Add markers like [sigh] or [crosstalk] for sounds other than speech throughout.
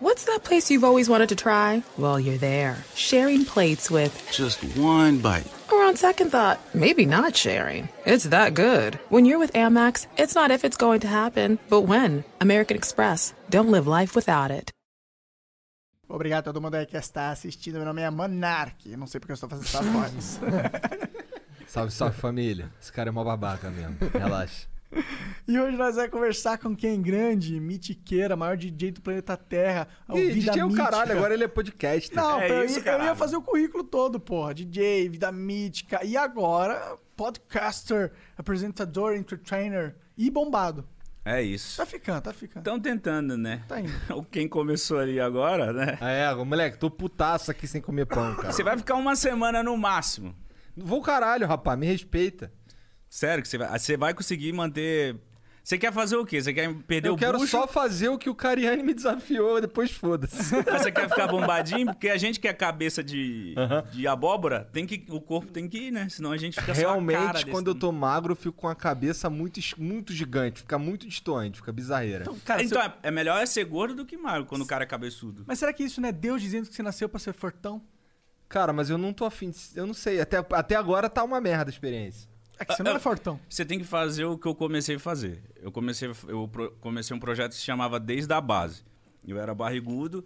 What's that place you've always wanted to try? Well, you're there, sharing plates with. Just one bite. Or on second thought, maybe not sharing. It's that good. When you're with Amex, it's not if it's going to happen, but when. American Express. Don't live life without it. Obrigado a todo mundo aí que está assistindo. Meu nome é Monark. Não sei porque eu estou fazendo essa voz. [laughs] Salve, salve família. Esse cara é mó babaca mesmo. Relaxa. E hoje nós vamos conversar com quem grande, mitiqueira, maior DJ do planeta Terra. Ih, Vida DJ é o caralho, agora ele é podcast. Não, É eu, isso, eu ia fazer o currículo todo, porra. DJ, Vida Mítica. E agora, podcaster, apresentador, entertainer e bombado. É isso. Tá ficando, tá ficando. Estão tentando, né? Tá indo. [laughs] Quem começou ali agora, né? Ah, é, moleque, tô putaço aqui sem comer pão, cara. Você vai ficar uma semana no máximo. Vou caralho, rapaz, me respeita. Sério que você vai, você vai conseguir manter. Você quer fazer o quê? Você quer perder eu o quero bucho? só fazer o que o Cariani me desafiou, depois foda-se. [laughs] Mas Você quer ficar bombadinho? Porque a gente que é cabeça de, de abóbora, tem que, o corpo tem que ir, né? Senão a gente fica só a cara Realmente, quando eu tô magro, eu fico com a cabeça muito, muito gigante, fica muito distoante, fica bizarreira. Cara, Então, você- é- melhor é ser gordo do que magro quando o cara é cabeçudo. Mas será que isso não é Deus dizendo que você nasceu pra ser fortão? Cara, mas eu não tô afim, de- eu não sei, até, até agora tá uma merda a experiência. É que você não é fortão. [laughs] Você tem que fazer o que eu comecei a fazer. Eu comecei, eu pro- comecei um projeto que se chamava Desde a Base. Eu era barrigudo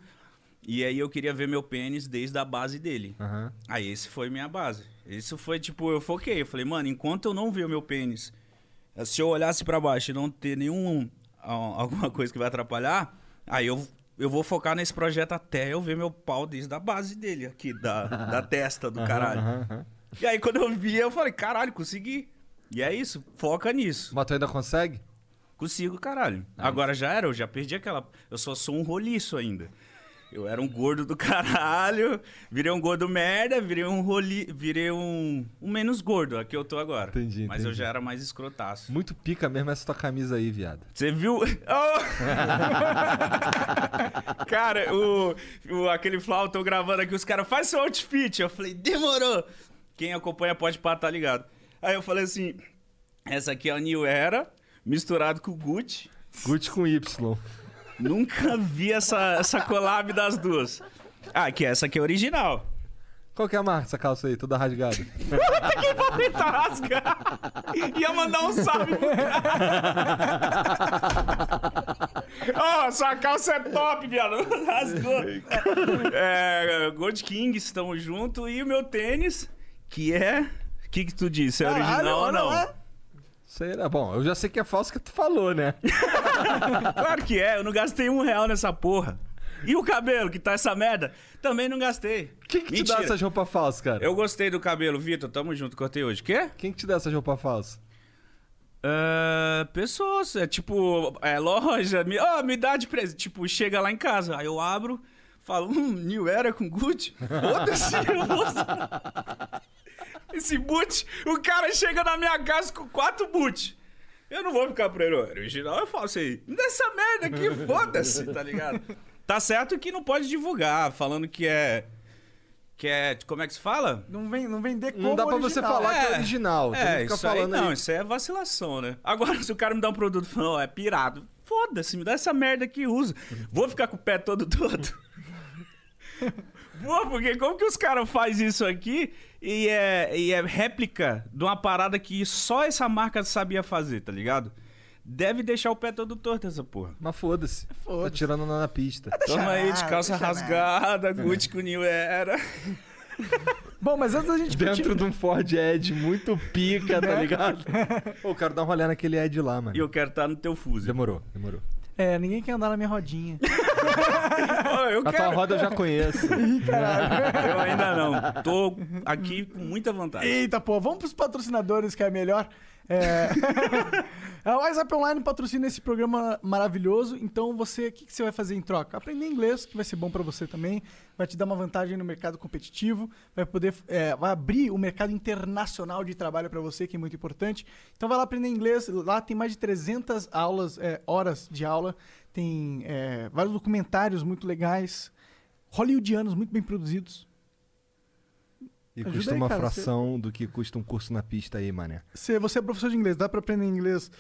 e aí eu queria ver meu pênis desde a base dele. Aham. Aí esse foi minha base. Isso foi tipo, eu foquei. Eu falei, mano, enquanto eu não ver o meu pênis, se eu olhasse pra baixo e não ter nenhum alguma coisa que vai atrapalhar, aí eu, eu vou focar nesse projeto até eu ver meu pau desde a base dele aqui, da, da [laughs] testa do caralho. Aham, aham. E aí quando eu vi, eu falei, caralho, consegui. E é isso, foca nisso. Mas tu ainda consegue? Consigo, caralho. Agora já era, eu já perdi aquela. Eu só sou um roliço ainda. Eu era um gordo do [laughs] caralho, virei um gordo merda, virei um roli, virei um, um menos gordo, aqui eu tô agora. Entendi, Mas eu entendi. já era mais escrotaço. Muito pica mesmo essa tua camisa aí, viado. Você viu? [laughs] Oh! [laughs] cara, o, o, aquele flauta, eu tô gravando aqui, os caras, faz seu outfit. Eu falei, demorou. Quem acompanha pode pá, tá ligado. Aí eu falei assim, essa aqui é a New Era, misturado com o Gucci. Gucci com Y. Nunca vi essa, essa collab das duas. Ah, que essa aqui é original. Qual que é a marca dessa calça aí, toda rasgada? Que papita rasgar. Ia mandar um salve pro cara. Ó, sua calça é top, viado. Rasgou. É, Gold Kings, estamos junto. E o meu tênis, que é... O que que tu disse? É original Caralho, ou não? é? Sei lá. Bom, eu já sei que é falso que tu falou, né? [laughs] Claro que é. Eu não gastei um real nessa porra. E o cabelo, que tá essa merda? Também não gastei. Quem que te dá Mentira. essas roupas falsas, cara? Eu gostei do cabelo, Vitor. Tamo junto, cortei hoje. Quê? Quem que te dá essas roupas falsas? É, pessoas, é tipo, é loja, me, ó, me dá de presente. Tipo, chega lá em casa, aí eu abro, falo, hum, New Era com Gucci? Foda-se. [laughs] Esse boot, o cara chega na minha casa com quatro boot. Eu não vou ficar pra ele, original eu faço aí. Dessa merda aqui, [laughs] foda-se, tá ligado? Tá certo que não pode divulgar, falando que é. Que é. Como é que se fala? Não vem, não vender como Não dá pra você original. falar que é original. tu não É, fica isso aí, não, aí. isso aí é vacilação, né? Agora, [laughs] se o cara me dá um produto e fala, ó, é pirado, foda-se, me dá essa merda que usa. Vou ficar com o pé todo todo. Pô, porque como que os caras fazem isso aqui e é, e é réplica de uma parada que só essa marca sabia fazer, tá ligado? Deve deixar o pé todo torto essa porra. Mas foda-se. Tá Foda-se. tirando na pista. Toma aí de calça rasgada, Gucci com New Era. [laughs] Bom, mas antes da gente Dentro continuar- de um Ford Edge muito pica, tá ligado? Pô, eu quero dar uma olhada naquele Ed lá, mano. E eu quero estar no teu fuso. Demorou, demorou. É, ninguém quer andar na minha rodinha. [laughs] Eu A tua quero. roda eu já conheço. [laughs] Eu ainda não. Tô [laughs] aqui com muita vontade. Eita, pô, vamos pros patrocinadores que é melhor. É... [laughs] a WhatsApp Online patrocina esse programa maravilhoso. Então, você, o que, que você vai fazer em troca? Aprender inglês, que vai ser bom pra você também. Vai te dar uma vantagem no mercado competitivo. Vai poder, é, vai abrir o mercado internacional de trabalho pra você, que é muito importante. Então, vai lá aprender inglês. Lá tem mais de 300 aulas, é, horas de aula. Tem é, vários documentários muito legais. Hollywoodianos muito bem produzidos. E Ajuda custa aí, uma cara, fração do que custa um curso na pista aí, mané. Se você é professor de inglês, dá pra aprender inglês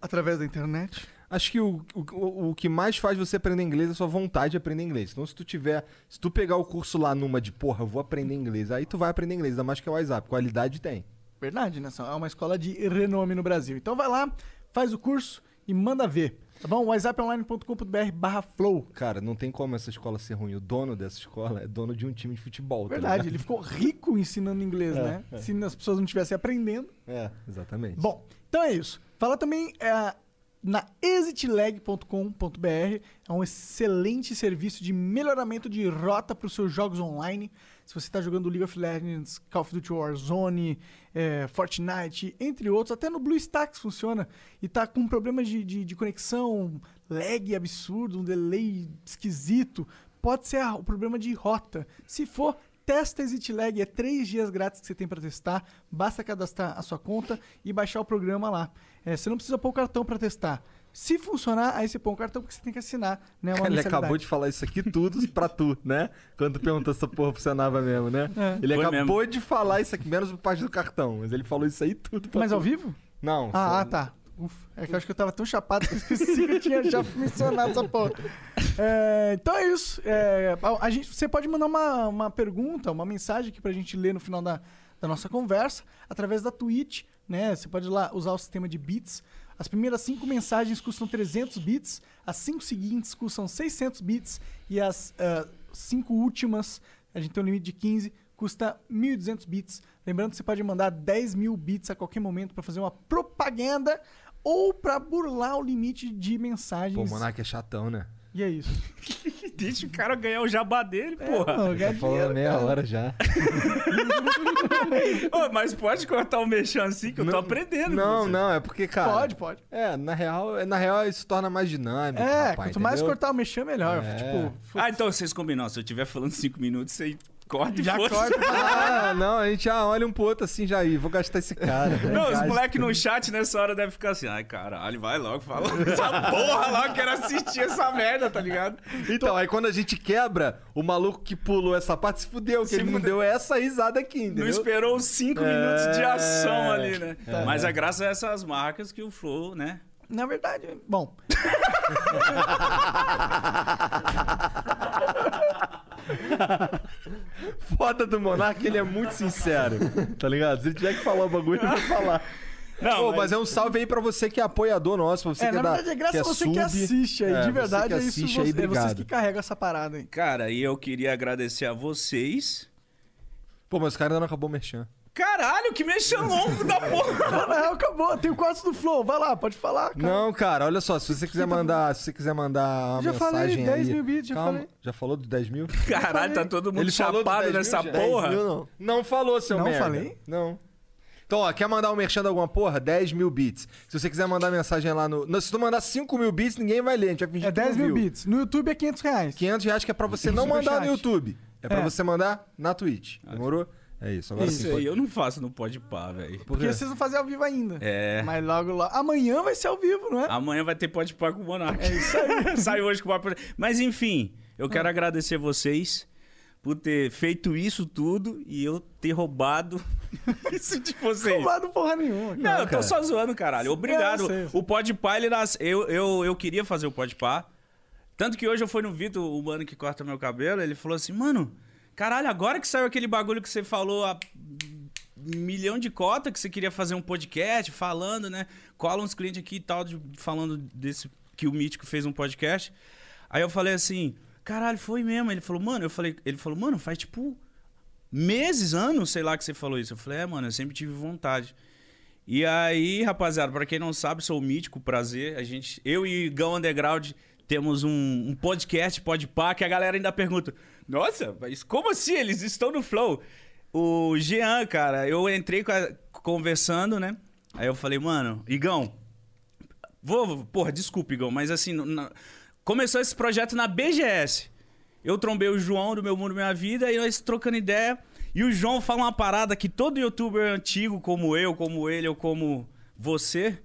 através da internet? Acho que o, o, o que mais faz você aprender inglês é a sua vontade de aprender inglês. Então, se tu tiver. Se tu pegar o curso lá numa de, porra, eu vou aprender inglês, aí tu vai aprender inglês, ainda mais que é o WhatsApp. Qualidade tem. Verdade, né? É uma escola de renome no Brasil. Então vai lá, faz o curso e manda ver. Tá bom? whatsapponline.com.br barra flow. Cara, não tem como essa escola ser ruim. O dono dessa escola é dono de um time de futebol. tá Verdade, ligado? ele ficou rico ensinando inglês, É, né? é. Se as pessoas não estivessem aprendendo. É, exatamente. Bom, então é isso. Fala também é, na exitlag.com.br. É um excelente serviço de melhoramento de rota para os seus jogos online. Se você está jogando League of Legends, Call of Duty Warzone, é, Fortnite, entre outros, até no BlueStacks funciona. E tá com problemas de, de, de conexão, lag absurdo, um delay esquisito. Pode ser o problema de rota. Se for, testa ExitLag. É três dias grátis que você tem para testar. Basta cadastrar a sua conta e baixar o programa lá. É, você não precisa pôr o cartão para testar. Se funcionar, aí você põe o cartão porque você tem que assinar, né? Uma ele acabou de falar isso aqui tudo pra tu, né? Quando tu perguntou se essa porra funcionava mesmo, né? É. Ele Foi acabou de falar isso aqui, menos por parte do cartão, mas ele falou isso aí tudo pra Mas tu. ao vivo? Não. Ah, só- ah, tá. Ufa, é que eu acho que eu tava tão chapado que eu esqueci que eu tinha já mencionado essa porra. É, então é isso. É, a, a gente, você pode mandar uma, uma pergunta, uma mensagem aqui pra gente ler no final da, da nossa conversa, através da Twitch, né? Você pode lá usar o sistema de bits. As primeiras cinco mensagens custam 300 bits, as cinco seguintes custam 600 bits e as ah, cinco últimas, a gente tem um limite de 15, custa 1.200 bits. Lembrando que você pode mandar 10 mil bits a qualquer momento para fazer uma propaganda ou para burlar o limite de mensagens. Pô, o Monark é chatão, né? E é isso. [laughs] Deixa o cara ganhar o jabá dele, É, porra. Tá falando dinheiro, meia cara. hora já. [laughs] Ô, mas pode cortar o mexão assim que eu tô aprendendo. Não, você. não, é porque, cara. Pode, pode. É, na real, na real isso torna mais dinâmico. É, rapaz, quanto mais entendeu? cortar o mexer, melhor. É. Tipo, Ah, então vocês combinam. Se eu estiver falando cinco minutos, você corta e já foda-se. corta. [laughs] Ah, não, a gente já olha um pro outro assim já aí. Vou gastar esse cara. né? Não, os moleques no chat nessa hora devem ficar assim, ai caralho, vai logo, fala [laughs] essa porra lá, eu quero assistir essa merda, tá ligado? Então, aí quando a gente quebra, o maluco que pulou essa parte se fudeu, que Se ele não fudeu. deu essa risada aqui, Não entendeu? esperou os cinco É, minutos de ação ali, né? é. Mas é graças a essas marcas que o Flow, né? Na verdade, bom. [laughs] Foda do Monark, ele é muito sincero, tá ligado? Se ele tiver que falar o bagulho, ele vai falar. Não, Pô, mas- mas é um salve aí pra você que é apoiador nosso, pra você É, que na é da, verdade, é graças que a você que sub. assiste aí, É, de verdade, que é isso. Você, aí, é vocês que carregam essa parada aí. Cara, e eu queria agradecer a vocês. Pô, mas o cara ainda não acabou mexendo. Caralho, que mexeu longo da porra! [laughs] Não, não, acabou. Tem o quarto do Flow. Vai lá, pode falar. cara. Não, cara, olha só, se você quiser mandar, se você quiser mandar uma Já falei, mensagem 10 aí... mil bits, já Calma, falei. Já falou de 10 mil? [laughs] Caralho, tá todo mundo de chapado 10 mil nessa já? porra. 10 mil, não. não falou, seu Não merda. falei? Não. Então, ó, quer mandar um merchan de alguma porra? 10 mil bits. Se você quiser mandar mensagem lá no... Se tu mandar 5 mil bits, ninguém vai ler, a gente vai fingir É que não 10 mil bits. No YouTube é 500 reais. 500 reais que é pra você não mandar superchat. no YouTube. É pra É. você mandar na Twitch. Demorou? É isso. Agora Isso sim, aí pode... eu não faço no Pode Pá, velho. Por Porque vocês vão fazer ao vivo ainda. É. Mas logo, logo. Amanhã vai ser ao vivo, não é? Amanhã vai ter Pode Pá com o Monark. É isso aí. [laughs] Sai hoje com o papo. Mas enfim, eu quero agradecer vocês por ter feito isso tudo e eu ter roubado [laughs] isso de vocês. Roubado porra nenhuma. Não, cara. eu tô cara. só zoando, caralho. Obrigado. É, eu sei. O Podpah, ele nasce... eu, eu, eu queria fazer o Podpah. Tanto que hoje eu fui no Vitor, o mano que corta meu cabelo, ele falou assim, mano, caralho, agora que saiu aquele bagulho que você falou um milhão de cota, que você queria fazer um podcast falando, né? Cola uns clientes aqui e tal, de- falando desse que o Mítico fez um podcast. Aí eu falei assim, caralho, foi mesmo. Ele falou, mano, eu falei, ele falou, mano, faz tipo meses, anos, sei lá que você falou isso. Eu falei, é, mano, eu sempre tive vontade. E aí, rapaziada, pra quem não sabe, sou o Mítico, prazer. A gente, eu e Gão Underground temos um, um podcast, Podpah, que a galera ainda pergunta: Nossa, mas como assim? Eles estão no Flow. O Jean, cara, eu entrei conversando, né? Aí eu falei, mano, Igão, vou, porra, desculpa, Igão, mas assim, na- começou esse projeto na BGS. Eu trombei o João do Meu Mundo Minha Vida e nós trocando ideia. E o João fala uma parada que todo youtuber antigo, como eu, como ele ou como você,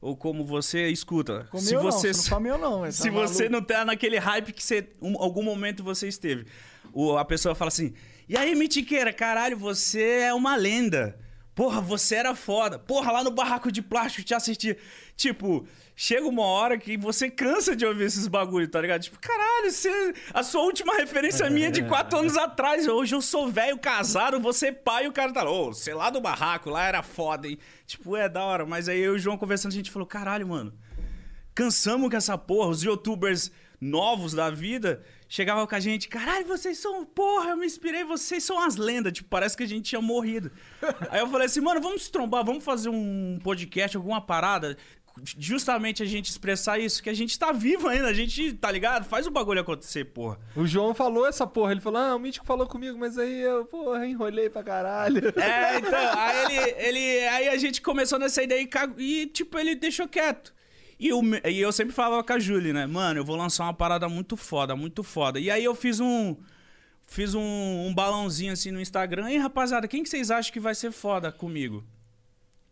ou como você, escuta. Comeu se não, você você não comeu não. [laughs] Tá se você maluco. não tá naquele hype que você, um, algum momento você esteve. O, a pessoa fala assim: E aí, Mitiqueira, caralho, você é uma lenda. Porra, você era foda. Porra, lá no barraco de plástico te assisti. Tipo, chega uma hora que você cansa de ouvir esses bagulho, tá ligado? Tipo, caralho, você... a sua última referência minha é de quatro anos atrás. Hoje eu sou velho, casado, você pai e o cara tá. Ô, sei lá do barraco, lá era foda, hein? Tipo, é da hora. Mas aí eu e o João conversando, a gente falou, caralho, mano. Cansamos com essa porra. Os youtubers novos da vida chegavam com a gente, caralho, vocês são, porra, eu me inspirei, vocês são as lendas, tipo, parece que a gente tinha morrido. [laughs] Aí eu falei assim, mano, vamos se trombar, vamos fazer um podcast, alguma parada, justamente a gente expressar isso, que a gente tá vivo ainda, a gente, tá ligado? Faz o bagulho acontecer, porra. O João falou essa porra, ele falou, ah, o Mítico falou comigo, mas aí eu, porra, enrolei pra caralho. [laughs] É, então, aí ele, ele, aí a gente começou nessa ideia e, e tipo, ele deixou quieto. E, me- e eu sempre falava com a Julie, né? Mano, eu vou lançar uma parada muito foda, muito foda. E aí eu fiz um. Fiz um, um balãozinho assim no Instagram. E rapaziada, quem que vocês acham que vai ser foda comigo?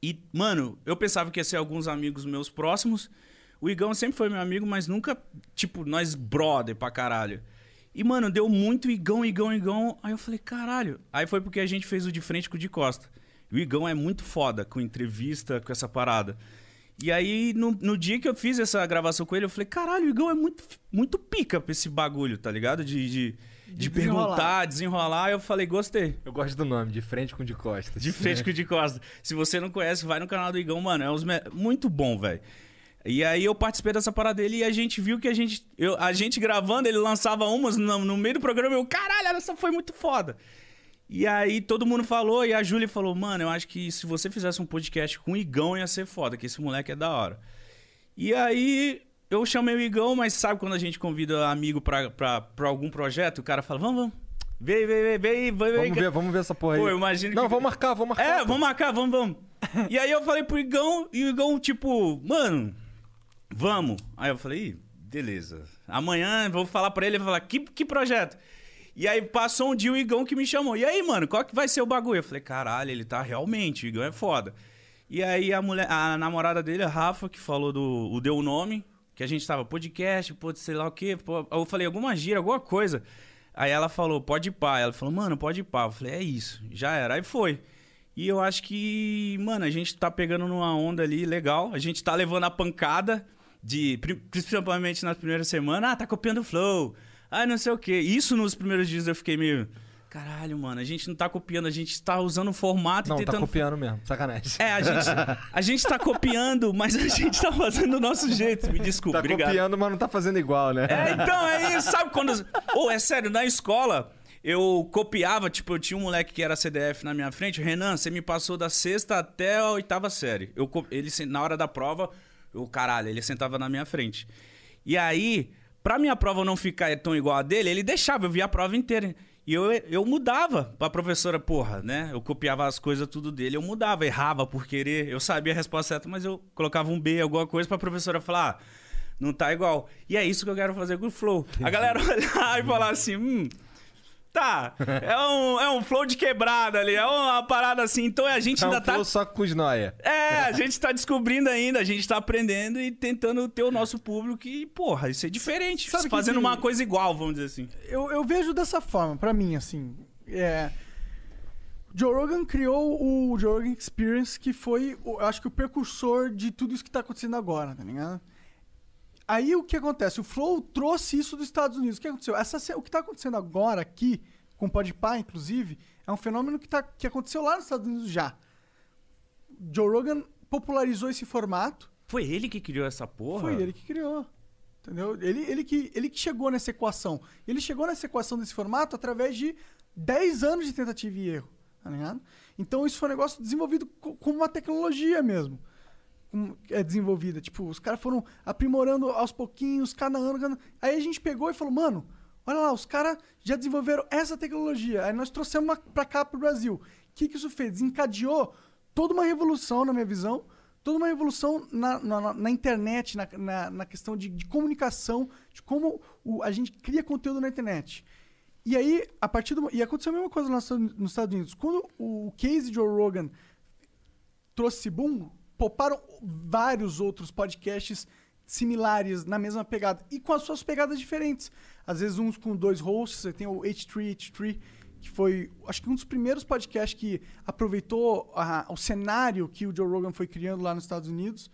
E, mano, eu pensava que ia ser alguns amigos meus próximos. O Igão sempre foi meu amigo, mas nunca, tipo, nós brother pra caralho. E, mano, deu muito Igão, Igão, Igão. Aí eu falei, caralho. Aí foi porque a gente fez o de frente com o de costa. E o Igão é muito foda com entrevista, com essa parada. E aí, no, no dia que eu fiz essa gravação com ele, eu falei, caralho, o Igão é muito, muito pica pra esse bagulho, tá ligado? De, de, de, desenrolar. perguntar, desenrolar. Eu falei, gostei. Eu gosto do nome, de frente com de costas. De frente com o de costas. Se você não conhece, vai no canal do Igão, mano. É os me- muito bom, velho. E aí eu participei dessa parada dele e a gente viu que a gente. Eu, a gente gravando, ele lançava umas no, no meio do programa e eu, caralho, essa foi muito foda. E aí todo mundo falou, e a Júlia falou, mano, eu acho que se você fizesse um podcast com o Igão ia ser foda, que esse moleque é da hora. E aí eu chamei o Igão, mas sabe quando a gente convida amigo pra, pra, pra algum projeto, o cara fala, vamos, vamos. Vem, vem, vem, vem, vem, vem. Vamos ver, vamos ver essa porra aí. Pô, eu imagino Não, que- vamos marcar, vamos marcar. É, pô. vamos marcar, vamos, vamos. E aí eu falei pro Igão, e o Igão, tipo, mano, vamos. Aí eu falei, Ih, beleza. Amanhã eu vou falar pra ele, ele vai falar, que, que projeto? E aí passou um dia o Igão que me chamou. E aí, mano, qual que vai ser o bagulho? Eu falei, caralho, ele tá realmente, o Igão é foda. E aí a mulher, a namorada dele, a Rafa, que falou do. O deu o nome, que a gente tava podcast, pode sei lá o quê. Eu falei, alguma gira, alguma coisa. Aí ela falou, pode ir pá. Ela falou, mano, pode ir pá. Eu falei, é isso, já era. Aí foi. E eu acho que, mano, a gente tá pegando numa onda ali legal. A gente tá levando a pancada de. pri- Principalmente nas primeiras semanas. Ah, tá copiando o flow. Ah, não sei o quê. Isso nos primeiros dias eu fiquei meio. Caralho, mano, a gente não tá copiando, a gente tá usando o formato Não, e tá tentando. copiando mesmo. Sacanagem. É, a gente, a gente tá copiando, mas a gente tá fazendo do nosso jeito. Me desculpa, Tá obrigado. copiando, mas não tá fazendo igual, né? É, então, é isso. Sabe quando. Ou, é sério, na escola, eu copiava, tipo, eu tinha um moleque que era CDF na minha frente. Renan, você me passou da sexta até a oitava série. Eu, ele, na hora da prova, eu, caralho, ele sentava na minha frente. E aí, pra minha prova não ficar tão igual a dele, ele deixava, eu via a prova inteira. E eu, eu mudava pra professora, porra, né? Eu copiava as coisas tudo dele, eu mudava, errava por querer. Eu sabia a resposta certa, mas eu colocava um B, alguma coisa, pra professora falar, ah, não tá igual. E é isso que eu quero fazer com o Flow. A galera [laughs] olhar e falar assim, hum. Tá, é um, é um flow de quebrada ali, é uma parada assim. Então a gente É um ainda tá. flow só com os noia. É, a gente tá descobrindo ainda, a gente tá aprendendo e tentando ter o nosso público e, porra, isso é diferente. Sabe fazendo que- uma coisa igual, vamos dizer assim. Eu, eu vejo dessa forma, pra mim, assim. É. Joe Rogan criou o Joe Rogan Experience, que foi, eu acho que o precursor de tudo isso que tá acontecendo agora, tá ligado? Aí o que acontece? O Flow trouxe isso dos Estados Unidos. O que aconteceu? Essa, o que tá acontecendo agora aqui, com o Podpah, inclusive, é um fenômeno que, tá, que aconteceu lá nos Estados Unidos já. Joe Rogan popularizou esse formato. Foi ele que criou essa porra? Foi ele que criou. Entendeu? Ele, ele, que, ele que chegou nessa equação. Ele chegou nessa equação desse formato através de 10 anos de tentativa e erro. Tá ligado? Então isso foi um negócio desenvolvido co- como uma tecnologia mesmo. Como é desenvolvida. Tipo, os caras foram aprimorando aos pouquinhos, cada ano, cada... Aí a gente pegou e falou, mano, olha lá, os caras já desenvolveram essa tecnologia. Aí nós trouxemos uma pra cá pro Brasil. O que, que isso fez? Desencadeou toda uma revolução, na minha visão, toda uma revolução na, na, na internet, na, na, na questão de, de comunicação, de como o- a gente cria conteúdo na internet. E aí, a partir do. E aconteceu a mesma coisa nos Estados- Unidos. Quando o case de Joe Rogan trouxe boom, poparam vários outros podcasts similares na mesma pegada e com as suas pegadas diferentes. Às vezes uns com dois hosts, você tem o H3H3, que foi, acho que um dos primeiros podcasts que aproveitou a- o cenário que o Joe Rogan foi criando lá nos Estados Unidos.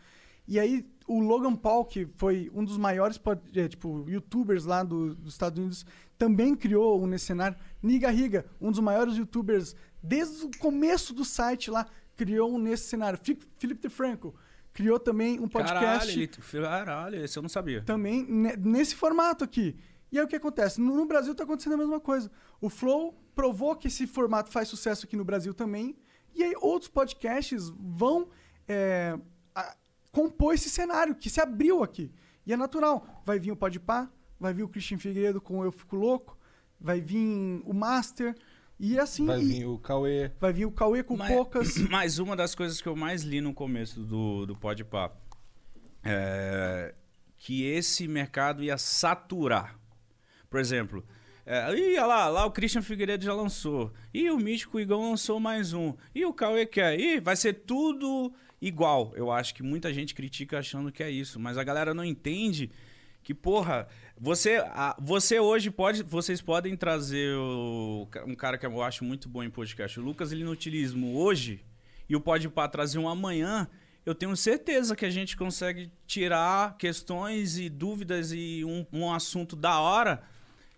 E aí o Logan Paul, que foi um dos maiores é, tipo, youtubers lá do- dos Estados Unidos, também criou um nesse cenário. Niga Riga, um dos maiores youtubers desde o começo do site lá, criou um nesse cenário. Fi- Philip DeFranco criou também um podcast Caralho, ele... Caralho, esse eu não sabia. também ne- nesse formato aqui. E aí o que acontece? No, Brasil tá acontecendo a mesma coisa. O Flow provou que esse formato faz sucesso aqui no Brasil também. E aí outros podcasts vão é, a- compor esse cenário que se abriu aqui. E é natural. Vai vir o Podpah, vai vir o Christian Figueiredo com Eu Fico Louco, vai vir o Master. E assim... Vai e- vir o Cauê. vai vir o Cauê com Mas- poucas... [coughs] Mas uma das coisas que eu mais li no começo do, do Podpah é que esse mercado ia saturar. Por exemplo, é, olha lá, lá o Christian Figueiredo já lançou. E o Mítico Igão lançou mais um. E o Cauê quer. Ih, vai ser tudo igual. Eu acho que muita gente critica achando que é isso. Mas a galera não entende que, porra, você, você hoje pode. Vocês podem trazer o- um cara que eu acho muito bom em podcast. O Lucas Inutilismo hoje e o Podpah trazer um amanhã. Eu tenho certeza que a gente consegue tirar questões e dúvidas e um, um assunto da hora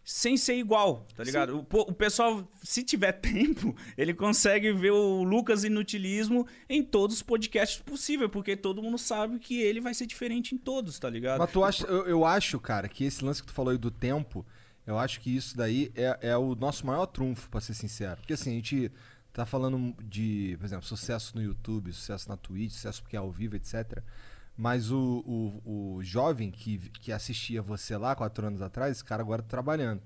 sem ser igual, tá ligado? O, o pessoal, se tiver [laughs] tempo, ele consegue ver o Lucas Inutilismo em todos os podcasts possível, porque todo mundo sabe que ele vai ser diferente em todos, tá ligado? Mas tu acha, eu, eu acho, cara, que esse lance que tu falou aí do tempo, eu acho que isso daí é, é o nosso maior trunfo, pra ser sincero. Porque assim, a gente tá falando de, por exemplo, sucesso no YouTube, sucesso na Twitch, sucesso porque é ao vivo, etc. Mas o, o, o jovem que, que assistia você lá quatro anos atrás, esse cara agora tá trabalhando.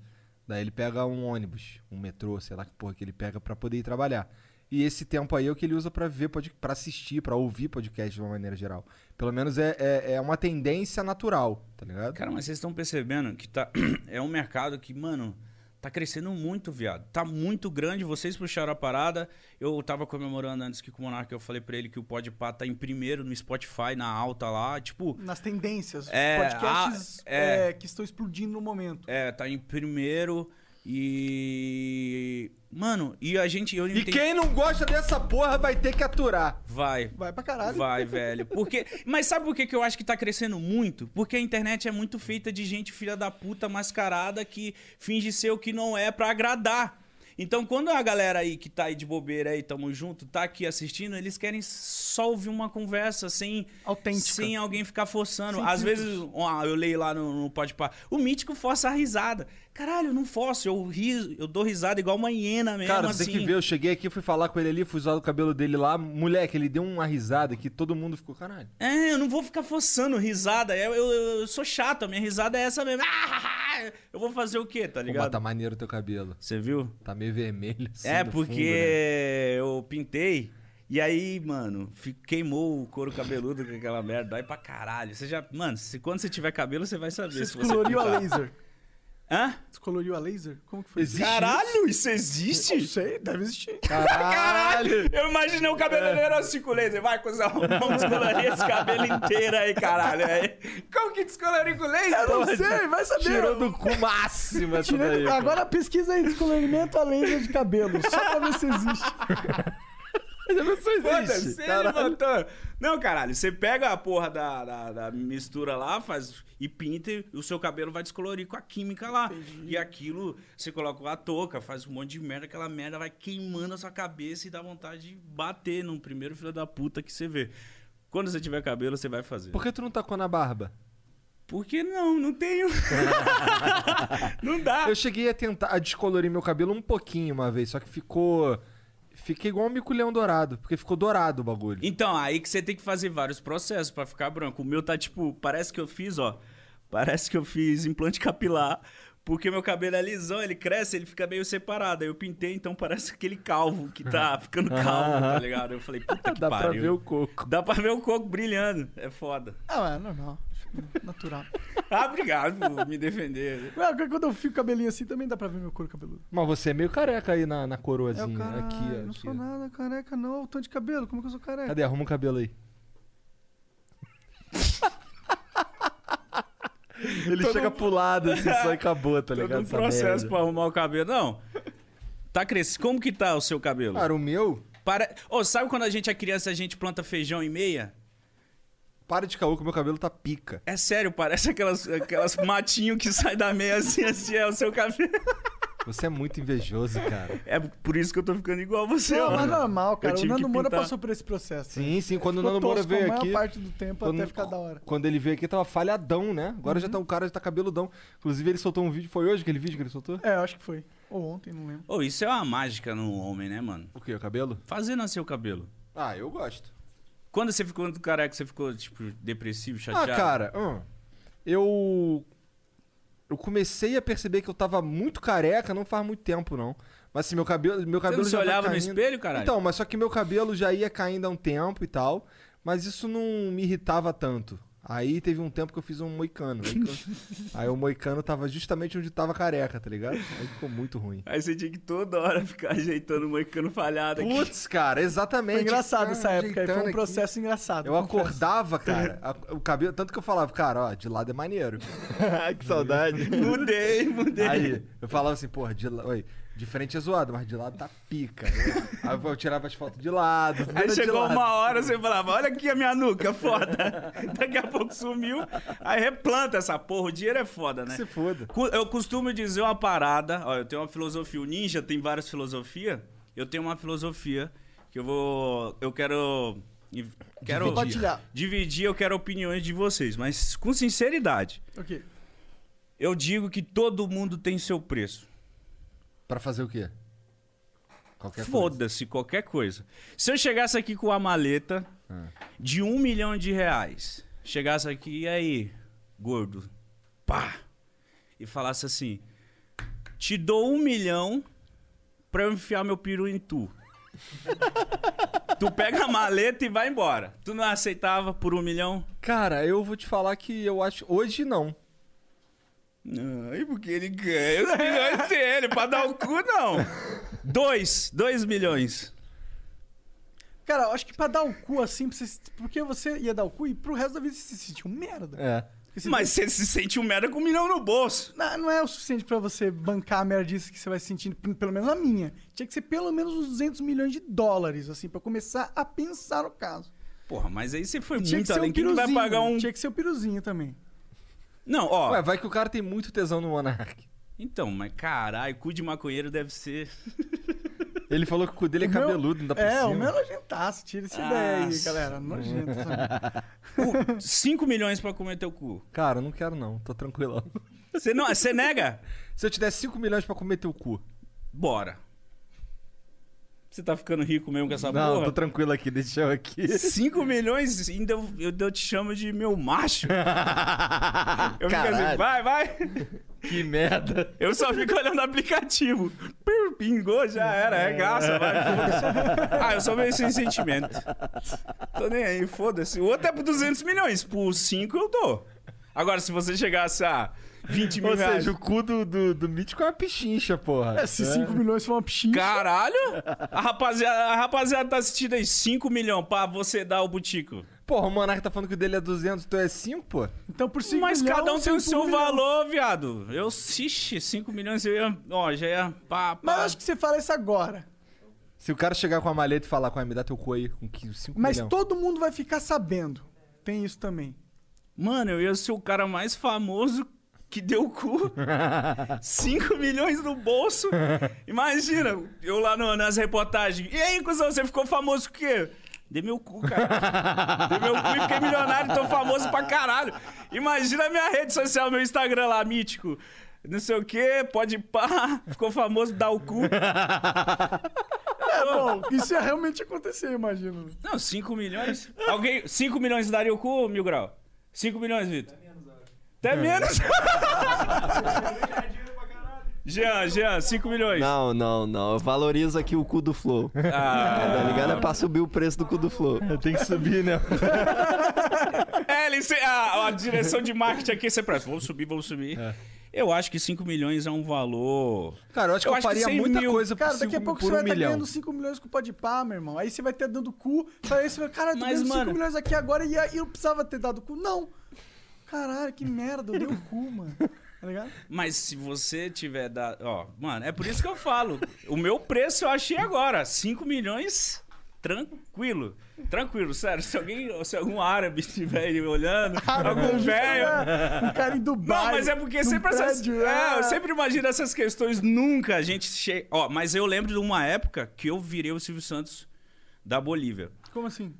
Daí ele pega um ônibus, um metrô, sei lá que porra que ele pega pra poder ir trabalhar. E esse tempo aí é o que ele usa pra ver, pra assistir, pra ouvir podcast de uma maneira geral. Pelo menos é, é, é uma tendência natural, tá ligado? Cara, mas vocês estão percebendo que tá, [clears throat] é um mercado que, mano, tá crescendo muito, viado. Tá muito grande, vocês puxaram a parada. Eu tava comemorando antes que com o Monark, eu falei pra ele que o Podpah tá em primeiro no Spotify, na alta lá. Tipo, nas tendências, É, podcasts ah, é. é, que estão explodindo no momento. é, tá em primeiro e... Mano, e a gente... Eu E quem não gosta dessa porra vai ter que aturar. Vai. Vai pra caralho. Vai, [laughs] velho. Porque, mas sabe por que, que eu acho que tá crescendo muito? Porque a internet é muito feita de gente filha da puta mascarada que finge ser o que não é pra agradar. Então, quando a galera aí que tá aí de bobeira aí, tamo junto, tá aqui assistindo, eles querem só ouvir uma conversa sem Autêntica. sem alguém ficar forçando. Sem Às vezes, ó, eu leio lá no, no Podpah, o mítico força a risada. Caralho, eu não forço, eu ri, eu dou risada igual uma hiena mesmo, Cara, assim. você tem que ver, eu cheguei aqui, fui falar com ele ali, fui zoar o cabelo dele lá. Moleque, ele deu uma risada que todo mundo ficou, caralho. É, eu não vou ficar forçando risada. Eu, eu, eu sou chato, a minha risada é essa mesmo. Ah, [laughs] eu vou fazer o quê, tá Pô, ligado? tá maneiro o teu cabelo. Você viu? Tá meio vermelho. assim, é, porque fundo, né? eu pintei. E aí, mano, queimou o couro cabeludo com aquela merda. Dói pra caralho. Você já. Mano, se, quando você tiver cabelo, você vai saber. Você se descoloriu a pintar. laser. Hã? Descoloriu a laser? Como que foi? Existe Caralho, isso Não existe? sei, deve existir. Caralho! Eu imaginei o cabeleireiro assim com laser. Vai, cuzão, [laughs] vamos descolorir esse cabelo inteiro aí, caralho. Aí, como que descolorir com laser? Eu não sei, vai saber. Tirou do cu [laughs] máximo essa Tirei daí. Agora pesquisa aí, descolorimento a laser de cabelo, só pra ver se existe. [laughs] Não existe. Caralho. Não, caralho, você pega a porra da, da, da mistura lá, faz e pinta e o seu cabelo vai descolorir com a química lá. E aquilo, você coloca a touca, faz um monte de merda, aquela merda vai queimando a sua cabeça e dá vontade de bater no primeiro filho da puta que você vê. Quando você tiver cabelo, você vai fazer. Por que tu não tacou na barba? Por que não? Não tenho. [laughs] não dá. Eu cheguei a tentar a descolorir meu cabelo um pouquinho uma vez, só que ficou. Fiquei igual um mico-leão dourado, porque ficou dourado o bagulho. Então, aí que você tem que fazer vários processos pra ficar branco. O meu tá tipo, parece que eu fiz, ó. Parece que eu fiz implante capilar. Porque meu cabelo é lisão, ele cresce, ele fica meio separado. Aí eu pintei, então parece aquele calvo que tá ficando calvo, tá ligado? Eu falei, puta [laughs] que Dá pra pariu. ver o coco. Dá pra ver o coco brilhando. É foda. Ah, é normal. Natural. [laughs] Ah, obrigado por me defender. Ué, quando eu fico cabelinho assim, também dá pra ver meu couro cabeludo. Mas você é meio careca aí na, na É o coroazinha. cara, aqui, ó, não aqui, sou nada careca, não. Tô de cabelo, como que eu sou careca? Cadê? Arruma o cabelo aí. [laughs] Ele Todo chega um- pro lado assim, só e acabou, tá [laughs] Todo ligado? um Essa processo merda. pra arrumar o cabelo. Não. Tá crescendo. Como que tá o seu cabelo? Cara, o meu. Para... Ô, sabe quando a gente é criança a gente planta feijão em meia? Para de caô que o meu cabelo tá pica. É sério, parece aquelas, aquelas [laughs] matinho que sai da meia assim, assim, é o seu cabelo. Você é muito invejoso, cara. É por isso que eu tô ficando igual a você, Não, ó. mas normal, cara. O Nando Moura pintar. passou por esse processo. Sim, sim. Quando o Nando Moura a veio maior aqui. parte do tempo Quando, até ficar da hora. quando ele veio aqui, tava falhadão, né? Agora já tá, o cara já tá cabeludão. Inclusive, ele soltou um vídeo. Foi hoje aquele vídeo que ele soltou? É, eu acho que foi. Ou ontem, não lembro. Ô, isso é uma mágica no homem, né, mano? O quê? O cabelo? Fazer nascer o cabelo. Ah, eu gosto. Quando você ficou careca, você ficou, tipo, depressivo, chateado? Ah, cara, hum, eu. Eu comecei a perceber que eu tava muito careca não faz muito tempo, não. Mas assim, meu cabelo, meu Você cabelo não se já vai olhava no espelho, caralho? Então, mas só que meu cabelo já ia caindo há um tempo e tal. Mas isso não me irritava tanto. Aí teve um tempo que eu fiz um moicano. Aí, aí o moicano tava justamente onde tava careca, tá ligado? Aí ficou muito ruim. Aí você tinha que toda hora ficar ajeitando o moicano falhado aqui. Putz, cara, exatamente. Foi engraçado essa época aí. Foi um aqui. processo engraçado. Eu acordava, cara, a- o cabelo. Tanto que eu falava, cara, ó, de lado é maneiro. [laughs] que saudade. Mudei, mudei. Aí eu falava assim, porra, de, la- oi, de frente é zoado, mas de lado tá pica. Aí eu tirava as fotos de lado. Aí chegou lado. uma hora, você falava, olha aqui a minha nuca, foda. [laughs] Daqui a pouco sumiu. Aí replanta essa porra, o dinheiro é foda, né? Se foda. Eu costumo dizer uma parada, ó, eu tenho uma filosofia, o ninja tem várias filosofias, eu tenho uma filosofia que eu vou, eu quero, quero Compartilhar. dividir, eu quero opiniões de vocês, mas com sinceridade. Ok. Eu digo que todo mundo tem seu preço. Pra fazer o quê? Qualquer coisa. Foda-se qualquer coisa. Se eu chegasse aqui com uma maleta Ah. de um milhão de reais, chegasse aqui, e aí, gordo, pá, e falasse assim: te dou um milhão pra eu enfiar meu peru em tu. [laughs] tu pega a maleta e vai embora. Tu não aceitava por um milhão? Cara, eu vou te falar que eu acho. Hoje não. E porque ele ganha os milhões dele, pra dar o cu, não. Dois, dois milhões. Cara, eu acho que pra dar o cu assim, pra você- porque você ia dar o cu e pro resto da vida você se sentiu um merda. É. Porque você- Mas você se sente um merda com um milhão no bolso. Não, não é o suficiente pra você bancar a merdice que você vai sentindo, p- pelo menos a minha. Tinha que ser pelo menos uns 200 milhões de dólares, assim, pra começar a pensar no caso. Porra, mas aí você foi Tinha que muito ser além. um Quem que vai piruzinho. pagar um. Tinha que ser o piruzinho também. Não, ó. Ué, vai que o cara tem muito tesão no Monark. Então, mas caralho, cu de maconheiro deve ser. Ele falou que o cu dele é O meu- cabeludo, não dá por É, cima. o meu é nojentaço. Tira essa ideia aí, galera. Nojento. sabe? [laughs] 5 milhões pra comer teu cu. Cara, não quero não, tô tranquilão. Você não, você nega? Se eu te der 5 milhões pra comer teu cu. Bora. Você tá ficando rico mesmo com essa não, porra? tô tranquilo aqui, deixa eu aqui. 5 milhões, ainda eu, eu, eu te chamo de meu macho. [laughs] Eu fico assim, vai, vai. que merda. Eu só fico olhando o aplicativo. Pingou, já era, é graça, vai, foda-se. Ah, eu sou meio sem sentimento. Tô nem aí, foda-se. O outro é por 200 milhões, por 5 eu dou. Agora, se você chegasse a 20 mil Ou reais... seja, o cu do, do, do mítico é uma pichincha, porra. É, se 5 milhões for uma pichincha. Caralho! A rapaziada, a rapaziada tá assistindo aí 5 milhões pra você dar o butico. Porra, o Monark tá falando que o dele é 200, tu é 5, pô? Então por 5 Mas milhões... cada um tem o seu milhão. valor, viado. Eu, xixi, 5 milhões eu ia... Ó, já ia... Pá, pá. Mas eu acho que você fala isso agora. Se o cara chegar com a maleta e falar com a me dá teu cu aí com 5 Mas milhões. todo mundo vai ficar sabendo. Tem isso também. Mano, eu ia ser o cara mais famoso que deu cu. [laughs] 5 milhões no bolso. Imagina, eu lá no- nas reportagens. E aí, cuzão, você ficou famoso o quê? Dei meu cu, cara. Dei meu cu e fiquei milionário, tô famoso pra caralho. Imagina a minha rede social, meu Instagram lá, mítico. Não sei o quê, pode pá. Ficou famoso, dá o cu. É bom, isso ia realmente acontecer, imagino. Não, 5 milhões. Alguém. 5 milhões daria o cu, Mil Grau? 5 milhões, Vitor? Até menos. [laughs] Jean, Jean, 5 milhões. Não, não, não. Eu valorizo aqui o cu do Flow. Ah, Tá ligado? É pra subir o preço do cu do Flow. Tem que subir, né? [laughs] é, a, a direção de marketing aqui você presta. Vamos subir, vamos subir. Eu acho que 5 milhões é um valor. Cara, eu acho que Eu eu, acho que faria 100 muita mil- coisa por, Cara, daqui a cinco- pouco você vai um estar milhão. ganhando 5 milhões com o pode pá, meu irmão. Aí você vai ter dando cu. Aí você vai, caralho, eu tô Mas, ganhando 5 mano- milhões aqui agora e eu não precisava ter dado cu. Não. Caralho, que merda, eu dei o cu, mano. Tá ligado? Mas se você tiver dado. Ó, mano, é por isso que eu falo. O meu preço eu achei agora. 5 milhões. Tranquilo. Tranquilo, sério. Se alguém, se algum árabe estiver aí olhando, [laughs] algum velho. Um cara em Dubai. Não, mas é porque sempre essas. prédio, É, eu é. sempre imagino essas questões. Nunca a gente chega. Ó, mas eu lembro de uma época que eu virei o Silvio Santos da Bolívia. Como assim?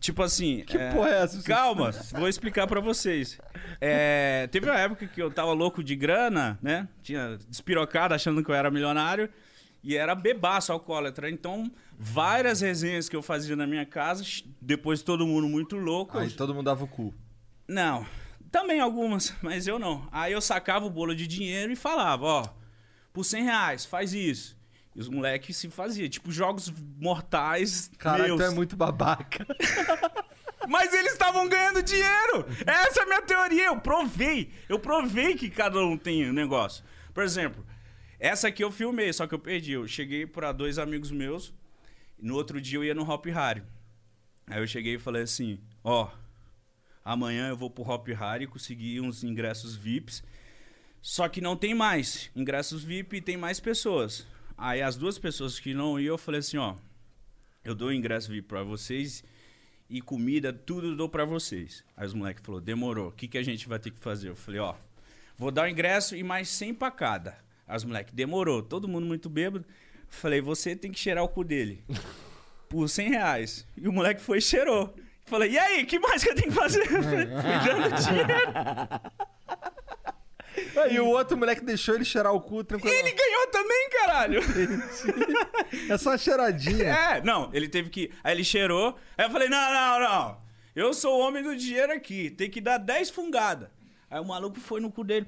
Tipo assim. Que porra é essa? Calma, [laughs] vou explicar pra vocês. É, teve uma época que eu tava louco de grana, né? Tinha despirocado achando que eu era milionário. E era bebaço alcoólatra. Então, várias resenhas que eu fazia na minha casa, depois todo mundo muito louco. Aí todo mundo dava o cu. Não, também algumas, [laughs] mas eu não. Aí eu sacava o bolo de dinheiro e falava, ó, por 100 reais, faz isso. E os moleques se faziam, tipo, jogos mortais meus. tu é muito babaca. [laughs] Mas eles estavam ganhando dinheiro! Essa é a minha teoria, eu provei. Eu provei que cada um tem um negócio. Por exemplo, essa aqui eu filmei, só que eu perdi. Eu cheguei pra dois amigos meus, e no outro dia eu ia no Hop Harry. Aí eu cheguei e falei assim, ó, amanhã eu vou pro Hop Harry conseguir uns ingressos VIPs, só que não tem mais ingressos VIP e tem mais pessoas. Aí as duas pessoas que não iam, eu falei assim, ó, eu dou ingresso VIP pra vocês e comida, tudo dou pra vocês. Aí os moleques falaram, demorou, o que, que a gente vai ter que fazer? Eu falei, ó, vou dar o ingresso e mais 100 pra cada. Aí os demorou, todo mundo muito bêbado. Falei, você tem que cheirar o cu dele. Por 100 reais. E o moleque foi e cheirou. Falei, e aí, que mais que eu tenho que fazer? [laughs] Fui dando dinheiro. [laughs] Aí o outro moleque deixou ele cheirar o cu tranquilo. Ele ganhou também, caralho. É só uma cheiradinha. É, não, ele teve que. Aí ele cheirou. Aí eu falei: não, não, não. Eu sou o homem do dinheiro aqui. Tem que dar 10 fungadas. Aí o maluco foi no cu dele.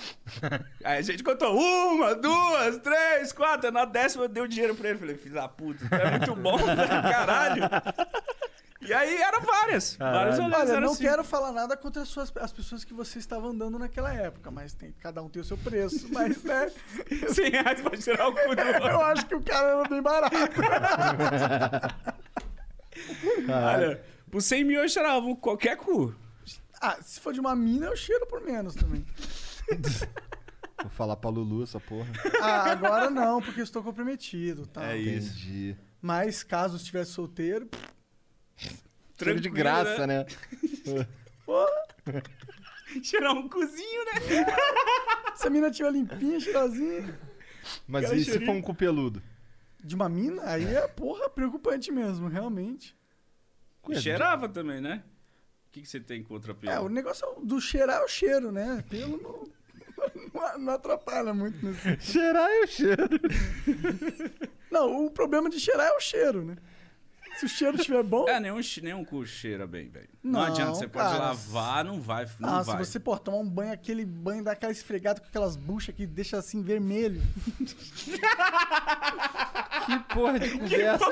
[laughs] Aí a gente contou uma, duas, três, quatro. Na décima eu dei o dinheiro pra ele. Falei, filho da puta, é muito bom, [laughs] caralho. E aí eram várias. Vários olhares. Olha, não assim. quero falar nada contra as, suas- as pessoas que você estava andando naquela época, mas tem, cada um tem o seu preço. Mas, né? 100 reais pra tirar o cu do. [laughs] Eu acho que o cara era bem barato. [laughs] Olha, por 100 mil eu cheirava qualquer cu. Ah, se for de uma mina, eu cheiro por menos também. [laughs] Vou falar pra Lulu essa porra. Ah, agora não, porque eu estou comprometido. Tá? É isso. Entendi. Mas caso estivesse solteiro, Tiro de Tranquilo, graça, né? [laughs] pô, Cheirar um cozinho, né? se a mina tiver limpinha, cheirosinha. Mas Aquela e se for um cu peludo? De uma mina, aí é, porra, preocupante mesmo, realmente. E cheirava também, né? O que, que você tem contra pelo? É, o negócio do cheirar é o cheiro, né? Pelo não, não, não atrapalha muito. Nesse... [laughs] Cheirar é o cheiro. Não, o problema de cheirar é o cheiro, né? [laughs] Se o cheiro estiver bom. É, nenhum, nenhum cu cheira bem, velho. Não, Não, adianta, você pode cara. lavar, não vai, não ah, vai. se você, pô, tomar um banho, aquele banho, dá aquela esfregada com aquelas buchas que deixa assim vermelho. [laughs] Que porra de [laughs] conversa.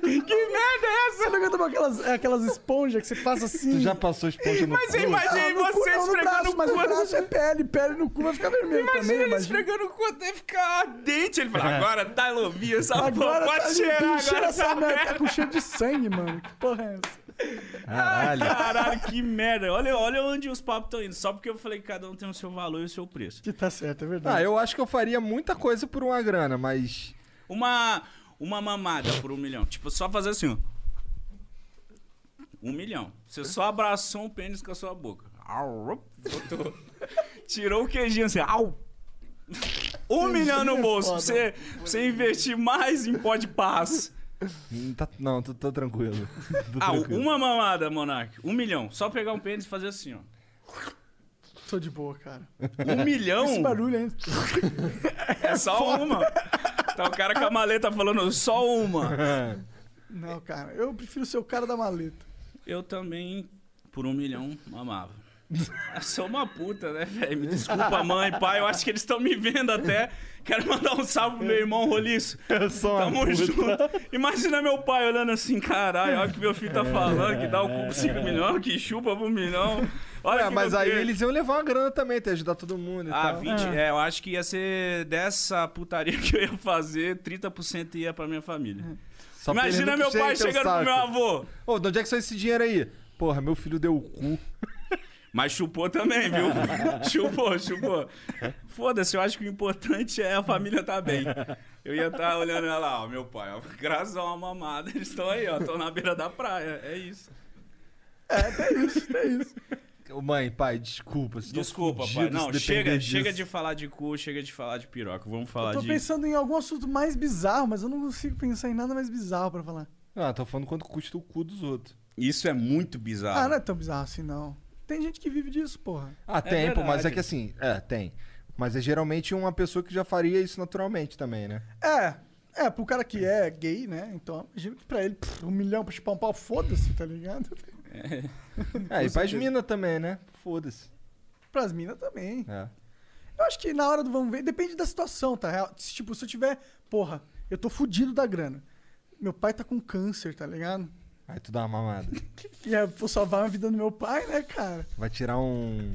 Que merda é essa? Você nunca tomou aquelas, aquelas esponjas que você passa assim? Tu já passou esponja no Mas cu? eu imaginei Ah, no cu você não, no esfregando braço, o mas cu. o braço é pele, pele no cu vai ficar vermelho Imagina também, ele imagina. esfregando o cu até ficar ardente. Ele fala, agora tá lovinha essa Agora porra, tá pode cheirar limpinho, cheira agora. essa merda, tá com cheiro de sangue, mano. Que porra é essa? Caralho. Caralho, que merda. Olha, olha onde os papos estão indo. Só porque eu falei que cada um tem o seu valor e o seu preço. Que tá certo, é verdade. Ah, eu acho que eu faria muita coisa por uma grana, mas. Uma, uma mamada por um milhão. Tipo, só fazer assim, ó. Um milhão. Você só abraçou um pênis com a sua boca. Au, botou. [laughs] Tirou o queijinho assim. Au. Um milhão no bolso. Pra você, pra você investir mais em pó de paz. Hum, tá- não, tô, tô tranquilo. [laughs] Tô Ah, tranquilo. uma mamada, Monark. Um milhão. Só pegar um pênis e fazer assim, ó. Tô de boa, cara. Um milhão Esse barulho aí. é só [laughs] uma. Tá o cara com a maleta falando só uma. Não, cara, eu prefiro ser o cara da maleta. Eu também, por um milhão, mamava. [laughs] Eu sou uma puta, né, velho? Me desculpa, [laughs] mãe, pai. Eu acho que eles estão me vendo até. Quero mandar um salve pro meu irmão Roliço. [laughs] Eu sou Tamo puta. junto. Imagina meu pai olhando assim, caralho, olha o que meu filho tá falando, que dá o cu pro 5 milhões, que chupa pro milhão. Olha É, mas aí eles iam levar uma grana também, ter ajudar todo mundo e Ah, tal. 20, é, eu acho que ia ser dessa putaria que eu ia fazer, 30% ia pra minha família. Só Imagina meu pai teu chegando pro meu avô. Ô, de onde é que saiu esse dinheiro aí? Porra, meu filho deu o cu. Mas chupou também, viu? [laughs] chupou, chupou. Foda-se, eu acho que o importante é a família tá bem. Eu ia estar olhando ela lá, ó, meu pai, ó, graças a uma mamada, eles estão aí, ó, estão na beira da praia. É isso. É, tem isso, tem isso. Mãe, pai, desculpa. Desculpa, pai. Não, se chega, chega de falar de cu, chega de falar de piroca. Vamos falar Eu tô de. pensando em algum assunto mais bizarro, mas eu não consigo pensar em nada mais bizarro pra falar. Ah, tô falando quanto custa o cu dos outros. Isso é muito bizarro. Ah, não é tão bizarro assim, não. Tem gente que vive disso, porra. Ah, tem, pô, mas é que assim, é, tem. Mas é geralmente uma pessoa que já faria isso naturalmente também, né? É, é, pro cara que é gay, né? Então, imagina que pra ele, pff, um milhão pra chupar um pau, foda-se, tá ligado? É, e pras minas também, né? Foda-se. Pras minas também. É. Eu acho que na hora do vamos ver, depende da situação, tá? Se, Tipo, se eu tiver, porra, eu tô fudido da grana. Meu pai tá com câncer, tá ligado? Aí tu dá uma mamada. [laughs] E é, salvar a vida do meu pai, né, cara? Vai tirar um.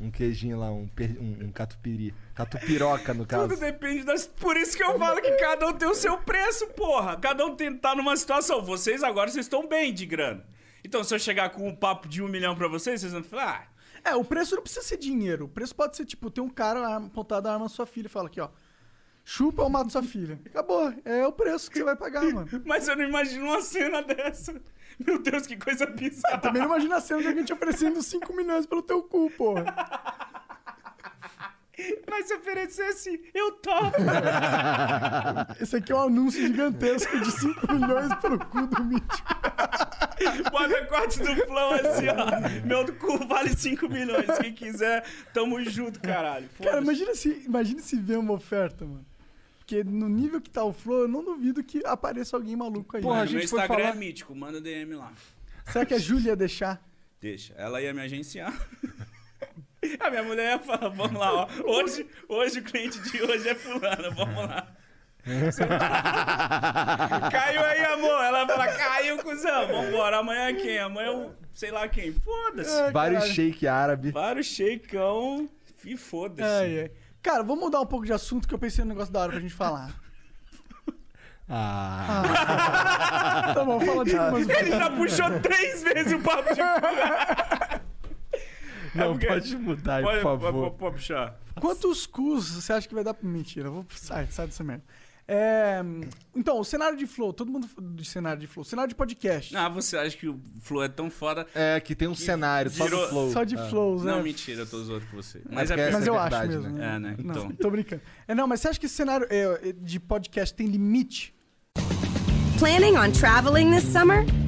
Um queijinho lá, um, per- um, um catupiri. Catupiroca, no caso. Tudo depende das. Por isso que eu falo que cada um tem o seu preço, porra. Cada um tem, tá numa situação. Vocês agora vocês estão bem de grana. Então, se eu chegar com um papo de um milhão pra vocês, vocês vão falar. Ah, É, o preço não precisa ser dinheiro. O preço pode ser, tipo, tem um cara apontado a arma na sua filha e fala aqui, ó. Chupa ou mato sua filha. Acabou. É o preço que você vai pagar, mano. [laughs] mas eu não imagino uma cena dessa. Meu Deus, que coisa bizarra. Também não imagina a cena de alguém te oferecendo 5 milhões pelo teu cu, porra. Mas se oferecesse, eu topo. [laughs] Esse aqui é um anúncio gigantesco de 5 milhões pelo cu do Mítico. [laughs] Bota corte do flow assim, ó. Meu cu vale 5 milhões. Quem quiser, tamo junto, caralho. Cara, imagina se, imagina se vê uma oferta, mano. Porque no nível que tá o Flow, eu não duvido que apareça alguém maluco aí. Porra, a gente meu foi Instagram falar- é mítico, manda DM lá. Será que a Júlia ia deixar? Deixa. Ela ia me agenciar. [laughs] A minha mulher ia falar, vamos lá, ó. Hoje, hoje o cliente de hoje é fulano, vamos lá. [laughs] caiu aí, amor. Ela vai falar, caiu, cuzão. Vambora. Amanhã é quem? Amanhã eu sei lá quem. Foda-se. É, Vários shake árabe. Vários shakeão. E foda-se. Ai, ai. Cara, vamos mudar um pouco de assunto que eu pensei no negócio da hora pra gente falar. [laughs] Ah. Tá bom, fala de umas... Ele já puxou três vezes o papo de [laughs] Não, porque- pode mudar, Pode, por pode, favor. pode, pode puxar. Quantos cus você acha que vai dar pra... Mentira, eu vou... Sai, sai dessa merda. É, Então, o cenário de Flow, todo mundo de cenário de Flow. Cenário de podcast. Ah, você acha que o Flow é tão foda? É, que tem um cenário só virou- do flow. Só de É. flows, né? Não, mentira, eu tô zoando com você. Mas é. Mas Essa é eu verdade, acho mesmo. né? É, né? Não, Então. tô brincando. É, não, mas você acha que esse cenário é, é, de podcast tem limite? Planning on traveling this summer?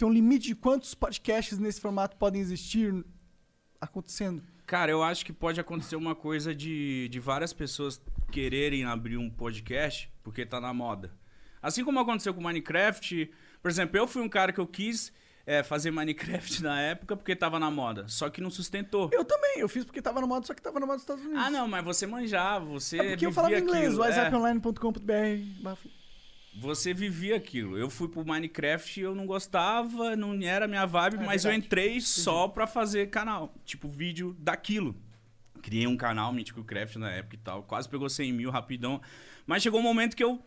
Tem um limite de quantos podcasts nesse formato podem existir acontecendo? Cara, eu acho que pode acontecer uma coisa de, de várias pessoas quererem abrir um podcast porque tá na moda. Assim como aconteceu com Minecraft. Por exemplo, eu fui um cara que eu quis é, fazer Minecraft na época porque tava na moda. Só que não sustentou. Eu também, eu fiz porque tava no modo, só que tava no modo dos Estados Unidos. Ah, não, mas você manjava, você É porque eu falava inglês, aquilo. é. whatsapponline.com.br. Você vivia aquilo. Eu fui pro Minecraft e eu não gostava, não era minha vibe, É mas eu verdade. entrei só pra fazer canal. Tipo, vídeo daquilo. Criei um canal, Mítico Craft, na época e tal. Quase pegou 100 mil rapidão. Mas chegou um momento que eu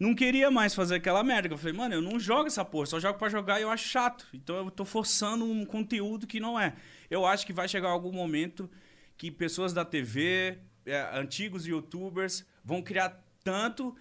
não queria mais fazer aquela merda. Eu falei, mano, eu não jogo essa porra, só jogo pra jogar e eu acho chato. Então eu tô forçando um conteúdo que não é. Eu acho que vai chegar algum momento que pessoas da TV, é, antigos youtubers, vão criar tanto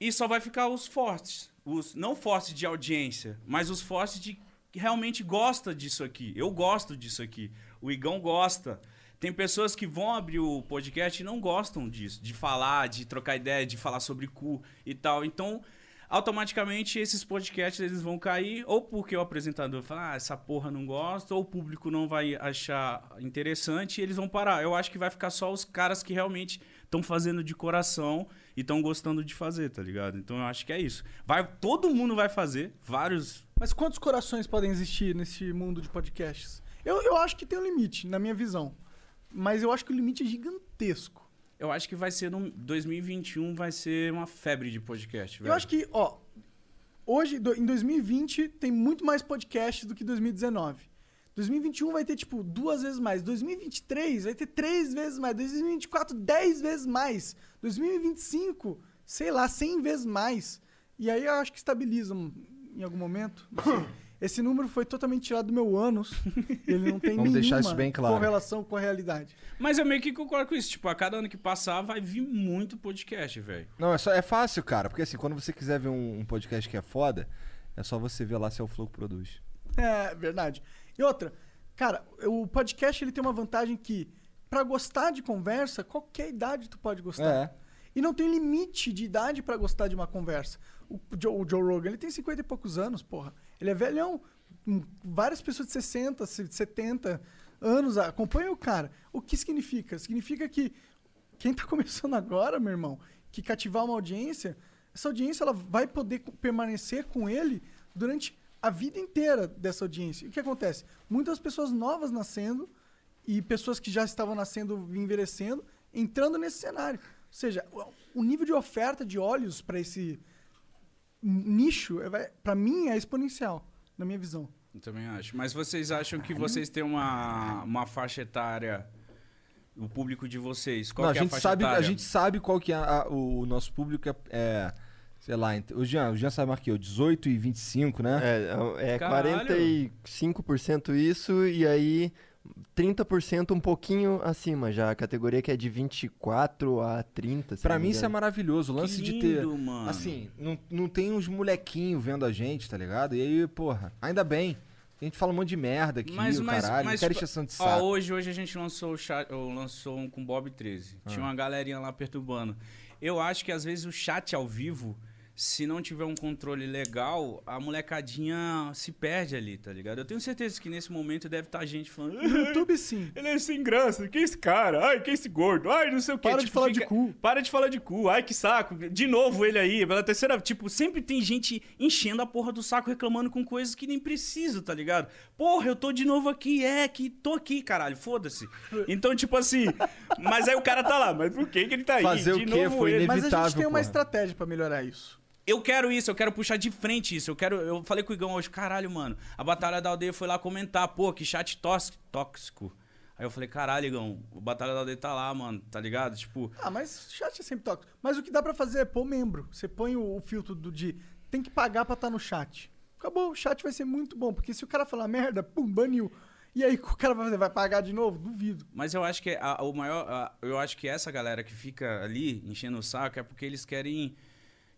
e só vai ficar os fortes. Os não fortes de audiência, mas os fortes de que realmente gosta disso aqui. Eu gosto disso aqui. O Igão gosta. Tem pessoas que vão abrir o podcast e não gostam disso, de falar, de trocar ideia, de falar sobre cu e tal. Então, automaticamente esses podcasts eles vão cair ou porque o apresentador fala, ah, essa porra não gosta, ou o público não vai achar interessante e eles vão parar. Eu acho que vai ficar só os caras que realmente estão fazendo de coração e estão gostando de fazer, tá ligado? Então eu acho que é isso. Vai, todo mundo vai fazer, vários. Mas quantos corações podem existir nesse mundo de podcasts? Eu, eu acho que tem um limite, na minha visão. Mas eu acho que o limite é gigantesco. Eu acho que vai ser no 2021 vai ser uma febre de podcast, velho. Eu acho que, ó, hoje, em 2020, tem muito mais podcasts do que 2019. 2021 vai ter, tipo, duas vezes mais. 2023 vai ter três vezes mais. 2024, dez vezes mais. 2025, sei lá, 100 vezes mais. E aí eu acho que estabilizam em algum momento. Não sei. [laughs] Esse número foi totalmente tirado do meu ânus. [laughs] Ele não tem Vamos nenhuma deixar isso bem claro. correlação com a realidade. Mas eu meio que concordo com isso. Tipo, a cada ano que passar vai vir muito podcast, velho. Não, é, só, é fácil, cara. Porque assim, quando você quiser ver um, um podcast que é foda, é só você ver lá se é o Flow que produz. É, verdade. E outra, cara, o podcast ele tem uma vantagem que, pra gostar de conversa, qualquer idade tu pode gostar. É. E não tem limite de idade pra gostar de uma conversa. O Joe, o Joe Rogan, ele tem 50 e poucos anos, porra. Ele é velhão. Hum, Várias pessoas de 60, 70 anos acompanham o cara. O que significa? Significa que quem tá [laughs] começando agora, meu irmão, que cativar uma audiência, essa audiência ela vai poder permanecer com ele durante a vida inteira dessa audiência. E o que acontece? Muitas pessoas novas nascendo e pessoas que já estavam nascendo e envelhecendo entrando nesse cenário. Ou seja, o- nível de oferta de olhos para esse nicho, para mim, é exponencial, na minha visão. Eu também acho. Mas vocês acham que vocês têm uma, uma faixa etária, o público de vocês? Qual Não, a que é a gente faixa sabe, a etária? gente sabe qual que é a- o nosso público é, é, sei lá, o Jean, o Jean sabe mais que eu, 18 e 25, né? É, é Caralho. 45% isso e aí 30% um pouquinho acima já. A categoria que é de 24 a 30. se Pra não me mim isso é maravilhoso, o lance de ter, lindo, mano. assim, não, não tem uns molequinhos vendo a gente, tá ligado? E aí, porra, ainda bem. A gente fala um monte de merda aqui, Mas, o mas, caralho, mas, não quero encheção de ó, saco. hoje, hoje a gente lançou, o chat, ou lançou um com Bob 13. Ah. Tinha uma galerinha lá perturbando. Eu acho que às vezes o chat ao vivo, se não tiver um controle legal, a molecadinha se perde ali, tá ligado? Eu tenho certeza que nesse momento deve estar gente falando. No YouTube, sim. Ele é sem graça. Quem é esse cara? Ai, quem é esse gordo? Ai, não sei o quê. Para de falar de cu. Para de falar de cu. Ai, que saco. De novo ele aí. Pela terceira... Tipo, sempre tem gente enchendo a porra do saco, reclamando com coisas que nem precisa, tá ligado? Porra, eu tô de novo aqui. É, que tô aqui, caralho. Foda-se. Então, tipo assim... Mas aí o cara tá lá. Mas por que que ele tá aí? Fazer o de quê? novo Foi ele. Mas a gente Inevitável, tem uma porra. estratégia pra melhorar isso. Eu quero isso, eu quero puxar de frente isso. Eu quero. Eu falei com o Igão hoje, caralho, mano. A Batalha da Aldeia foi lá comentar, pô, que chat tóxico. Aí eu falei, caralho, Igão, o Batalha da Aldeia tá lá, mano, tá ligado? Tipo, Ah, mas chat é sempre tóxico. Mas o que dá pra fazer é pôr membro. Você põe o, o filtro do de tem que pagar pra estar no chat. Acabou, o chat vai ser muito bom, porque se o cara falar merda, pum, baniu. E aí [laughs] o cara vai fazer, vai pagar de novo? Duvido. mas eu acho que a- o maior. a- eu acho que essa galera que fica ali enchendo o saco é porque eles querem.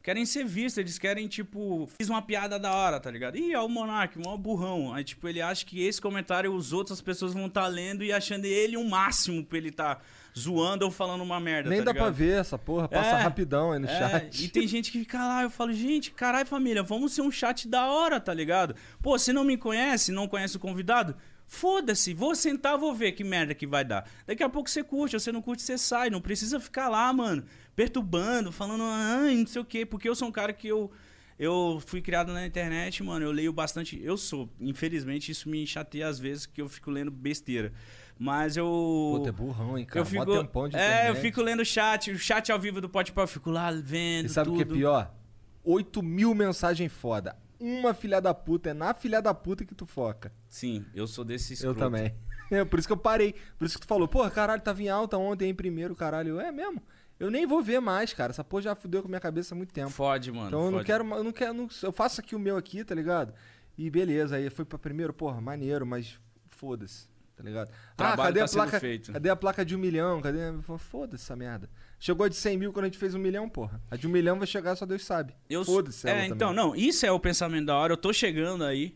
Querem ser vistos, eles querem, tipo, fiz uma piada da hora, tá ligado? Ih, ó, o Monark, mó burrão. Aí, tipo, ele acha que esse comentário os outras pessoas vão estar lendo e achando ele um máximo pra ele tá zoando ou falando uma merda. Nem tá dá ligado? pra ver essa porra, passa É, rapidão aí no é, chat. E tem gente que fica lá, eu falo, gente, caralho, família, vamos ser um chat da hora, tá ligado? Pô, você não me conhece, não conhece o convidado? Foda-se, vou sentar, vou ver que merda que vai dar. Daqui a pouco você curte, ou você não curte, você sai. Não precisa ficar lá, mano, perturbando, falando, ah, não sei o quê. Porque eu sou um cara que eu. Eu fui criado na internet, mano. Eu leio bastante. Eu sou. Infelizmente, isso me chateia às vezes que eu fico lendo besteira. Mas eu. Puta, é burrão, hein, cara. Eu Mó fico, tempão de é, eu internet. fico lendo o chat, o chat ao vivo do Podpah, eu fico lá vendo E sabe o que é pior? 8 mil mensagens foda. Uma filha da puta, é na filha da puta que tu foca. Sim, eu sou desse Eu escroto. também. [laughs] É, por isso que eu parei. Por isso que tu falou, porra, caralho, tava em alta ontem em primeiro, caralho. Eu, É mesmo? Eu nem vou ver mais, cara. Essa porra já fudeu com a minha cabeça há muito tempo. Fode, mano. então eu não fode. quero, eu não quero, não- eu faço aqui o meu aqui, tá ligado? E beleza, aí foi pra primeiro, porra, maneiro, mas foda-se, tá ligado? Trabalho ah, cadê tá a placa? feito. Cadê a placa de um milhão? Cadê? Foda-se essa merda. Chegou de 100 mil quando a gente fez um milhão, porra. A de um milhão vai chegar, só Deus sabe. Eu Foda-se É, então, também. não, isso é o pensamento da hora. Eu tô chegando aí.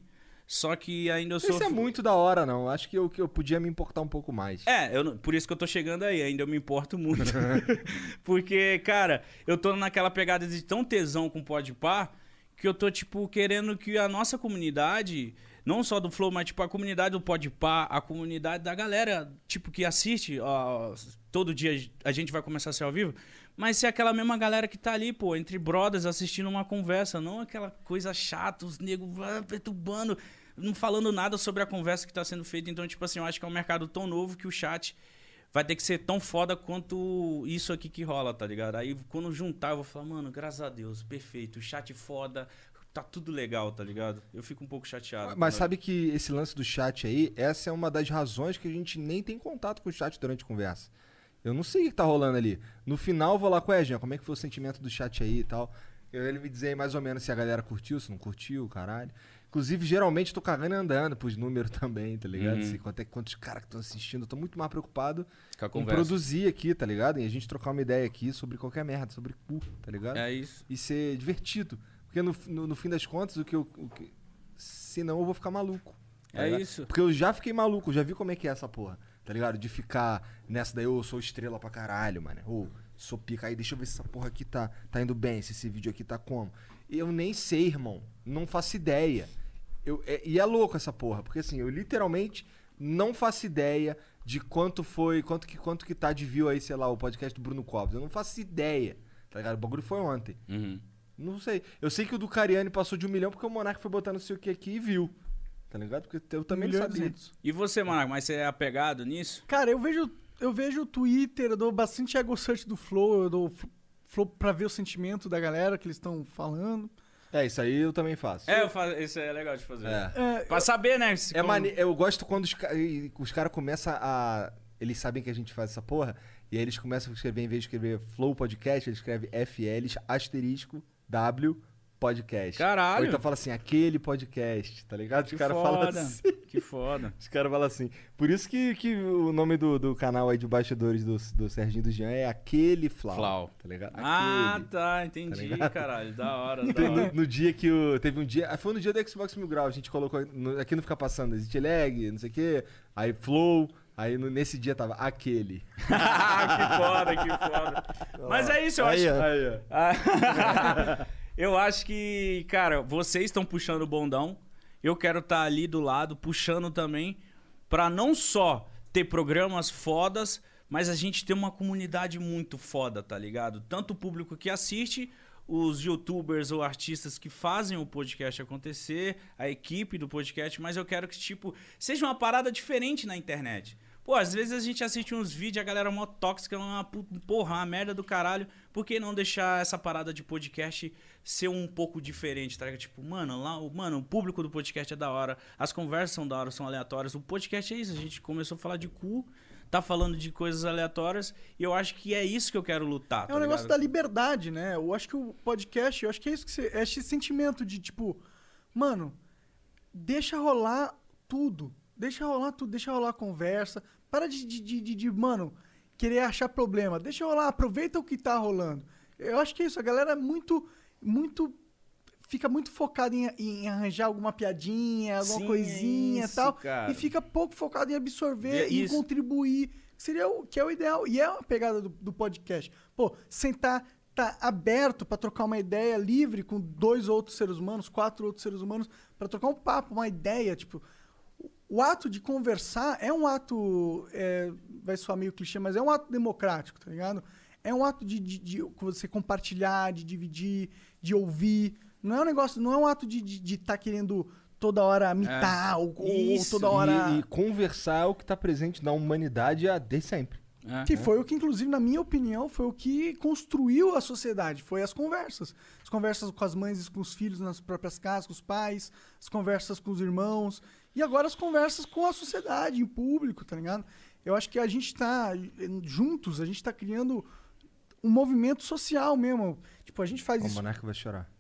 Só que ainda eu sou. Isso é muito da hora, não. Acho que eu, que eu podia me importar um pouco mais. É, eu por isso que eu tô chegando aí, ainda eu me importo muito. [laughs] Porque, cara, eu tô naquela pegada de tão tesão com o Podpah que eu tô, tipo, querendo que a nossa comunidade, não só do Flow, mas, tipo, a comunidade do Podpah, a comunidade da galera, tipo, que assiste, ó, todo dia a gente vai começar a ser ao vivo, mas ser aquela mesma galera que tá ali, pô, entre brothers assistindo uma conversa, não aquela coisa chata, os negros ah, perturbando, não falando nada sobre a conversa que tá sendo feita. Então, tipo assim, eu acho que é um mercado tão novo que o chat vai ter que ser tão foda quanto isso aqui que rola, tá ligado? Aí quando juntar, eu vou falar, mano, graças a Deus, perfeito, chat foda, tá tudo legal, tá ligado? Eu fico um pouco chateado. Mas sabe que esse lance do chat aí, essa é uma das razões que a gente nem tem contato com o chat durante a conversa. Eu não sei o que tá rolando ali. No final eu vou lá com o Jean, como é que foi o sentimento do chat aí e tal. Eu, ele me dizer mais ou menos se a galera curtiu, se não curtiu, caralho. Inclusive, geralmente tô cagando e andando pros números [laughs] também, tá ligado? Uhum. Se, quanto é, quantos caras que estão assistindo. Eu tô muito mais preocupado Com em produzir aqui, tá ligado? E a gente trocar uma ideia aqui sobre qualquer merda, sobre cu, tá ligado? É isso. e ser divertido. Porque no, no, no fim das contas, o que eu. O que, senão eu vou ficar maluco. tá É ligado? isso. Porque eu já fiquei maluco, já vi como é que é essa porra. Tá ligado? De ficar nessa daí, eu sou estrela pra caralho, mano. Ô, sou pica. Aí deixa eu ver se essa porra aqui tá, tá indo bem, se esse vídeo aqui tá como. Eu nem sei, irmão. Não faço ideia. Eu, é- e é louco essa porra, porque assim, eu literalmente não faço ideia de quanto foi, quanto que, quanto que tá de view aí, sei lá, o podcast do Bruno Covas. Eu não faço ideia. Tá ligado? O bagulho foi ontem. Uhum. Não sei. Eu sei que o do Cariani passou de um milhão porque o Monark foi botar não sei o que aqui e viu. Tá ligado? Porque eu também Um não e sabia. duzentos. E você, Manaco, mas você é apegado nisso? Cara, eu vejo, eu vejo o Twitter, eu dou bastante ego search do Flow, eu dou Flow pra ver o sentimento da galera que eles estão falando. É, isso aí eu também faço. É, eu faço, isso é legal de fazer. É. É, Pra saber, né? se É como- mane... Eu gosto quando os, os caras começam a. Eles sabem que a gente faz essa porra. E aí eles começam a escrever, em vez de escrever Flow Podcast, eles escrevem FL asterisco W Podcast. Caralho. Ou então fala assim, aquele podcast, tá ligado? Os caras falam assim. Que foda. [laughs] Os caras falam assim. Por isso que, que o nome do, do canal aí de bastidores do, do Serginho do Jean é aquele Flau. Flau. Tá ligado? Ah, Aquele. tá, entendi, ligado? caralho. Da hora, [laughs] da hora. no, no dia que o. Teve um dia. ah, Foi no dia do Xbox Mil Grau. A gente colocou. no- aqui não fica passando. Existe lag, não sei o quê. Aí Flow. Aí no- nesse dia tava aquele. [laughs] que foda, que foda. Mas é isso, eu Aí, acho. Aí, ó. Eu acho que, cara, vocês estão puxando o bondão. Eu quero estar ali do lado, puxando também, pra não só ter programas fodas, mas a gente ter uma comunidade muito foda, tá ligado? Tanto o público que assiste, os youtubers ou artistas que fazem o podcast acontecer, a equipe do podcast, mas eu quero que, tipo, seja uma parada diferente na internet. Pô, às vezes a gente assiste uns vídeos, a galera mó tóxica, uma pu- porra, uma merda do caralho. Por que não deixar essa parada de podcast ser um pouco diferente, tá? Tipo, mano, lá, o- mano, o público do podcast é da hora, as conversas são da hora, são aleatórias. O podcast é isso, a gente começou a falar de cu, tá falando de coisas aleatórias, e eu acho que é isso que eu quero lutar. É um negócio da liberdade, né? Eu acho que o podcast, eu acho que é isso que você. É esse sentimento de tipo, mano, deixa rolar tudo. Deixa rolar tudo, deixa rolar a conversa. Para de, de, de, de- mano, querer achar problema. Deixa rolar, aproveita o que tá rolando. Eu acho que é isso, a galera é muito, muito. Fica muito focada em, em arranjar alguma piadinha, alguma Sim, é coisinha e isso, tal. cara. E fica pouco focado em absorver É e em isso. contribuir. Que seria o que é o ideal. E é uma pegada do, do podcast. Pô, sentar, tá aberto pra trocar uma ideia livre com dois outros seres humanos, quatro outros seres humanos, pra trocar um papo, uma ideia, tipo. O- ato de conversar é um ato. é, vai soar meio clichê, mas é um ato democrático, tá ligado? É um ato de, de, de você compartilhar, de dividir, de ouvir. Não é um negócio, não é um ato de estar de, tá querendo toda hora mitar ou, ou Isso, toda hora. E, e conversar é o que tá presente na humanidade há desde sempre. É. Que foi o que, inclusive, na minha opinião, foi o que construiu a sociedade. Foi as conversas. As conversas com as mães e com os filhos nas próprias casas, com os pais, as conversas com os irmãos. E agora as conversas com a sociedade, em público, tá ligado? Eu acho que a gente tá eh, juntos, a gente tá criando um movimento social mesmo. Tipo, a gente faz O isso. Monarca vai chorar.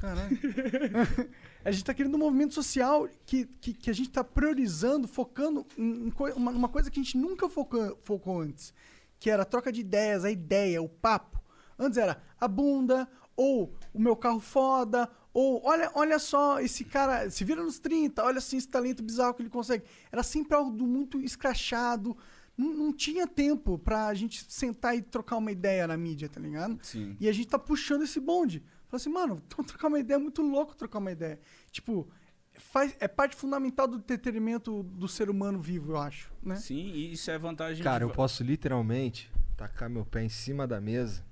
Caralho. [laughs] a gente tá criando um movimento social que, que, que a gente tá priorizando, focando em, coi- uma, uma coisa que a gente nunca focou, focou antes. Que era a troca de ideias, a ideia, o papo. Antes era a bunda, ou o meu carro foda, ou olha, olha só, esse cara se vira nos 30, olha assim esse talento bizarro que ele consegue. Era sempre algo muito escrachado. Não, não tinha tempo pra gente sentar e trocar uma ideia na mídia, tá ligado? Sim. E a gente tá puxando esse bonde. Fala assim, mano, [laughs] então trocar uma ideia é muito louco trocar uma ideia. Tipo, faz, é parte fundamental do entretenimento do ser humano vivo, eu acho, né? Sim, e isso é vantagem Cara, de... eu posso literalmente tacar meu pé em cima da mesa.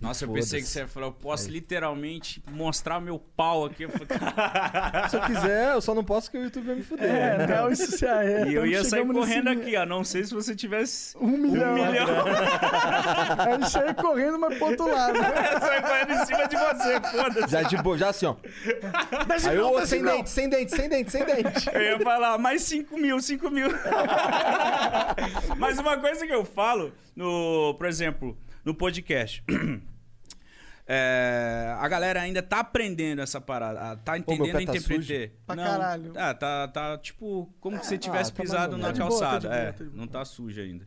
Nossa, eu pensei que você ia falar, eu posso literalmente mostrar meu pau aqui. Eu falei, [laughs] Se eu quiser, eu só não posso que o YouTube vai me fuder. É, né? não, isso se é. e eu ia sair nesse correndo aqui, a não sei se você tivesse Um milhão. um milhão. Aí ele saiu correndo, mas pro outro lado. [laughs] Eu saí correndo em cima de você, foda-se. Já de boa, já assim, ó. Aí eu sem dente, sem dente, sem dente, sem dente. Eu ia falar, mais 5 mil, 5 mil. [laughs] Mas uma coisa que eu falo, no, por exemplo, no podcast. [clears throat] é, a galera ainda tá aprendendo essa parada, a- tá entendendo a tá interpretar. Pra caralho. Ah, tá, tá tipo como se você tivesse ah, tá mais pisado ou na menos. Tá de boa, tá calçada. de boa, é, tá boa. não tá sujo ainda.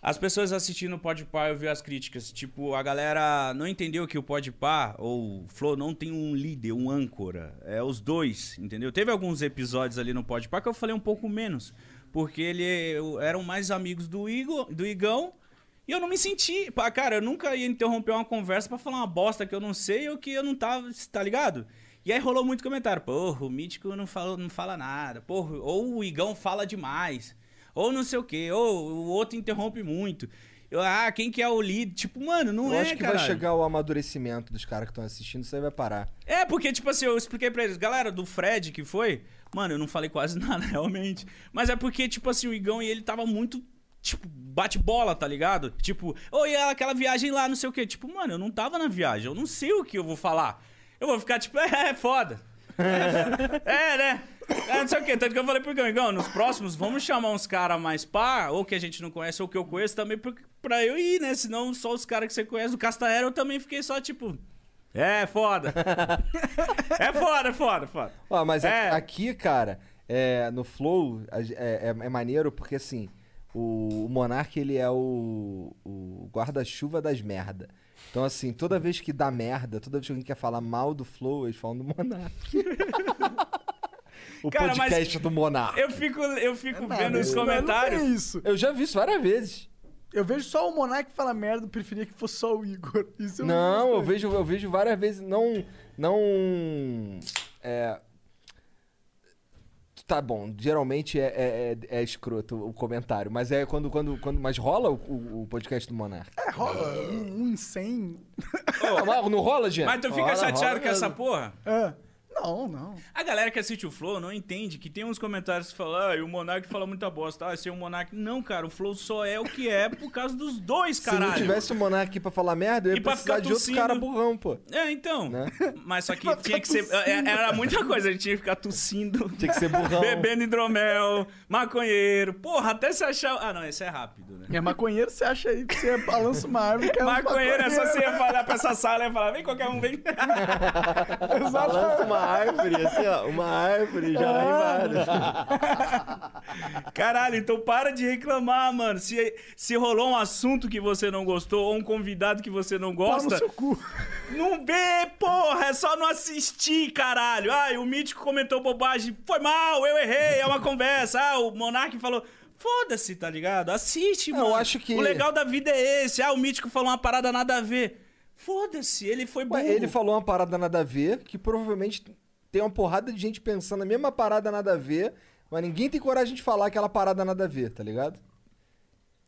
As pessoas assistindo o Podpah, eu vi as críticas. Tipo, a galera não entendeu que o Podpah ou o Flow não tem um líder, um âncora. É os dois, entendeu? Teve alguns episódios ali no Podpah que eu falei um pouco menos. Porque ele eu- eram mais amigos do, Igor, do Igão. E eu não me senti. Cara, eu nunca ia interromper uma conversa pra falar uma bosta que eu não sei ou que eu não tava, tá ligado? E aí rolou muito comentário. Porra, o Mítico não fala, não fala nada. Porra, ou o Igão fala demais. Ou não sei o quê. Ou o outro interrompe muito. Eu, ah, quem que é o líder? Tipo, mano, não Eu é, acho que caralho. vai chegar o amadurecimento dos caras que estão assistindo, isso aí vai parar. É, porque, tipo assim, eu expliquei pra eles, galera, do Fred que foi, mano, eu não falei quase [laughs] nada, realmente. Mas é porque, tipo assim, o Igão e ele tava muito, tipo, bate-bola, tá ligado? Tipo, oi, aquela viagem lá, não sei o quê. Tipo, mano, eu não tava na viagem, eu não sei o que eu vou falar. Eu vou ficar, tipo, [laughs] é, é foda. É, [laughs] é, né? É, não sei o quê. Tanto que eu falei pro Igão, nos próximos, vamos chamar uns caras mais pá, ou que a gente não conhece, ou que eu conheço também, pra, pra eu ir, né? Senão só os caras que você conhece. Do Castanheira eu também fiquei só, tipo... É, foda. [laughs] é foda, foda, foda. Ó, mas É. aqui, cara, é, no Flow, é, é- é maneiro porque, assim, o, o Monark, ele é o, o guarda-chuva das merda. Então, assim, toda vez que dá merda, toda vez que alguém quer falar mal do Flow, eles falam do Monark. [laughs] o Cara, mas- podcast do Monark. Eu fico, eu fico Nada, vendo os não- comentários. Não é isso. Eu já vi isso várias vezes. Eu vejo só o Monark falar merda, eu preferia que fosse só o Igor. Isso Não, eu gostei. vejo, eu vejo várias vezes. Não. Não. É. Tá bom, geralmente é, é, é- é escroto o comentário, mas é quando. quando, quando mas rola o, o- podcast do Monark. É, rola um, um em 100. Não, mas não rola, gente? Mas tu fica Rola, chateado rola com essa porra? É. Não, não. A galera que assiste o Flow não entende que tem uns comentários que falam, ah, e o Monark fala muita bosta. Ah, esse é o Monark. Não, cara, o Flow só é o que é por causa dos dois, Se caralho. não tivesse o Monark aqui pra falar merda, eu ia E precisar ficar de outro cara burrão, pô. É, então. Né? Mas só [laughs] que tinha que ser. é- Era muita coisa, a gente tinha que ficar tossindo. Tinha que ser burrão. [laughs] Bebendo hidromel, maconheiro. Porra, até se achar. Ah, não, esse é rápido, né? É maconheiro, você acha aí que você balança uma árvore que é um Maconheiro é só você ia falar pra essa sala e falar, vem qualquer um, vem. [laughs] Balança uma árvore, assim, ó, uma árvore já vai embora. [laughs] Caralho, então para de reclamar, mano. Se, se rolou um assunto que você não gostou ou um convidado que você não Pau no gosta, seu cu. não vê, porra. É só não assistir, caralho. Ai, o Mítico comentou bobagem. Foi mal, eu errei, é uma conversa. Ah, o Monark falou. Foda-se, tá ligado? Assiste, Eu mano. acho que- O legal da vida é esse. Ah, o Mítico falou uma parada nada a ver. Foda-se, ele foi burro. Ué, ele falou uma parada nada a ver, que provavelmente tem uma porrada de gente pensando a mesma parada nada a ver, mas ninguém tem coragem de falar aquela parada nada a ver, tá ligado?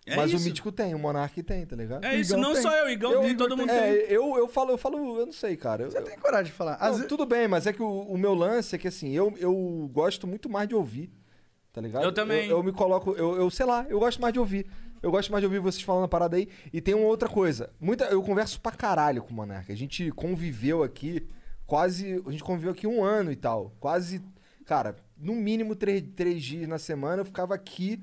É mas isso. o Mítico tem, o Monark tem, tá ligado? É isso, não tem. só eu, Igão Eu- tem, todo mundo é, tem. eu, eu falo, eu falo, eu não sei, cara. Eu- Você tem coragem de falar. Não, vezes- Tudo bem, mas é que o, o meu lance é que assim, eu, eu gosto muito mais de ouvir. Tá ligado? Eu também. Eu, eu me coloco, eu, eu sei lá, eu gosto mais de ouvir. Eu gosto mais de ouvir vocês falando a parada aí. E tem uma outra coisa. Muita, eu converso pra caralho com o Monarca. A gente conviveu aqui quase. A gente conviveu aqui um ano e tal. Quase. Cara, no mínimo três, três dias na semana eu ficava aqui.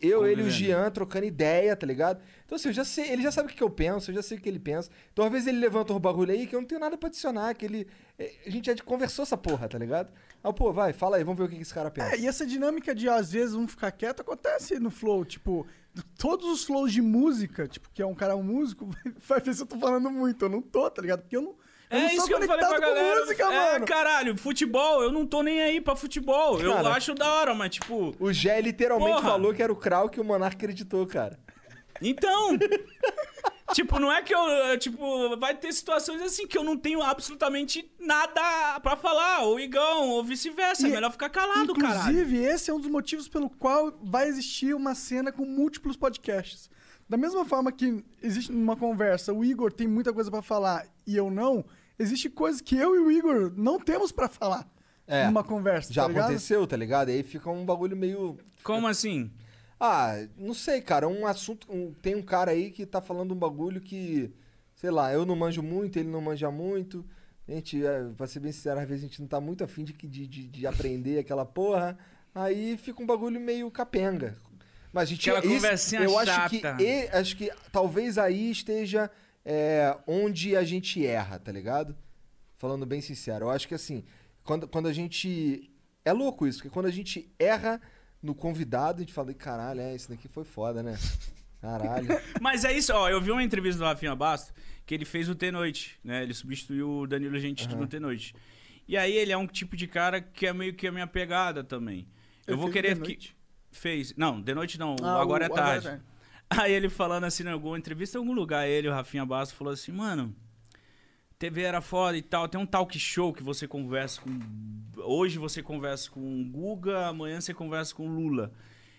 Eu, ele e o. Jean trocando ideia, tá ligado? Então, assim, eu já sei, ele já sabe o que eu penso, eu já sei o que ele pensa. Então, às vezes, ele levanta um bagulho aí que eu não tenho nada pra adicionar, que ele. é, A gente já conversou essa porra, tá ligado? Aí, pô, vai, fala aí, vamos ver o que que esse cara pensa. É, e essa dinâmica de às vezes um ficar quieto acontece no flow. Tipo, todos os flows de música, tipo, que é um cara um músico, [laughs] vai ver se eu tô falando muito. Eu não tô, tá ligado? Porque eu não. Eu não É sou isso que eu falei pra com galera. música, é, mano. caralho, futebol, eu não tô nem aí pra futebol. eu Cara. acho da hora, mas tipo. O Gé literalmente Porra. falou que era o Krau que o Monark acreditou, cara. Então. [laughs] tipo, não é que eu. eu, Tipo, vai ter situações assim que eu não tenho absolutamente nada pra falar. Ou Igão, ou vice-versa. É melhor ficar calado, caralho. Inclusive, esse é um dos motivos pelo qual vai existir uma cena com múltiplos podcasts. Da mesma forma que existe numa conversa, o Igor tem muita coisa pra falar e eu não, existe coisas que eu e o Igor não temos pra falar É, numa conversa, Já tá aconteceu, tá ligado? Aí fica um bagulho meio. Como assim? Ah, não sei, cara. Um assunto. um- tem um cara aí que tá falando um bagulho que. Sei lá, eu não manjo muito, ele não manja muito. A gente, é, pra ser bem sincero, às vezes a gente não tá muito afim de, de, de, de aprender aquela porra. Aí fica um bagulho meio capenga. Mas a gente Aquela isso- conversinha eu acho que chata. e- acho que talvez aí esteja é, onde a gente erra, tá ligado? Falando bem sincero, eu acho que assim, quando, quando a gente. É louco isso, porque quando a gente erra no convidado, a gente fala, caralho, é, isso daqui foi foda, né? Caralho. [laughs] Mas é isso, ó. Eu vi uma entrevista do Rafinha Basto que ele fez o T-Noite, né? Ele substituiu o Danilo Gentili no T-Noite. E aí ele é um tipo de cara que é meio que a minha pegada também. Eu Ele vou querer que. Fez. Não, de noite não. Ah, agora o é Agora é tarde. Aí ele falando assim, em alguma entrevista, em algum lugar, ele, o Rafinha Basto, falou assim, mano, TV era foda e tal. Tem um talk show que você conversa com. Hoje você conversa com o Guga, amanhã você conversa com o Lula.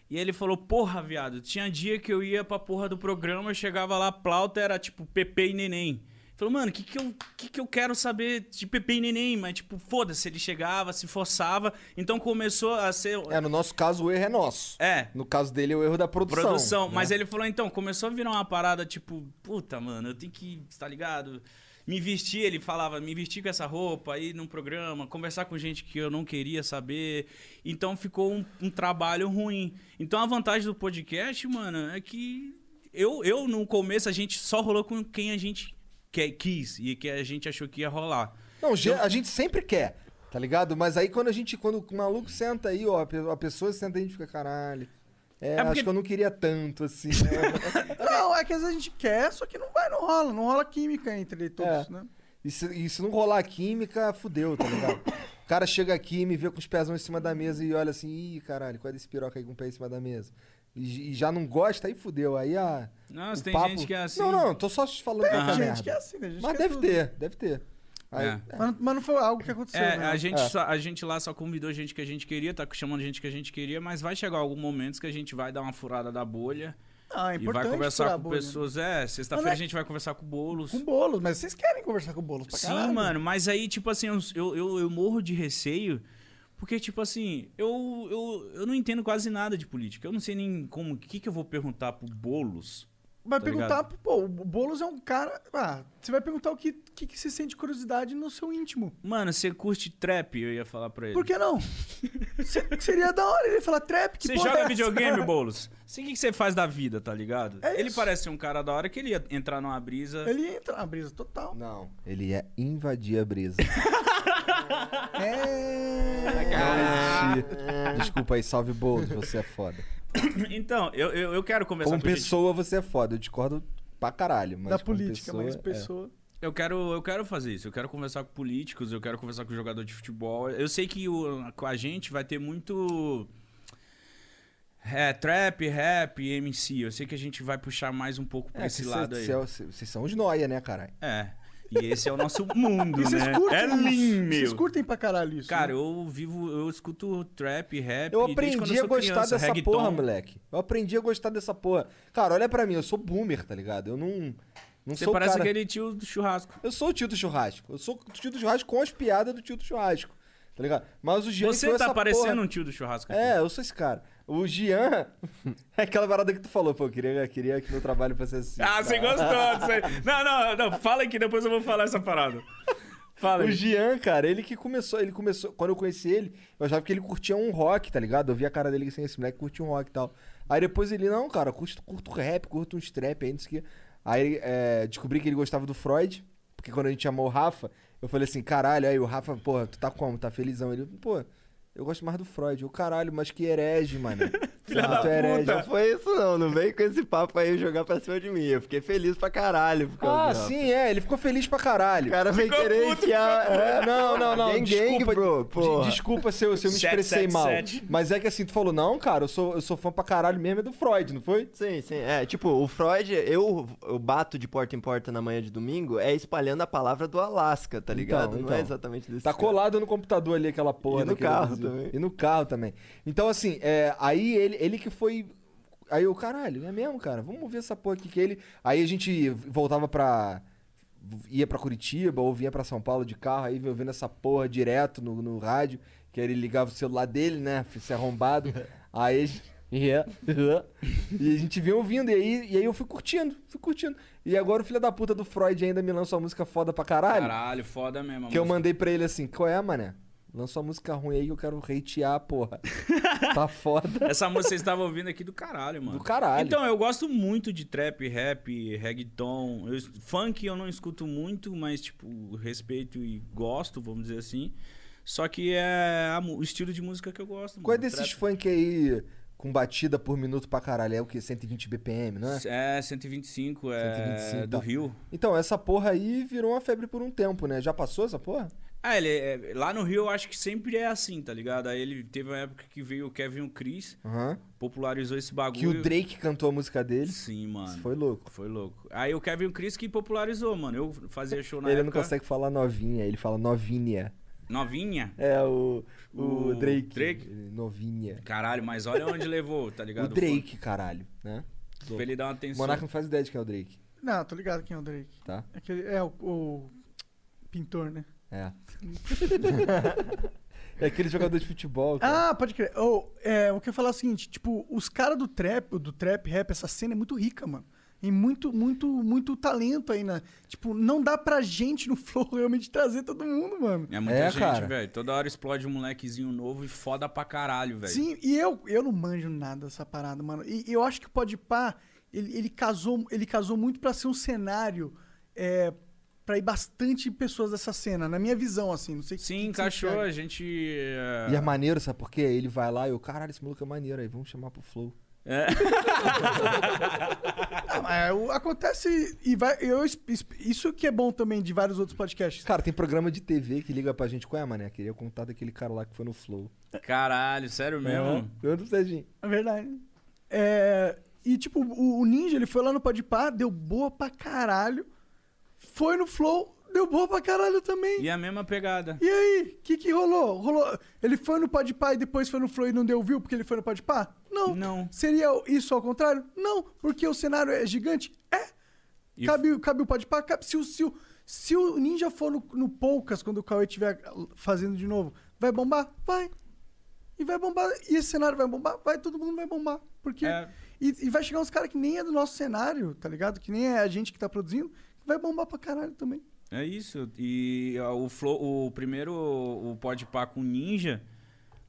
E ele falou, porra, viado, tinha dia que eu ia pra porra do programa, eu chegava lá, a plauta era tipo Pepe e Neném. Falou, mano, o que que eu, que que eu quero saber de Pepe e Neném? Mas, tipo, foda-se, ele chegava, se forçava. Então começou a ser. É, no nosso caso, o erro é nosso. É, No caso dele, é o erro da produção. produção. né? Mas ele falou, então, começou a virar uma parada tipo, puta, mano, eu tenho que, tá ligado? Me vestir, ele falava, me vestir com essa roupa, ir num programa, conversar com gente que eu não queria saber. Então ficou um, um trabalho ruim. Então a vantagem do podcast, mano, é que eu, eu no começo a gente só rolou com quem a gente quer, quis e que a gente achou que ia rolar. Não, ge- a gente sempre quer, tá ligado? Mas aí quando a gente, quando o maluco senta aí, ó, a pe- a pessoa senta aí, a gente fica, caralho. É, porque- acho que eu não queria tanto, assim. né? [laughs] Não, é que às vezes a gente quer, só que não vai, não rola. Não rola química entre todos, É. né? E se, e se não rolar química, fudeu, tá ligado? O cara chega aqui, me vê com os pés em cima da mesa e olha assim, ih, caralho, qual é desse piroca aí com o pé em cima da mesa? E, e já não gosta, aí fudeu. Aí a. Nossa, tem papo- gente que é assim. Não, não, tô só falando Tem qualquer gente merda. que é assim, né? Mas é deve tudo. ter, deve ter. Aí- É. Mas, mas não foi algo que aconteceu, É, né? a gente, É. só- a gente lá só convidou gente que a gente queria, tá chamando gente que a gente queria, mas vai chegar algum momento que a gente vai dar uma furada da bolha Ah, é e vai conversar com bolha, né? pessoas. É, sexta-feira é- a gente vai conversar com bolos. Com bolos, mas vocês querem conversar com bolos pra Sim, caralho. mano, mas aí, tipo assim, eu, eu, eu morro de receio, porque, tipo assim, eu, eu, eu não entendo quase nada de política. Eu não sei nem como, o que, que eu vou perguntar pro Boulos. Vai Tá perguntar, ligado? pô, o Boulos é um cara. Ah, você vai perguntar o que, que, que você sente curiosidade no seu íntimo. Mano, você curte trap? Eu ia falar pra ele. Por que não? Se- Seria da hora ele falar trap, que Você é joga essa? videogame, Boulos? Assim, o que que você faz da vida, tá ligado? É ele isso. parece ser um cara da hora que ele ia entrar numa brisa. Ele entra na brisa total. Não, ele é invadir a brisa. [laughs] É. Garantir. Desculpa aí, salve Boulos, você é foda. Então, eu, eu, eu quero conversar Como com gente. pessoa, você é foda. Eu discordo pra caralho. Mas da política, pessoa, mas é. pessoa. Eu quero, eu quero fazer isso. Eu quero conversar com políticos, eu quero conversar com jogador de futebol. Eu sei que o, com a gente vai ter muito. É, trap, rap, MC. Eu sei que a gente vai puxar mais um pouco pra É, esse cê- lado aí. cê- cê- Vocês são os noia, né, caralho? É. E esse é o nosso mundo, E vocês né? curtem é lindo, Vocês meu. curtem pra caralho isso. Cara, né? eu vivo, eu escuto trap, rap. Eu desde quando aprendi eu a gostar criança, dessa reggaeton. porra, moleque. Eu aprendi a gostar dessa porra. Cara, olha pra mim, eu sou boomer, tá ligado? Eu não. Não Você parece cara... aquele tio do churrasco. Eu sou o tio do churrasco. Eu sou o tio do churrasco com as piadas do tio do churrasco. Tá ligado? Mas o Jean Você tá essa parecendo porra- um tio do churrasco. aqui. É, eu sou esse cara. O Jean. [laughs] é aquela parada que tu falou, pô. Eu queria, queria que meu trabalho fosse assim. Ah, você gostou [laughs] disso aí. Não, não, não. Fala aqui, depois eu vou falar essa parada. Fala O aí. Jean, cara, ele que começou, ele começou, quando eu conheci ele, eu achava que ele curtia um rock, tá ligado? Eu vi a cara dele assim, esse moleque curte um rock e tal. Aí depois ele, não, cara, curto, curto rap, curto uns trap aí, não sei o quê. Aí é, descobri que ele gostava do Freud, porque quando a gente chamou o Rafa, eu falei assim, caralho, aí o Rafa, porra, tu tá como? Tá felizão? Ele, pô, eu gosto mais do Freud. Eu, caralho, mas que herege, mano. [laughs] Filha da tu é herege. puta. Não foi isso não, não vem com esse papo aí jogar pra cima de mim. Eu fiquei feliz pra caralho. por causa Ah, do sim, é, ele ficou feliz pra caralho. O cara vem Ficou querer puto, enfiar... é, Não, não, não. Gang, desculpa, bro, de- porra. desculpa se eu, se eu me Sete, expressei sete, mal. sete. Mas é que assim, tu falou, não, cara, eu sou, eu sou fã pra caralho mesmo é do Freud, não foi? Sim, sim. É, tipo, o Freud, eu, eu bato de porta em porta na manhã de domingo, é espalhando a palavra do Alasca, tá ligado? Então, Não é então. exatamente desse Tá cara. colado no computador ali aquela porra. E no daquele carro. Também. E no carro também. Então, assim, é, aí ele, ele que foi. Aí eu, caralho, é mesmo, cara? Vamos ver essa porra aqui que ele. Aí a gente voltava pra. ia pra Curitiba ou vinha pra São Paulo de carro, aí eu vendo essa porra direto no, no rádio, que aí ele ligava o celular dele, né? Se arrombado. [laughs] aí a gente. E a gente vinha ouvindo, e aí, e aí eu fui curtindo, fui curtindo. E agora o filho da puta do Freud ainda me lança uma música foda pra caralho. Caralho, foda mesmo. Que eu música. mandei pra ele assim, qual é, mané? Lança uma música ruim aí que eu quero hatear, porra. [laughs] tá foda. Essa música vocês estavam ouvindo aqui do caralho, mano. Do caralho. Então, eu gosto muito de trap, rap, reggaeton. Eu, funk eu não escuto muito, mas, tipo, respeito e gosto, vamos dizer assim. Só que é a o estilo de música que eu gosto. Qual é mano. desses Trap- funk aí com batida por minuto pra caralho? É o que? 120 BPM, não é? É, 125, é 125, do tá. Rio. Então, essa porra aí virou uma febre por um tempo, né? Já passou essa porra? Ah, ele é- lá no Rio eu acho que sempre é assim, tá ligado? Aí ele teve uma época que veio o Kevin e o Chris, Aham. popularizou esse Que bagulho. o Drake cantou a música dele. Sim, mano. Isso foi louco. Foi louco. Aí o Kevin o Chris que popularizou, mano. Eu fazia show na ele época. não consegue falar novinha, ele fala novinha. Novinha? É, o, o, O Drake. Drake? Ele, Novinha. Caralho, mas olha onde levou, tá [laughs] O ligado? Drake, caralho, né? Pra ele dar uma O atenção. Monarca não faz ideia de quem é o Drake, Não, tô ligado quem é o Drake. tá? Aquele, é o, o pintor, né? É. [laughs] é aquele jogador de futebol, cara. Ah, pode crer. Oh, é, o que eu ia falar é o seguinte, tipo, os caras do trap, do trap rap, essa cena é muito rica, mano. E muito, muito, muito talento aí, né? Tipo, não dá pra gente no [laughs] flow realmente trazer todo mundo, mano. É muita É, gente, velho. Toda hora explode um molequezinho novo e foda pra caralho, velho. Sim, e eu, eu não manjo nada dessa parada, mano. E eu acho que o Podpah, ele, ele casou, ele casou muito pra ser um cenário é, pra ir bastante pessoas dessa cena, na minha visão, assim. Não sei Sim, que que encaixou. A gente. é, E é maneiro, sabe por quê? Ele vai lá e eu, caralho, esse maluco é maneiro aí, vamos chamar pro Flow. É. [laughs] Mas é, acontece e vai. Eu, isso que é bom também de vários outros podcasts. Cara, tem programa de TV que liga pra gente. Qual é, mané? Queria contar daquele cara lá que foi no Flow. Caralho, sério mesmo? Eu não sei, gente. É verdade. É, e tipo, o, o Ninja, ele foi lá no Podpah, deu boa pra caralho. Foi no Flow, deu boa pra caralho também. E a mesma pegada. E aí, o que que rolou? rolou? Ele foi no Podpah e depois foi no Flow e não deu view porque ele foi no Podpah? Não. Não. Seria isso ao contrário? Não, porque o cenário é gigante? É. E Cabe, cabe o Podpah? Cabe. Se o, se, o, se o Ninja for no, no Poucas, quando o Cauê estiver fazendo de novo, vai bombar? Vai. E vai bombar. E esse cenário vai bombar? Vai, todo mundo vai bombar. Porque... É. E, e vai chegar uns caras que nem é do nosso cenário, tá ligado? Que nem é a gente que tá produzindo, vai bombar pra caralho também. É isso. E o, flow, o primeiro, o Podpah com Ninja,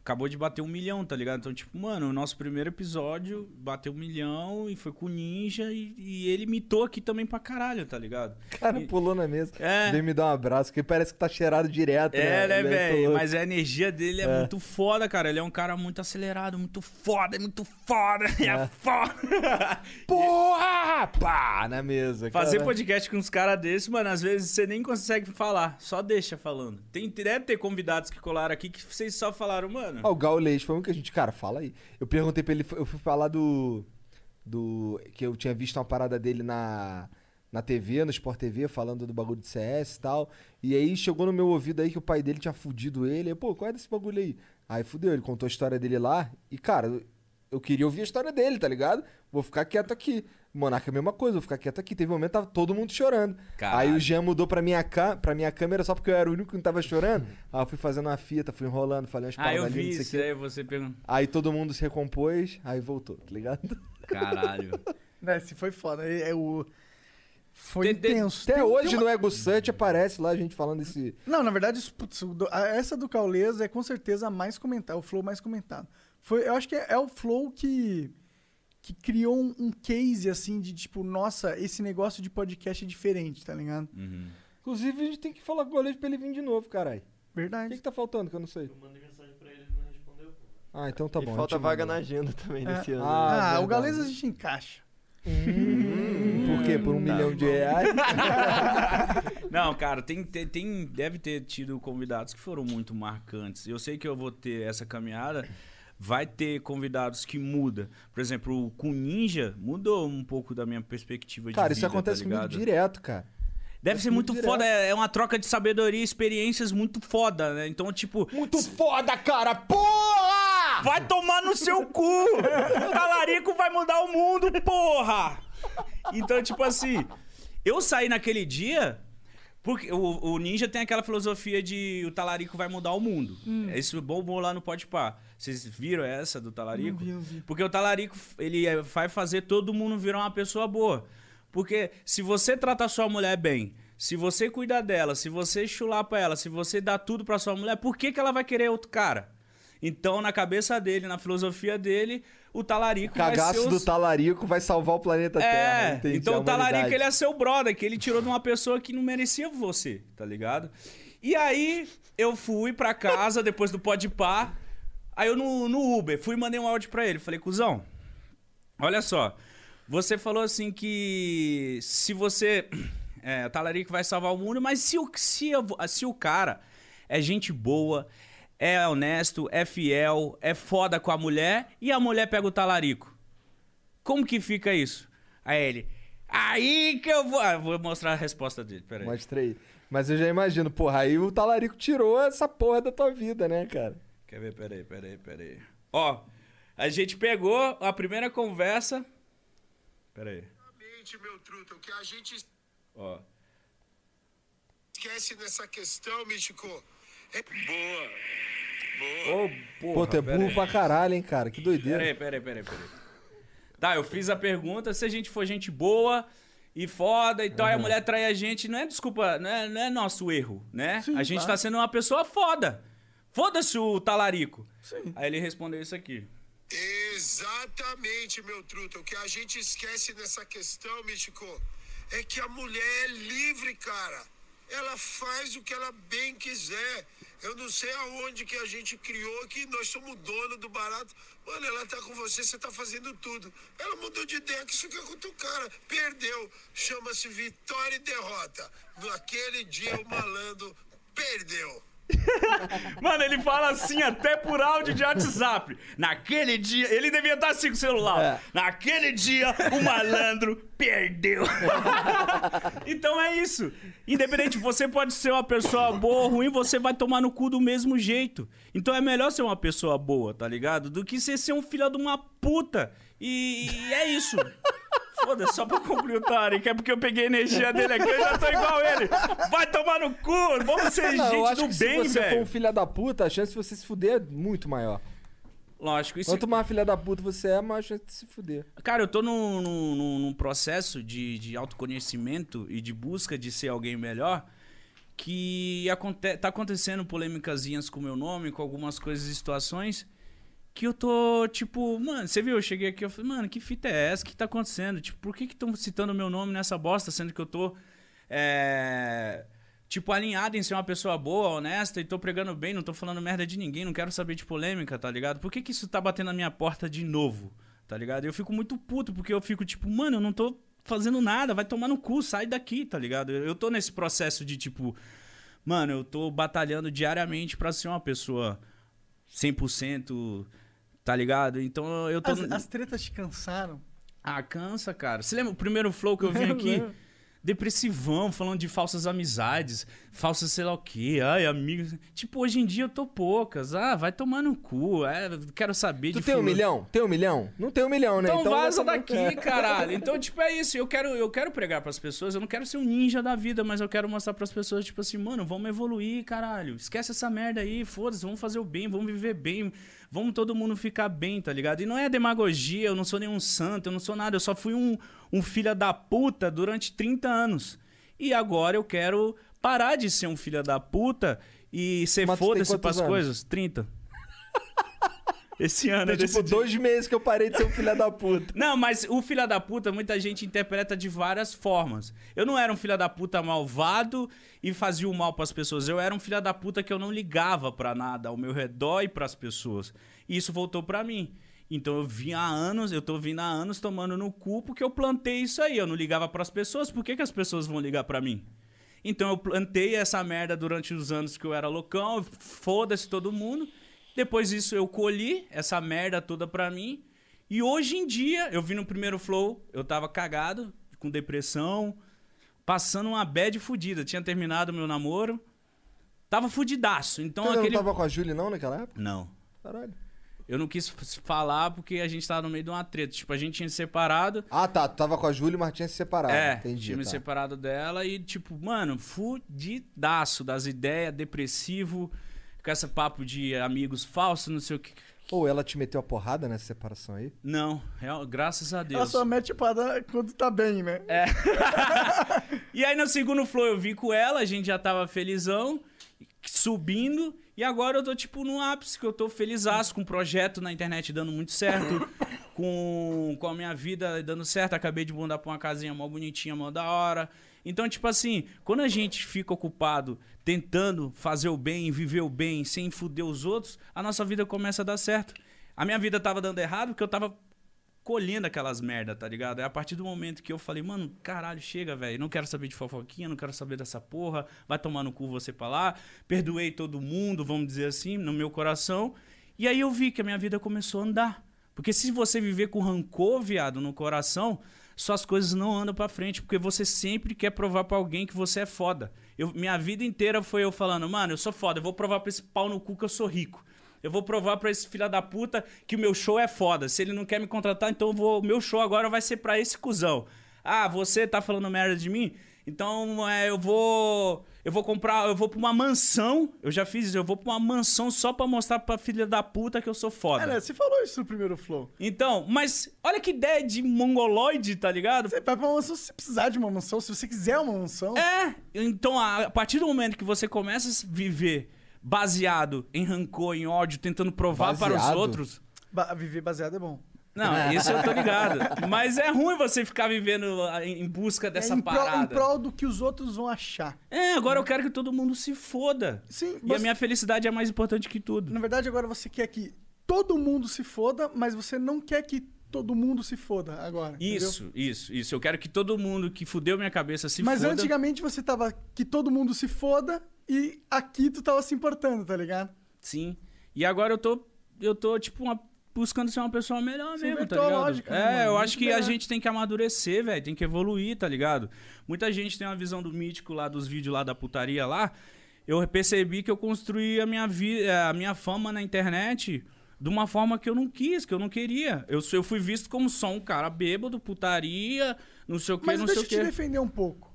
acabou de bater um milhão, tá ligado? Então, tipo, mano, o nosso primeiro episódio bateu um milhão e foi com o Ninja e, e ele mitou aqui também pra caralho, tá ligado? Cara E- pulou na mesa. É. Veio me dar um abraço, porque parece que tá cheirado direto, É, né, Ele tô velho? Mas a energia dele é, É. muito foda, cara. Ele é um cara muito acelerado, muito foda, é muito foda, [laughs] é, foda. [laughs] Porra! Pá! Na mesa. Fazer cara. podcast com uns caras desses, mano, às vezes você nem consegue falar, só deixa falando. Tem, deve ter convidados que colaram aqui que vocês só falaram, mano. O Gaulês foi um que a gente, cara, fala aí. Eu perguntei pra ele, eu fui falar do. do que eu tinha visto uma parada dele na. Na TV, no Sport TV, falando do bagulho de CS e tal. E aí chegou no meu ouvido aí que o pai dele tinha fudido ele. Pô, qual é desse bagulho aí? Aí fudeu, ele contou a história dele lá. E, cara, eu queria ouvir a história dele, tá ligado? Vou ficar quieto aqui. Monarca é a mesma coisa, vou ficar quieto aqui. Teve um momento que tava todo mundo chorando. Caralho. Aí o Jean mudou pra minha, ca... pra minha câmera só porque eu era o único que não tava chorando. [laughs] Aí eu fui fazendo uma fita, fui enrolando, falei umas ah, eu paradas vi isso quê. aí, você perguntou. Aí todo mundo se recompôs, aí voltou, tá ligado? Caralho. [laughs] Né, Esse foi foda. É, é o... Foi tem- intenso. Até Tem- hoje tem uma- no Ego Search aparece lá a gente falando desse. Não, na verdade, putz, o do- a- essa do Caules é com certeza a mais comentada, o flow mais comentado. Foi, eu acho que é, é o flow que, que criou um, um case, assim, de tipo, nossa, esse negócio de podcast é diferente, tá ligado? Uhum. Inclusive, a gente tem que falar com o goleiro pra ele vir de novo, caralho. O Verdade. que, que tá faltando que eu não sei? Eu mandei mensagem pra ele, ele não respondeu. Ah, então tá e bom. falta vaga mando. na agenda também É. nesse ano. Ah, Ah, verdade. o Gaules a gente encaixa. Hum, Por quê? Por um milhão de reais? [laughs] Não, cara, tem, tem, tem- deve ter tido convidados que foram muito marcantes. Eu sei que eu vou ter essa caminhada. Vai ter convidados que muda. Por exemplo, o com Ninja mudou um pouco da minha perspectiva de Cara, vida, isso acontece tá comigo direto, cara. Deve ser muito direto. foda, é é uma troca de sabedoria e experiências muito foda, né? Então, tipo, Muito foda, cara! Porra! vai tomar no seu cu! O [laughs] talarico vai mudar o mundo, porra! Então, tipo assim, eu saí naquele dia. Porque o, o Ninja tem aquela filosofia de o talarico vai mudar o mundo. Isso bombou lá no Podpah. Vocês viram essa do talarico? Não vi, não vi. Porque o talarico, ele é- vai fazer todo mundo virar uma pessoa boa. Porque se você trata a sua mulher bem, se você cuidar dela, se você chular pra ela, se você dá tudo pra sua mulher, por que, que ela vai querer outro cara? Então, na cabeça dele, na filosofia dele, o talarico vai Cagaço ser do talarico vai salvar o planeta Terra. É, entendi, então o talarico ele é seu brother, que ele tirou de uma pessoa que não merecia você, tá ligado? E aí eu fui pra casa depois do pode pá. Aí eu no, no Uber fui e mandei um áudio pra ele. Falei, cuzão, olha só. Você falou assim que se você. [clears throat] É, talarico vai salvar o mundo, mas se o, se, se o cara é gente boa, é honesto, é fiel, é foda com a mulher e a mulher pega o talarico. Como que fica isso? Aí ele. Aí que eu vou. Ah, vou mostrar a resposta dele, peraí. Mostra aí. Mas eu já imagino, porra, aí o talarico tirou essa porra da tua vida, né, cara? Quer ver? Peraí, peraí, peraí. Ó, a gente pegou a primeira conversa. Peraí. Exatamente, meu truta. O que a gente Ó. esquece nessa questão, Mítico, é boa. Ô, Pô, porra, tu é burro aí. pra caralho, hein, cara? Que doideira. Peraí, peraí, peraí, peraí. Tá, eu fiz a pergunta, se a gente for gente boa e foda e tal, e a mulher trai a gente, não é desculpa, não é, não é nosso erro, né? Sim, a gente claro. tá sendo uma pessoa foda. Foda-se o talarico. Sim. Aí ele respondeu isso aqui. Exatamente, meu truta. O que a gente esquece nessa questão, Mítico, é que a mulher é livre, cara. Ela faz o que ela bem quiser. Eu não sei aonde que a gente criou que nós somos dono do barato. Mano, ela tá com você, você tá fazendo tudo. Ela mudou de ideia que isso aqui é com o cara. Perdeu. Chama-se vitória e derrota. Naquele dia o malandro perdeu. [laughs] Mano, ele fala assim até por áudio de WhatsApp. Naquele dia, ele devia estar assim com o celular. É. Naquele dia, o malandro perdeu. [laughs] então é isso. Independente, você pode ser uma pessoa boa ou ruim, você vai tomar no cu do mesmo jeito. Então é melhor ser uma pessoa boa, tá ligado? Do que você ser um filho de uma puta. E, e é isso. Foda-se, só pra concluir o Tarek, é porque eu peguei a energia dele aqui, eu já tô igual ele. Vai tomar no cu, vamos ser Não, gente acho do que bem, se você for velho. um filho da puta, a chance de você se fuder é muito maior. Lógico, isso. Quanto mais filha da puta você é, mais a chance de se fuder. Cara, eu tô num, num, num- num processo de, de autoconhecimento e de busca de ser alguém melhor que aconte tá acontecendo polêmicazinhas com o meu nome, com algumas coisas e situações que eu tô, tipo, mano, você viu, eu cheguei aqui, eu falei, mano, que fita é essa? O que tá acontecendo? Tipo, por que estão citando meu nome nessa bosta, sendo que eu tô, é, tipo, alinhado em ser uma pessoa boa, honesta, e tô pregando bem, não tô falando merda de ninguém, não quero saber de polêmica, tá ligado? Por que que isso tá batendo na minha porta de novo, tá ligado? Eu fico muito puto, porque eu fico, tipo, mano, eu não tô fazendo nada, vai tomar no cu, sai daqui, tá ligado? Eu tô nesse processo de, tipo, mano, eu tô batalhando diariamente pra ser uma pessoa 100%, tá ligado? Então eu tô... As, as tretas te cansaram? Ah, cansa, cara. Você lembra o primeiro flow que eu vim aqui? Depressivão, falando de falsas amizades, falsas sei lá o quê, ai, amigos. Tipo, hoje em dia eu tô poucas. Ah, vai tomar no cu. É, quero saber Tu de tem um fulano. milhão? Tem um milhão? Não tem um milhão, né? Então, vaza vai tomar- daqui, caralho. Então, [laughs] tipo, é isso. Eu quero, eu quero pregar pras pessoas. Eu não quero ser um ninja da vida, mas eu quero mostrar pras pessoas, tipo assim, mano, vamos evoluir, caralho. Esquece essa merda aí, foda-se, vamos fazer o bem, vamos viver bem. Vamos todo mundo ficar bem, tá ligado? E não é demagogia, eu não sou nenhum santo, eu não sou nada. Eu só fui um, um filho da puta durante 30 anos. E agora eu quero parar de ser um filho da puta e ser foda-se pras anos? coisas. 30. [laughs] Esse ano Tem tipo decidi. dois meses que eu parei de ser um filho da puta. [laughs] Não, mas o filho da puta, muita gente interpreta de várias formas. Eu não era um filho da puta malvado e fazia o mal pras pessoas. Eu era um filho da puta que eu não ligava pra nada ao meu redor e pras pessoas. E isso voltou pra mim. Então eu vim há anos, eu tô vindo há anos tomando no cu porque eu plantei isso aí. Eu não ligava pras pessoas, por que, que as pessoas vão ligar pra mim? Então eu plantei essa merda durante os anos que eu era loucão, foda-se todo mundo. Depois disso eu colhi essa merda toda pra mim. E hoje em dia, eu vi no primeiro flow, eu tava cagado, com depressão, passando uma bad fudida. Tinha terminado meu namoro. Tava fudidaço. Então ainda aquele. não tava com a Júlia não naquela época? Não. Caralho. Eu não quis falar porque a gente tava no meio de uma treta. Tipo, a gente tinha se separado. Ah, tá. Tu tava com a Júlia, mas tinha se separado. É, Entendi. tinha me tá. separado dela e, tipo, mano, fudidaço das ideias, depressivo, com esse papo de amigos falsos, não sei o que. Ou ela te meteu a porrada nessa separação aí? Não, real- graças a Ela Deus. só mete parada quando tá bem, né? É. [laughs] E aí no segundo flow eu vi com ela, a gente já tava felizão, subindo, e agora eu tô tipo no ápice, que eu tô felizaço com o projeto na internet dando muito certo, [laughs] com, com a minha vida dando certo, acabei de mudar pra uma casinha mó bonitinha, mó da hora. Então, tipo assim, quando a gente fica ocupado tentando fazer o bem, viver o bem, sem fuder os outros, a nossa vida começa a dar certo. A minha vida tava dando errado porque eu tava colhendo aquelas merda, tá ligado? É a partir do momento que eu falei, mano, caralho, chega, velho. Não quero saber de fofoquinha, não quero saber dessa porra. Vai tomar no cu você pra lá. Perdoei todo mundo, vamos dizer assim, no meu coração. E aí eu vi que a minha vida começou a andar. Porque se você viver com rancor, viado, no coração, suas coisas não andam pra frente, porque você sempre quer provar pra alguém que você é foda. Eu, minha vida inteira foi eu falando, mano, eu sou foda, eu vou provar pra esse pau no cu que eu sou rico. Eu vou provar pra esse filho da puta que o meu show é foda. Se ele não quer me contratar, então o meu show agora vai ser pra esse cuzão. Ah, você tá falando merda de mim? Então é, eu vou. Eu vou comprar. Eu vou pra uma mansão. Eu já fiz isso. Eu vou pra uma mansão só pra mostrar pra filha da puta que eu sou foda. É, né? Você falou isso no primeiro flow. Então, mas olha que ideia de mongoloide, tá ligado? Você vai pra uma mansão se você precisar de uma mansão, se você quiser uma mansão. É, então a, partir do momento que você começa a viver baseado em rancor, em ódio, tentando provar para os Baseado? outros. Ba- viver baseado é bom. Não, isso eu tô ligado. Mas é ruim você ficar vivendo ah, em busca dessa é em prol, parada. em prol do que os outros vão achar. É, agora eu quero que todo mundo se foda. Sim, E a você- minha felicidade é mais importante que tudo. Na verdade, agora você quer que todo mundo se foda, mas você não quer que todo mundo se foda agora. entendeu? Isso, isso, isso. Eu quero que todo mundo que fudeu minha cabeça se Mas foda. antigamente você tava que todo mundo se foda e aqui tu tava se importando, tá ligado? Sim. E agora eu tô, eu tô tipo, uma- buscando ser uma pessoa melhor Você mesmo, tá a ligado? lógica, né, é, mano? eu acho que a melhor. gente tem que amadurecer, velho. Tem que evoluir, tá ligado? Muita gente tem uma visão do mítico lá, dos vídeos lá da putaria lá. Eu percebi que eu construí a minha, vi a minha fama na internet de uma forma que eu não quis, que eu não queria. Eu, eu fui visto como só um cara bêbado, putaria, não sei o que, Mas não deixa sei eu o te que. defender um pouco.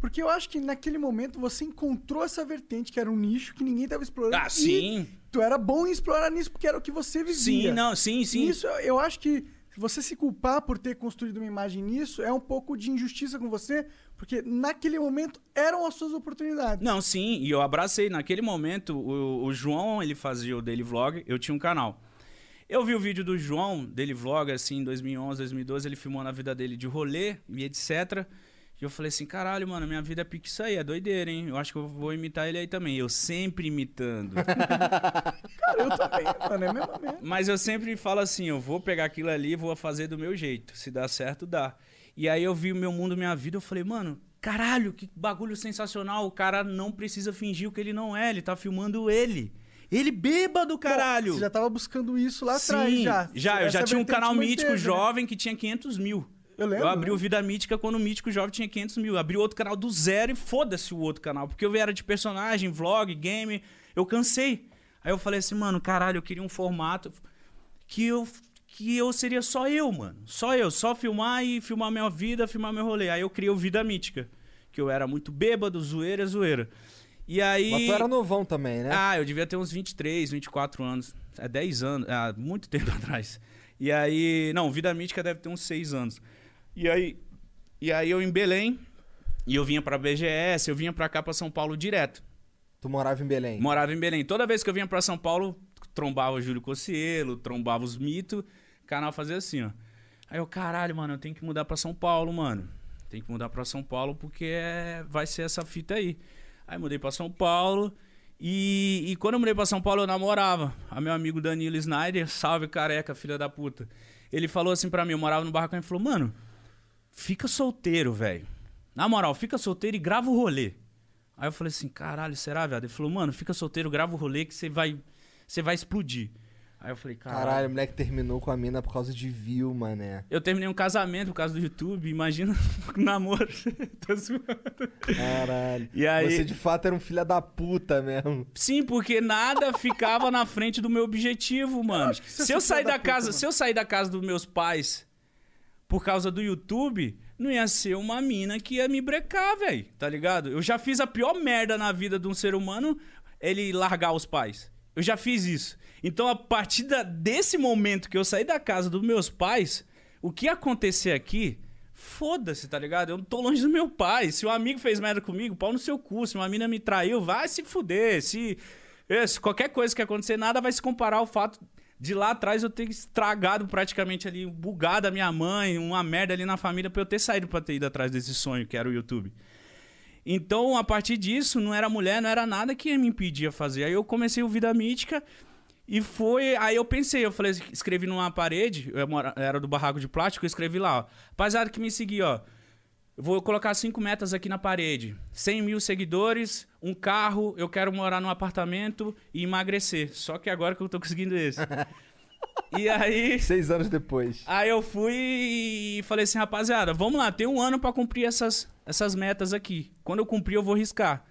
Porque eu acho que naquele momento você encontrou essa vertente que era um nicho que ninguém tava explorando. Ah, sim. tu era bom em explorar nisso porque era o que você vivia. Sim, não, sim, sim. Isso eu- eu acho que você se culpar por ter construído uma imagem nisso é um pouco de injustiça com você, porque naquele momento eram as suas oportunidades. Não, sim, e eu abracei. Naquele momento, o, o João, ele fazia o Daily Vlog, eu tinha um canal. Eu vi o vídeo do João, Daily Vlog, assim, em 2011, 2012, ele filmou na vida dele de rolê e etc. E eu falei assim, caralho, mano, minha vida é pique isso aí, é doideira, hein? Eu acho que eu vou imitar ele aí também. Eu sempre imitando. [laughs] Cara, eu também, mano, é mesmo mesmo. Mas eu sempre falo assim, eu vou pegar aquilo ali e vou fazer do meu jeito. Se dá certo, dá. E aí eu vi o meu mundo, minha vida, eu falei, mano, caralho, que bagulho sensacional. O cara não precisa fingir o que ele não é, ele tá filmando ele. Ele bêbado, caralho. Você já tava buscando isso lá atrás, já. Já, eu já Essa tinha um canal mítico né? jovem que tinha 500 mil. Eu lembro, Eu abri né? o Vida Mítica quando o Mítico Jovem tinha 500 mil. Abri outro canal do zero e foda-se o outro canal. Porque eu era de personagem, vlog, game. Eu cansei. Aí eu falei assim, mano, caralho, eu queria um formato que eu, que eu seria só eu, mano. Só eu. Só filmar e filmar minha vida, filmar meu rolê. Aí eu criei o Vida Mítica. Que eu era muito bêbado, zoeira, zoeira. E aí... Mas tu era novão também, né? Ah, eu devia ter uns 23, 24 anos. É 10 anos, é muito [laughs] tempo atrás. E aí, não, Vida Mítica deve ter uns 6 anos. E aí, e aí eu em Belém, e eu vinha pra BGS, eu vinha pra cá pra São Paulo direto. Tu morava em Belém? Morava em Belém. Toda vez que eu vinha pra São Paulo, trombava o Júlio Cossielo, trombava os mitos, o canal fazia assim, ó. Aí eu, caralho, mano, eu tenho que mudar pra São Paulo, mano. Tem que mudar pra São Paulo porque é- vai ser essa fita aí. Aí mudei pra São Paulo. E, e quando eu mudei pra São Paulo, eu namorava. A meu amigo Danilo Snyder, salve careca, filha da puta. Ele falou assim pra mim, eu morava no barracão e falou, mano, fica solteiro, velho. Na moral, fica solteiro e grava o rolê. Aí eu falei assim, caralho, será, viado? Ele falou, mano, fica solteiro, grava o rolê que você vai, você vai explodir. Aí eu falei, caralho. Caralho, o moleque terminou com a mina por causa de view, mané. Eu terminei um casamento por causa do YouTube, imagina [laughs] um namoro. [laughs] Tô zoando. Caralho. E aí- Você de fato era um filho da puta mesmo. Sim, porque nada ficava na frente do meu objetivo, mano. isso é Se eu sair da da puta, casa, mano. se eu sair da casa dos meus pais por causa do YouTube, não ia ser uma mina que ia me brecar, velho. Tá ligado? Eu já fiz a pior merda na vida de um ser humano, ele largar os pais. Eu já fiz isso. Então, a partir da- desse momento que eu saí da casa dos meus pais, o que acontecer aqui, foda-se, tá ligado? Eu não tô longe do meu pai. Se um amigo fez merda comigo, pau no seu cu. Se uma mina me traiu, vai se fuder. Se, se qualquer coisa que acontecer, nada vai se comparar ao fato de lá atrás eu ter estragado praticamente ali, bugado a minha mãe, uma merda ali na família pra eu ter saído pra ter ido atrás desse sonho que era o YouTube. Então, a partir disso, não era mulher, não era nada que me impedia fazer. Aí eu comecei o Vida Mítica e foi. Aí eu pensei, eu falei, escrevi numa parede, eu era do barraco de plástico, eu escrevi lá, ó. Rapaziada que me seguia, ó. Eu vou colocar cinco metas aqui na parede. 100 mil seguidores, um carro, eu quero morar num apartamento e emagrecer. Só que agora que eu tô conseguindo esse. [laughs] e aí. Seis anos depois. Aí eu fui e falei assim, rapaziada, vamos lá, tem um ano pra cumprir essas, essas metas aqui. Quando eu cumprir, eu vou riscar.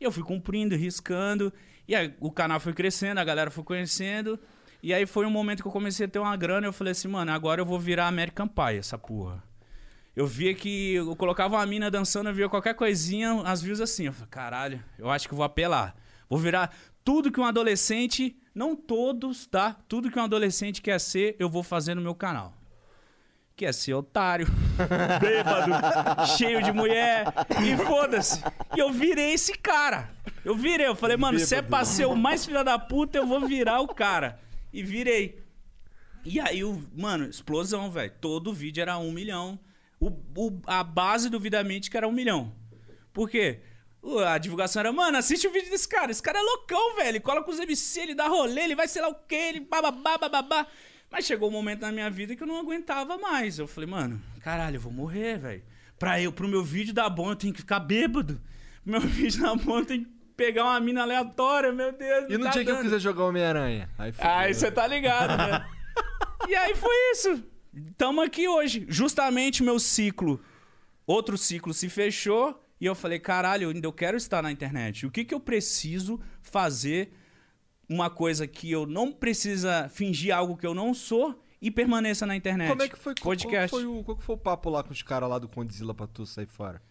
E eu fui cumprindo, riscando. E aí o canal foi crescendo, a galera foi conhecendo. E aí foi um momento que eu comecei a ter uma grana e eu falei assim, mano, agora eu vou virar American Pie, essa porra. Eu via que eu colocava uma mina dançando, eu via qualquer coisinha, as views assim. Eu falei, caralho, eu acho que vou apelar. Vou virar tudo que um adolescente, não todos, tá? Tudo que um adolescente quer ser, eu vou fazer no meu canal. Quer ser otário, [laughs] bêbado, [laughs] cheio de mulher, e foda-se. E eu virei esse cara. Eu virei, eu falei, mano, se é pra ser o mais filha da puta, eu vou virar o cara. E virei. E aí, mano, explosão, velho. Todo vídeo era um milhão. O, o- a base do Vida Mítica era um milhão. Por quê? A divulgação era, mano, assiste o vídeo desse cara. Esse cara é loucão, velho. Ele cola com os MC, ele dá rolê, ele vai sei lá o quê, ele bababá, bababá. Mas chegou um momento na minha vida que eu não aguentava mais. Eu falei, mano, caralho, eu vou morrer, velho. Pra eu, pro meu vídeo dar bom, eu tenho que ficar bêbado. Pro meu [laughs] vídeo dar bom, eu tenho que pegar uma mina aleatória, meu Deus. E não no tá dia que eu dando. quiser jogar Homem-Aranha? Aí você tá ligado, né? [laughs] e aí foi isso. Tamo aqui hoje. Justamente meu ciclo, outro ciclo se fechou e eu falei, caralho, eu ainda eu quero estar na internet. O que que eu preciso fazer uma coisa que eu não precisa fingir algo que eu não sou e permaneça na internet. Como é que foi, podcast? Qual, foi o, qual foi o papo lá com os caras lá do Condzilla pra tu sair fora?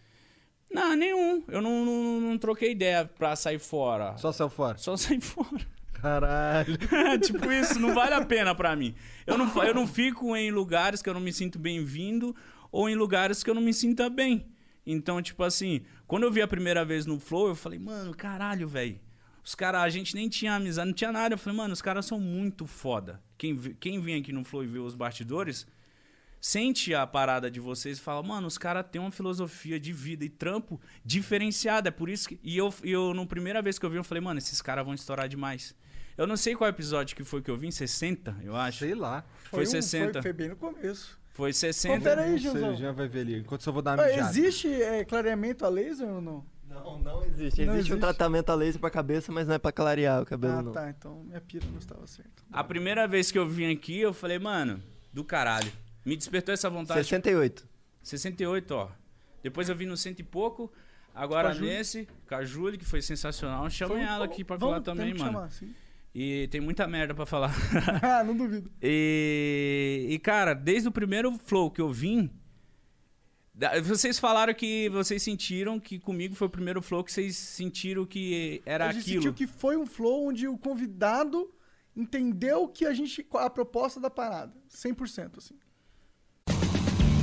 Não, nenhum. Eu não, não, não troquei ideia pra sair fora. Só saiu fora? Só sair [laughs] fora. Caralho. [laughs] tipo isso, não vale a pena pra mim. Eu não, eu não fico em lugares que eu não me sinto bem-vindo ou em lugares que eu não me sinta bem. Então, tipo assim, quando eu vi a primeira vez no Flow, eu falei, mano, caralho, velho. Os caras, a gente nem tinha amizade, não tinha nada. Eu falei, mano, os caras são muito foda. Quem, quem vem aqui no Flow e vê os bastidores, sente a parada de vocês e fala, mano, os caras têm uma filosofia de vida e trampo diferenciada. É por isso que. E eu, eu, na primeira vez que eu vi, eu falei, mano, esses caras vão estourar demais. Eu não sei qual episódio que foi que eu vi, 60, eu acho. Sei lá. Foi, um- 60. Foi, foi bem no começo. Foi 60. Confere aí, Não sei, Gilzão. o Jean vai ver ali. Enquanto eu vou dar uma Ah, mijada. Existe é, clareamento a laser ou não? Não, não existe. Não existe um existe? tratamento a laser pra cabeça, mas não é pra clarear o cabelo, Ah, não. tá. Então minha pira não estava certa. A primeira vez que eu vim aqui, eu falei, mano, do caralho. Me despertou essa vontade. 68. 68, ó. Depois eu vim no cento e pouco. Agora Com nesse, com a Júlia, que foi sensacional. Chamei Foi- ela aqui pra falar também, mano. chamar, sim. E tem muita merda pra falar. [laughs] ah, não duvido. E, e, cara, desde o primeiro flow que eu vim, vocês falaram que vocês sentiram que comigo foi o primeiro flow que vocês sentiram que era a gente aquilo. sentiu que foi um flow onde o convidado entendeu que a gente a proposta da parada, 100% assim.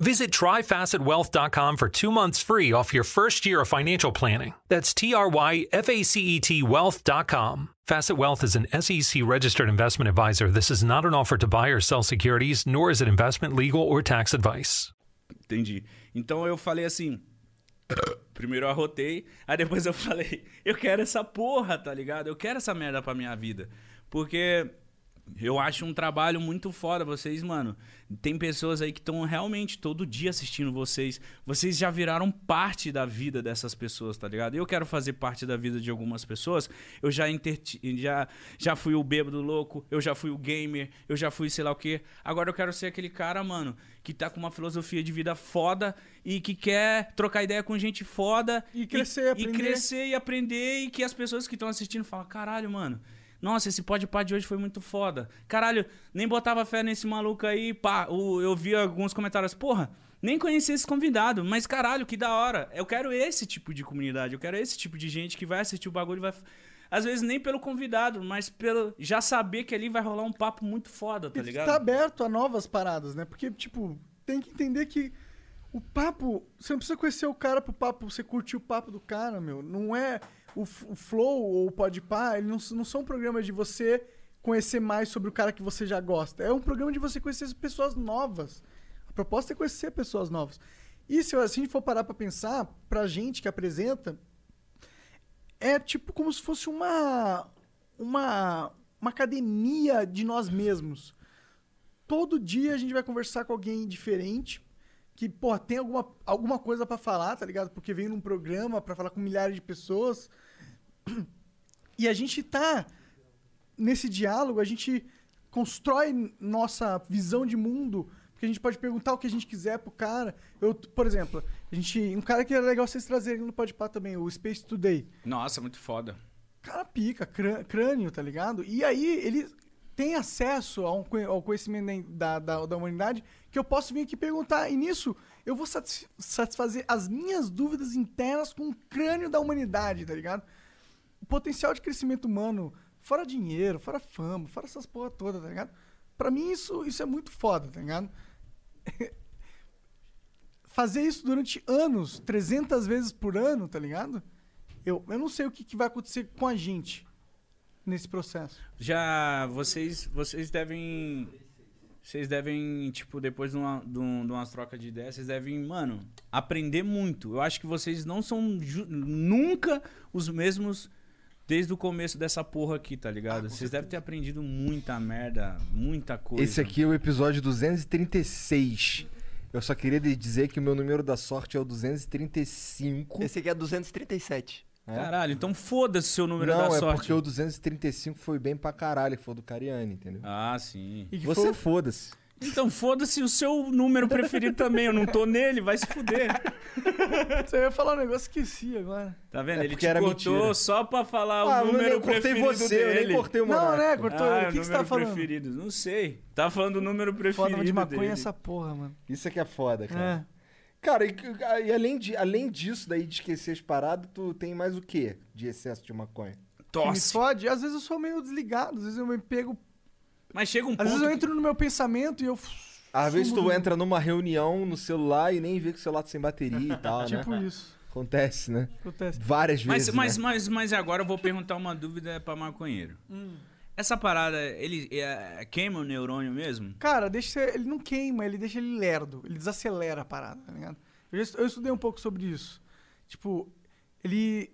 Visit tryfacetwealth.com for two months free off your first year of financial planning. That's T R Y F A C E T wealth.com. Facet Wealth is an SEC registered investment advisor. This is not an offer to buy or sell securities, nor is it investment, legal, or tax advice. Entendi. Então eu falei assim. [coughs] Primeiro eu arrotei, aí depois eu falei, [laughs] eu quero essa porra, tá ligado? Eu quero essa merda pra minha vida. Porque eu acho um trabalho muito foda. Vocês, mano, tem pessoas aí que estão realmente todo dia assistindo vocês. Vocês já viraram parte da vida dessas pessoas, tá ligado? Eu quero fazer parte da vida de algumas pessoas. Eu já, interti- já, já fui o bêbado louco, eu já fui o gamer, eu já fui sei lá o quê. Agora eu quero ser aquele cara, mano, que tá com uma filosofia de vida foda e que quer trocar ideia com gente foda. E crescer, e, aprender. E crescer e aprender e que as pessoas que estão assistindo falam, caralho, mano. Nossa, esse pode pá de hoje foi muito foda. Caralho, nem botava fé nesse maluco aí, pá. O- eu vi alguns comentários, porra, nem conheci esse convidado, mas caralho, que da hora. Eu quero esse tipo de comunidade, eu quero esse tipo de gente que vai assistir o bagulho e vai. Às vezes nem pelo convidado, mas pelo já saber que ali vai rolar um papo muito foda, tá ligado? tá aberto a novas paradas, né? Porque, tipo, tem que entender que o papo. Você não precisa conhecer o cara pro papo, você curtir o papo do cara, meu. Não é. O, o Flow ou o Podpah, eles não, não são programas de você conhecer mais sobre o cara que você já gosta. É um programa de você conhecer pessoas novas. A proposta é conhecer pessoas novas. E se, a gente for parar pra pensar, pra gente que apresenta, é tipo como se fosse uma uma uma academia de nós mesmos. Todo dia a gente vai conversar com alguém diferente que, pô, tem alguma, alguma coisa pra falar, tá ligado? Porque veio num programa pra falar com milhares de pessoas. [clears throat] E a gente tá nesse diálogo, a gente constrói nossa visão de mundo, porque a gente pode perguntar o que a gente quiser pro cara. Eu, por exemplo, a gente, um cara que era legal vocês trazerem no Podpah também, o Space Today. Nossa, muito foda. Cara pica, crânio, tá ligado? E aí ele tem acesso ao conhecimento da, da, da humanidade que eu posso vir aqui perguntar. E nisso eu vou satis- satisfazer as minhas dúvidas internas com o crânio da humanidade, tá ligado? O potencial de crescimento humano Fora dinheiro, fora fama, fora essas porra toda, tá ligado? Pra mim isso, isso é muito foda, tá ligado? [laughs] Fazer isso durante anos, 300 vezes por ano, tá ligado? Eu, eu não sei o que, que vai acontecer com a gente nesse processo. Já vocês, vocês devem. Vocês devem, tipo, depois de, uma, de, um- de umas trocas de ideias, vocês devem, mano, aprender muito. Eu acho que vocês não são nunca os mesmos desde o começo dessa porra aqui, tá ligado? vocês devem ter aprendido muita merda, muita coisa. Esse aqui é o episódio 236. Eu só queria dizer que o meu número da sorte é o 235. Esse aqui é 237. Caralho, então foda-se o seu número Não, da é sorte. porque o 235 foi bem pra caralho, que foi o do Cariani, entendeu? Ah, sim. Você foda-se. Então foda-se o seu número preferido também. Eu não tô nele, vai se fuder. [laughs] Você ia falar um negócio, esqueci agora. Tá vendo? É Ele te era cortou mentira. só pra falar Ah, o eu número cortei preferido você, eu nem dele. cortei o Não, né? Cortou Ah, ele. O que, que você tá falando? preferido. Não sei. Tá falando o número preferido Foda de maconha dele. essa porra, mano. Isso é que é foda, cara. É. Cara, e, e além, de, além disso daí de esquecer as paradas, tu tem mais o quê de excesso de maconha? Que me fode. Às vezes eu sou meio desligado, às vezes eu me pego. Mas chega um Às ponto. vezes eu que- entro no meu pensamento e eu. Às vezes tu do- entra numa reunião no celular e nem vê que o celular tá sem bateria e tal, [laughs] né? Tipo isso. Acontece, né? Acontece. Várias Mas, vezes, mas, né? mas, mas agora eu vou perguntar uma dúvida pra maconheiro. Hum. Essa parada, ele é, queima o neurônio mesmo? Cara, deixa ele não queima, ele deixa ele lerdo, ele desacelera a parada, tá ligado? Eu, já eu estudei um pouco sobre isso. Tipo, ele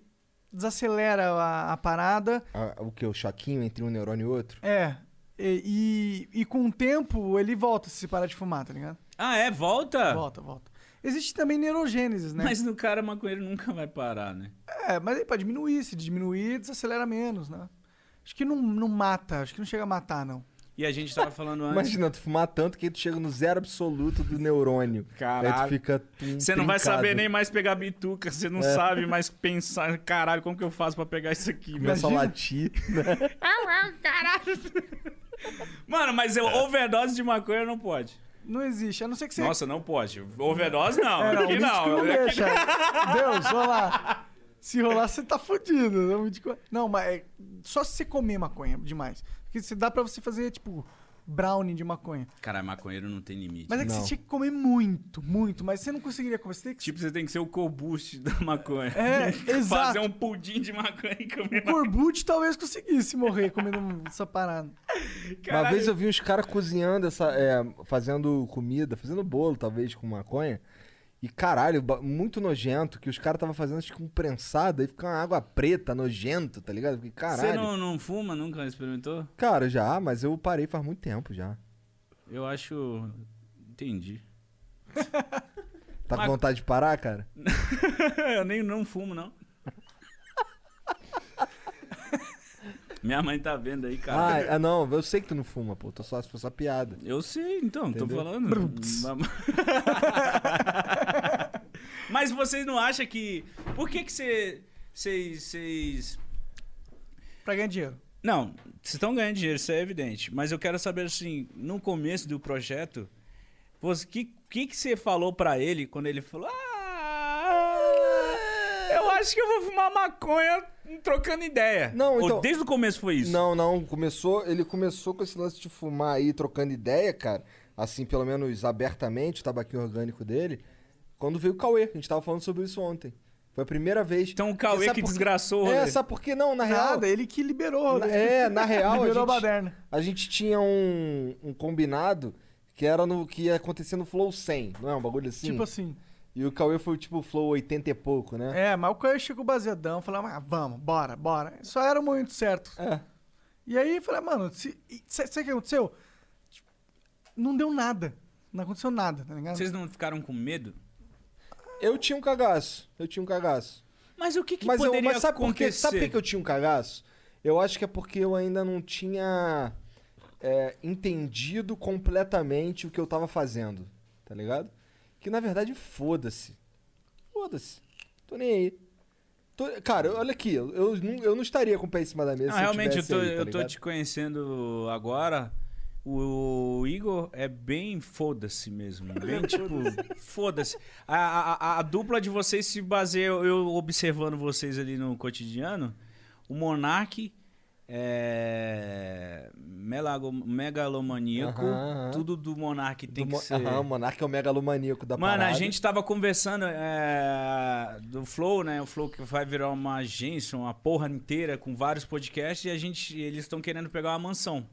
desacelera a, a parada, Ah, o que? O choquinho entre um neurônio e outro? é, e, e, e com o tempo ele volta se parar de fumar, tá ligado? Ah, é? Volta? Volta, volta. Existe também neurogênesis, né? Mas no cara maconheiro nunca vai parar, né? É, mas aí pode diminuir, se diminuir, desacelera menos, né? Acho que não, não mata, acho que não chega a matar, não. E a gente tava falando antes. Imagina, tu fumar tanto que tu chega no zero absoluto do neurônio. Caralho. Aí tu fica. Você não vai saber nem mais pegar bituca, você não É. sabe mais pensar, caralho, como que eu faço pra pegar isso aqui? Começa a Imagina. latir. né? [laughs] Caralho. Mano, mas eu, overdose de maconha não pode. Não existe, a não ser que você... Nossa, não pode. Overdose não. É, não, aqui não. não Aqui. [laughs] Deus, olha lá. Se rolar, você tá fudido. né? Não, mas é só se você comer maconha demais. Porque se dá pra você fazer, tipo, brownie de maconha. Caralho, maconheiro não tem limite. Mas é que você tinha que comer muito, muito. Mas você não conseguiria comer. Você que... Tipo, você tem que ser o Corbucci da maconha. É, [laughs] Fazer exato. um pudim de maconha e comer O Corbucci talvez conseguisse morrer comendo essa parada. Uma vez eu vi uns caras cozinhando essa. é, fazendo comida, fazendo bolo, talvez, com maconha. E caralho, muito nojento, que os caras estavam fazendo acho que com prensado, aí fica uma água preta, nojento, tá ligado? Porque, caralho. Você não, não fuma, nunca experimentou? Cara, já, mas eu parei faz muito tempo já. Eu acho. Entendi. Tá com Mas- vontade de parar, cara? [laughs] eu nem não fumo, não. Minha mãe tá vendo aí, cara. Ah, ah, não, eu sei que tu não fuma, pô. Tô só, foi só piada. Eu sei, então, tô Entendeu? falando. [laughs] Mas vocês não acham que. Por que que você. Vocês. Vocês. Pra ganhar dinheiro. Não, vocês estão ganhando dinheiro, isso é evidente. Mas eu quero saber assim, no começo do projeto, o que, que, que você falou pra ele quando ele falou. Ah, acho que eu vou fumar maconha trocando ideia. Não, Ou então- desde o começo foi isso? Não, não, começou, ele começou com esse lance de fumar aí, trocando ideia, cara, assim, pelo menos abertamente, o tabaquinho orgânico dele, quando veio o Cauê, a gente tava falando sobre isso ontem. Foi a primeira vez. Então o Cauê que por desgraçou o É, sabe por quê? Não, na real... Nada, ele que liberou. Na- é, na [laughs] real, a liberou a gente, baderna. a gente tinha um, um combinado que era no que ia acontecer no Flow 100, não é um bagulho assim? Tipo assim. E o Cauê foi tipo Flow 80 e pouco, né? É, mas o Caio chegou baseadão, falou, ah, vamos, bora, bora. Só era o momento certo. É. E aí eu falei, mano, se, sabe o que aconteceu? Tipo, Não deu nada. Não aconteceu nada, tá ligado? Vocês não ficaram com medo? Eu tinha um cagaço, eu tinha um cagaço. Mas o que, que mas eu- poderia mas sabe por quê? acontecer? Sabe por que que eu tinha um cagaço? Eu acho que é porque eu ainda não tinha é, entendido completamente o que eu tava fazendo, tá ligado? Que na verdade, foda-se. Foda-se. Tô nem aí. Tô- cara, olha aqui, eu, eu, não, eu não estaria com o pé em cima da mesa Não, se eu realmente, eu tivesse tô, aí, tá eu tô te conhecendo agora. O Igor é bem foda-se mesmo. Bem [laughs] tipo, foda-se. A, a, a- a dupla de vocês se baseia, eu observando vocês ali no cotidiano. O Monark é, melago- megalomaníaco, tudo do Monark tem Do que Mo- ser. Aham, o Monark é o megalomaníaco da Mano, parada. a gente tava conversando é, do Flow, né? O Flow que vai virar uma agência, uma porra inteira com vários podcasts e a gente, eles estão querendo pegar uma mansão.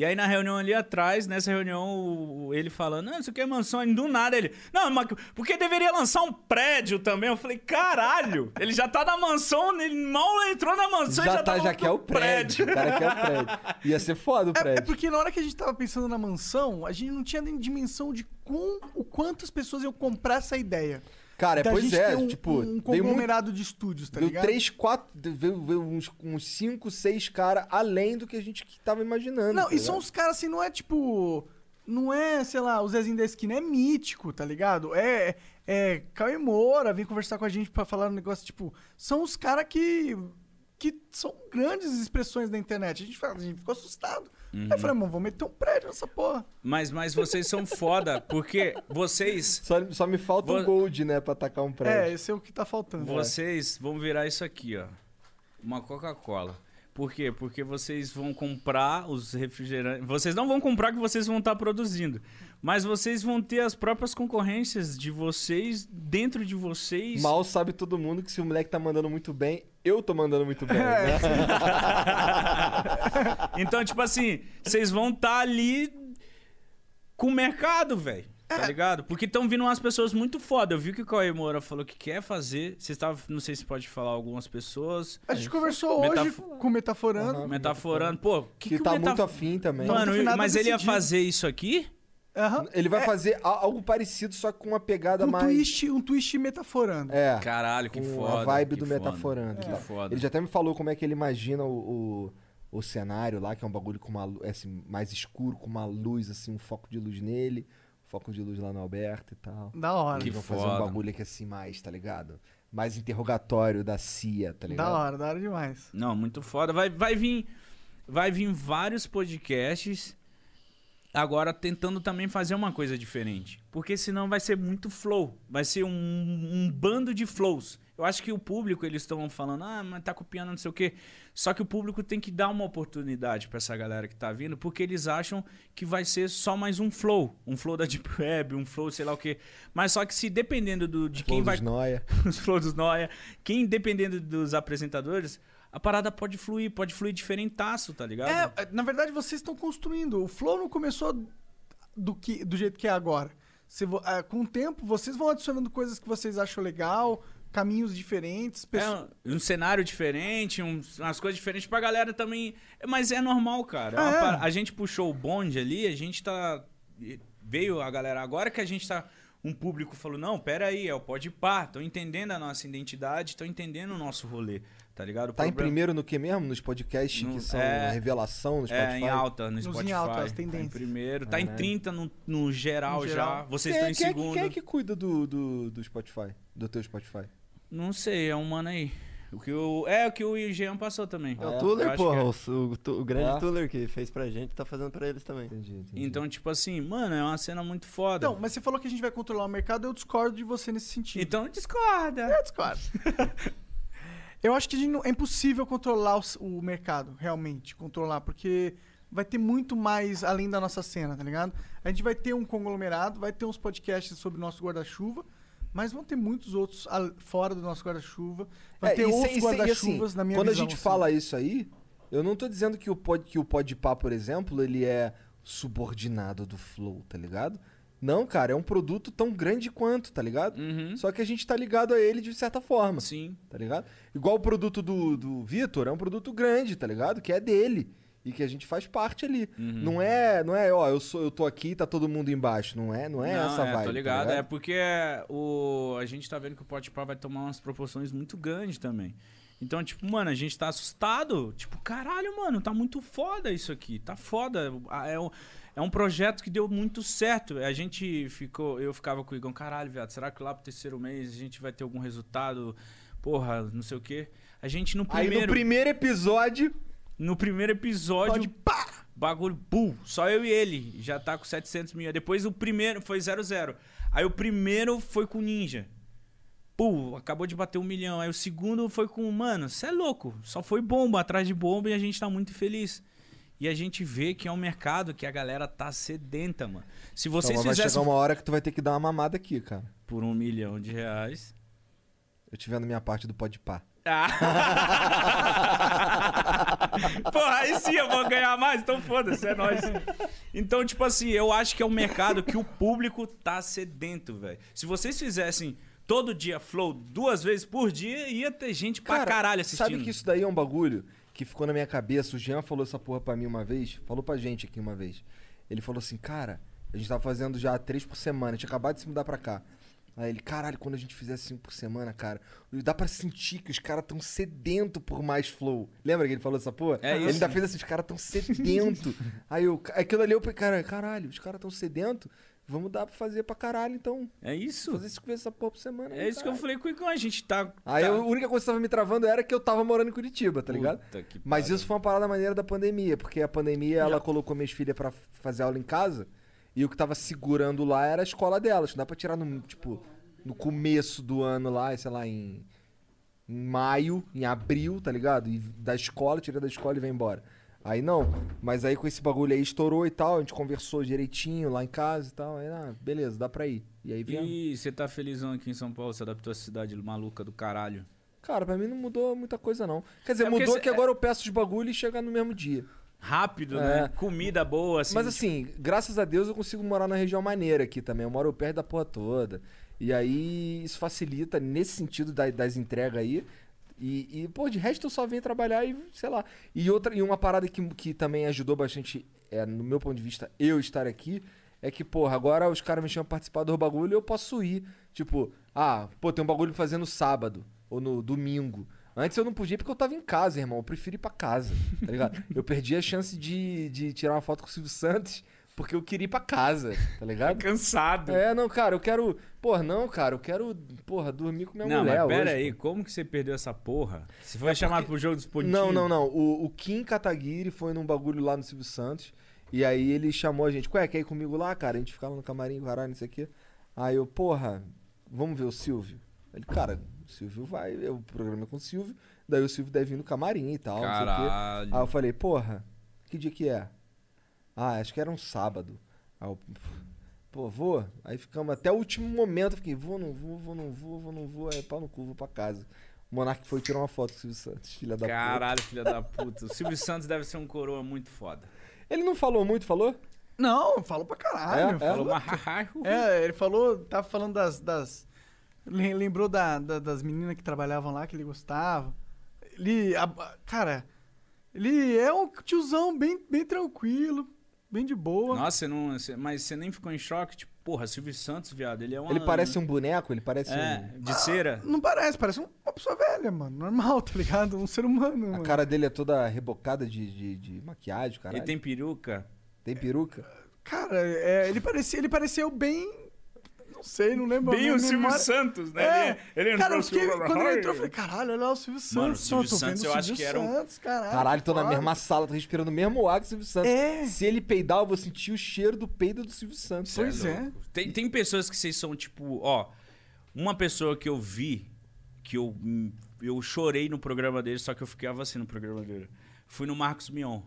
E aí na reunião ali atrás, nessa reunião, o- o- ele falando, não, isso aqui é mansão, e do nada ele, não, mas porque deveria lançar um prédio também? Eu falei, caralho, ele já tá na mansão, ele mal entrou na mansão e já, já tá, tá já falando quer do o prédio. O cara quer o prédio. Ia ser foda o É, prédio. porque na hora que a gente tava pensando na mansão, a gente não tinha nem dimensão de com, o quantas pessoas iam comprar essa ideia. Cara, Da pois gente é, ter um, tipo, um muito- conglomerado de estúdios, tá Veio ligado? três, quatro, veio, veio uns, uns cinco, seis caras além do que a gente tava imaginando. Não, tá e são ligado? os caras assim, não é tipo. Não é, sei lá, o Zezinho da esquina, é mítico, tá ligado? É, é Cauê Moura, vem conversar com a gente pra falar um negócio, tipo, são os caras que. que são grandes expressões da internet. A gente, fala- a gente ficou assustado. Aí eu falei, mano, vamos meter um prédio nessa porra. Mas, mas vocês são foda, porque vocês... [laughs] Só, só me falta um gold, né, pra atacar um prédio. É, esse é o que tá faltando. Vocês vão virar isso aqui, ó. Uma Coca-Cola. Por quê? Porque vocês vão comprar os refrigerantes. Vocês não vão comprar que vocês vão estar produzindo. Mas vocês vão ter as próprias concorrências de vocês dentro de vocês. Mal sabe todo mundo que se o moleque tá mandando muito bem, eu tô mandando muito bem, É. [laughs] né? [laughs] Então, tipo assim, vocês vão estar ali com o mercado, velho. É. Tá ligado? Porque estão vindo umas pessoas muito foda. Eu vi que o Cauê Moura falou que quer fazer. Vocês estavam. Não sei se pode falar algumas pessoas. A gente conversou Metaf- hoje com o Metaforando. Metaforando. Pô, que, Que que, tá o metaf- muito afim também. Mano, mas ele ia fazer isso aqui? Ele É. vai fazer a- algo parecido, só com uma pegada Um mais. twist, um twist metaforando. É. Caralho, que com foda. a vibe do foda, metaforando. Que tá? foda. Ele já até me falou como é que ele imagina o, o, o cenário lá, que é um bagulho com uma é, assim, mais escuro, com uma luz, assim, um foco de luz nele, foco de luz lá no Alberto e tal. Da hora. Eles Que vão fazer foda. um bagulho aqui assim mais, tá ligado? Mais interrogatório da CIA, tá ligado? Da hora, da hora demais. Não, muito foda. Vai, vai vir. Vai vir vários podcasts. Agora tentando também fazer uma coisa diferente. Porque senão vai ser muito flow. Vai ser um, um bando de flows. Eu acho que o público, eles estão falando, ah, mas tá copiando não sei o quê. Só que o público tem que dar uma oportunidade pra essa galera que tá vindo, porque eles acham que vai ser só mais um flow. Um flow da Deep Web, um flow sei lá o quê. Mas só que se dependendo do, de Flow quem vai. dos Noia. [laughs] os flows dos Noia. Quem, dependendo dos apresentadores, a parada pode fluir, pode fluir diferentaço, tá ligado? É, na verdade, vocês estão construindo. O Flow não começou do, que, do jeito que é agora. Você é, com o tempo, vocês vão adicionando coisas que vocês acham legal, caminhos diferentes. É pesso- um, um cenário diferente, um- umas coisas diferentes pra galera também. Mas é normal, cara. É uma É. par- A gente puxou o bonde ali, a gente tá. Veio a galera. Agora que a gente tá. Um público falou: não, pera aí, é o Pode Pá, estão entendendo a nossa identidade, estão entendendo o nosso rolê, tá ligado? O Tá em problema- primeiro no que mesmo? Nos podcasts No- que são é, revelação no Spotify? É, em alta no Nos em Spotify. alta, as Tá em tendências. primeiro. Tá em Caralho. 30 no, no geral No já. geral. Vocês Quem é- estão em quem é que- segundo. Quem é que cuida do, do, do Spotify? Do teu Spotify? Não sei, é um mano aí. O que o... É, o que o Jean passou também. É o Eu Tuller, porra. é. O, o o grande É? Tuller que fez pra gente, tá fazendo pra eles também. Entendi, entendi. Então, tipo assim, mano, é uma cena muito foda. Não, mas você falou que a gente vai controlar o mercado, eu discordo de você nesse sentido. Então discorda. Eu discordo. [laughs] eu acho que não- é impossível controlar o, o mercado, realmente, controlar, porque vai ter muito mais além da nossa cena, tá ligado? A gente vai ter um conglomerado, vai ter uns podcasts sobre o nosso guarda-chuva, mas vão ter muitos outros fora do nosso guarda-chuva. Vai É, ter outros e guarda-chuvas assim, na minha Quando visão. a gente assim. fala isso aí, eu não tô dizendo que o pod, que o Podpah, por exemplo, ele é subordinado do Flow, tá ligado? Não, cara, é um produto tão grande quanto, tá ligado? Uhum. Só que a gente tá ligado a ele de certa forma, Sim. tá ligado? Igual o produto do, do Vitor, é um produto grande, tá ligado? Que é dele. E que a gente faz parte ali. Uhum. Não é, não é, ó, eu sou, eu tô aqui, tá todo mundo embaixo. Não é, não é Não, essa é, vibe. tô tá ligado. é porque o... a gente tá vendo que o Podpah vai tomar umas proporções muito grandes também. Então, tipo, mano, a gente tá assustado. Tipo, caralho, mano, tá muito foda isso aqui. Tá foda. Ah, É um, é um projeto que deu muito certo. A gente ficou... Eu ficava com o Igor, caralho, viado, será que lá pro terceiro mês a gente vai ter algum resultado? Porra, não sei o quê. A gente no Aí primeiro... no primeiro episódio, No primeiro episódio, bagulho, pum, só eu e ele. Já tá com 700 mil. Depois o primeiro foi 0-0. Aí o primeiro foi com o Ninja. pô, acabou de bater um milhão. Aí o segundo foi com, mano, você é louco. Só foi bomba atrás de bomba e a gente tá muito feliz. E a gente vê que é um mercado que a galera tá sedenta, mano. Se vocês Então, vai fizessem chegar uma hora que tu vai ter que dar uma mamada aqui, cara. por um milhão de reais. Eu te vendo minha parte do pode pá. [laughs] Porra, aí sim eu vou ganhar mais, então foda-se, é nóis. Então, tipo assim, eu acho que é um mercado que o público tá sedento, velho. Se vocês fizessem todo dia flow duas vezes por dia, ia ter gente pra caralho assistindo. Sabe que isso daí é um bagulho que ficou na minha cabeça? O Jean falou essa porra pra mim uma vez, falou pra gente aqui uma vez. Ele falou assim, cara, a gente tava fazendo já três por semana, a gente acabado de se mudar pra cá. Aí ele, caralho, quando a gente fizer cinco por semana, cara, dá pra sentir que os caras tão sedento por mais flow. Lembra que ele falou essa porra? É ele isso. ainda fez assim, os caras tão sedento. [laughs] Aí eu, aquilo ali eu falei, cara, caralho, os caras tão sedento, vamos dar pra fazer pra caralho, então. É isso. Fazer cinco vezes essa porra por semana. É isso que eu falei com a gente tá... Aí tá... a única coisa que tava me travando era que eu tava morando em Curitiba, tá ligado? Mas isso foi uma parada maneira da pandemia, porque a pandemia ela colocou minhas filhas pra fazer aula em casa e o que tava segurando lá era a escola delas. Não dá pra tirar no, tipo, no começo do ano lá, sei lá, em, em maio, em abril, tá ligado? E da escola, tira da escola e vem embora. Aí não, mas aí com esse bagulho aí estourou e tal, a gente conversou direitinho lá em casa e tal. Aí, ah, beleza, dá pra ir. E aí viemos. E você tá felizão aqui em São Paulo, você adaptou a cidade maluca do caralho. Cara, pra mim não mudou muita coisa, não. Quer dizer, É mudou cê- que agora eu peço os bagulho e chega no mesmo dia. Rápido, É. né? Comida boa, assim. Mas assim, graças a Deus eu consigo morar na região maneira aqui também. Eu moro perto da porra toda. E aí isso facilita nesse sentido da- das entregas aí. E, e, pô, de resto eu só venho trabalhar e, sei lá. E outra, e uma parada que, que também ajudou bastante, é, no meu ponto de vista, eu estar aqui, é que, porra, agora os caras me chamam pra participar do bagulho e eu posso ir. Tipo, ah, pô, tem um bagulho pra fazer no sábado ou no domingo. Antes eu não podia porque eu tava em casa, irmão. Eu prefiro ir pra casa, tá ligado? [laughs] eu perdi a chance de, de tirar uma foto com o Silvio Santos porque eu queria ir pra casa, tá ligado? [laughs] Cansado. É, não, cara, eu quero. Porra, não, cara, eu quero, porra, dormir com minha Não, mulher mas pera hoje, aí, pô. como que você perdeu essa porra? Você foi chamado pro jogo dos pontinhos? Não, não, não. O, o Kim Kataguiri foi num bagulho lá no Silvio Santos. E aí ele chamou a gente. Ué, quer ir comigo lá, cara? A gente ficava no camarim, caralho, não sei o quê. Aí eu, porra, vamos ver o Silvio. Ele, cara, o Silvio vai, eu programei com o Silvio. Daí o Silvio deve vir no camarim e tal, não sei o Caralho. quê. Aí eu falei, porra, que dia que é? Ah, acho que era um sábado. Aí eu, pô, vou. Aí ficamos até o último momento. Fiquei, vou, não vou, vou, não vou, vou, não vou. Aí pau no cu, vou pra casa. O Monark foi tirar uma foto com o Silvio Santos, filha da puta. Caralho, filha da puta. O Silvio Santos deve ser um coroa muito foda. Ele não falou muito, falou? Não, falou pra caralho. É? falou- Falou uma É, ele falou, tava falando das. das lem- lembrou da, da- das meninas que trabalhavam lá, que ele gostava. Ele. a- a- cara, ele é um tiozão bem, bem tranquilo, bem de boa. Nossa, você não, você- mas você nem ficou em choque? Tipo, porra, Silvio Santos, viado, ele é uma... Ele parece um boneco, ele parece É, um... de cera. Não parece, parece um- uma pessoa velha, mano. Normal, tá ligado? Um ser humano. A mano. cara dele é toda rebocada de, de, de maquiagem, caralho. Ele tem peruca. Tem peruca? Cara, é, ele, parecia, ele pareceu bem. Não sei, não lembro. Bem o Silvio memória- Santos, né? É, Ele- ele entrou cara, eu fiquei, quando ele entrou, eu falei, caralho, olha lá o Silvio Santos. Mano, o Silvio Santos, vendo eu acho que era um- Santos, caralho. Caralho, tô na mesma sala, tô respirando o mesmo ar que o Silvio Santos. É. Se ele peidar, eu vou sentir o cheiro do peido do Silvio Santos. Cê louco. Tem, tem pessoas que vocês são, tipo, ó. Uma pessoa que eu vi, que eu, eu chorei no programa dele, só que eu ficava assim no programa dele. Fui no Marcos Mion.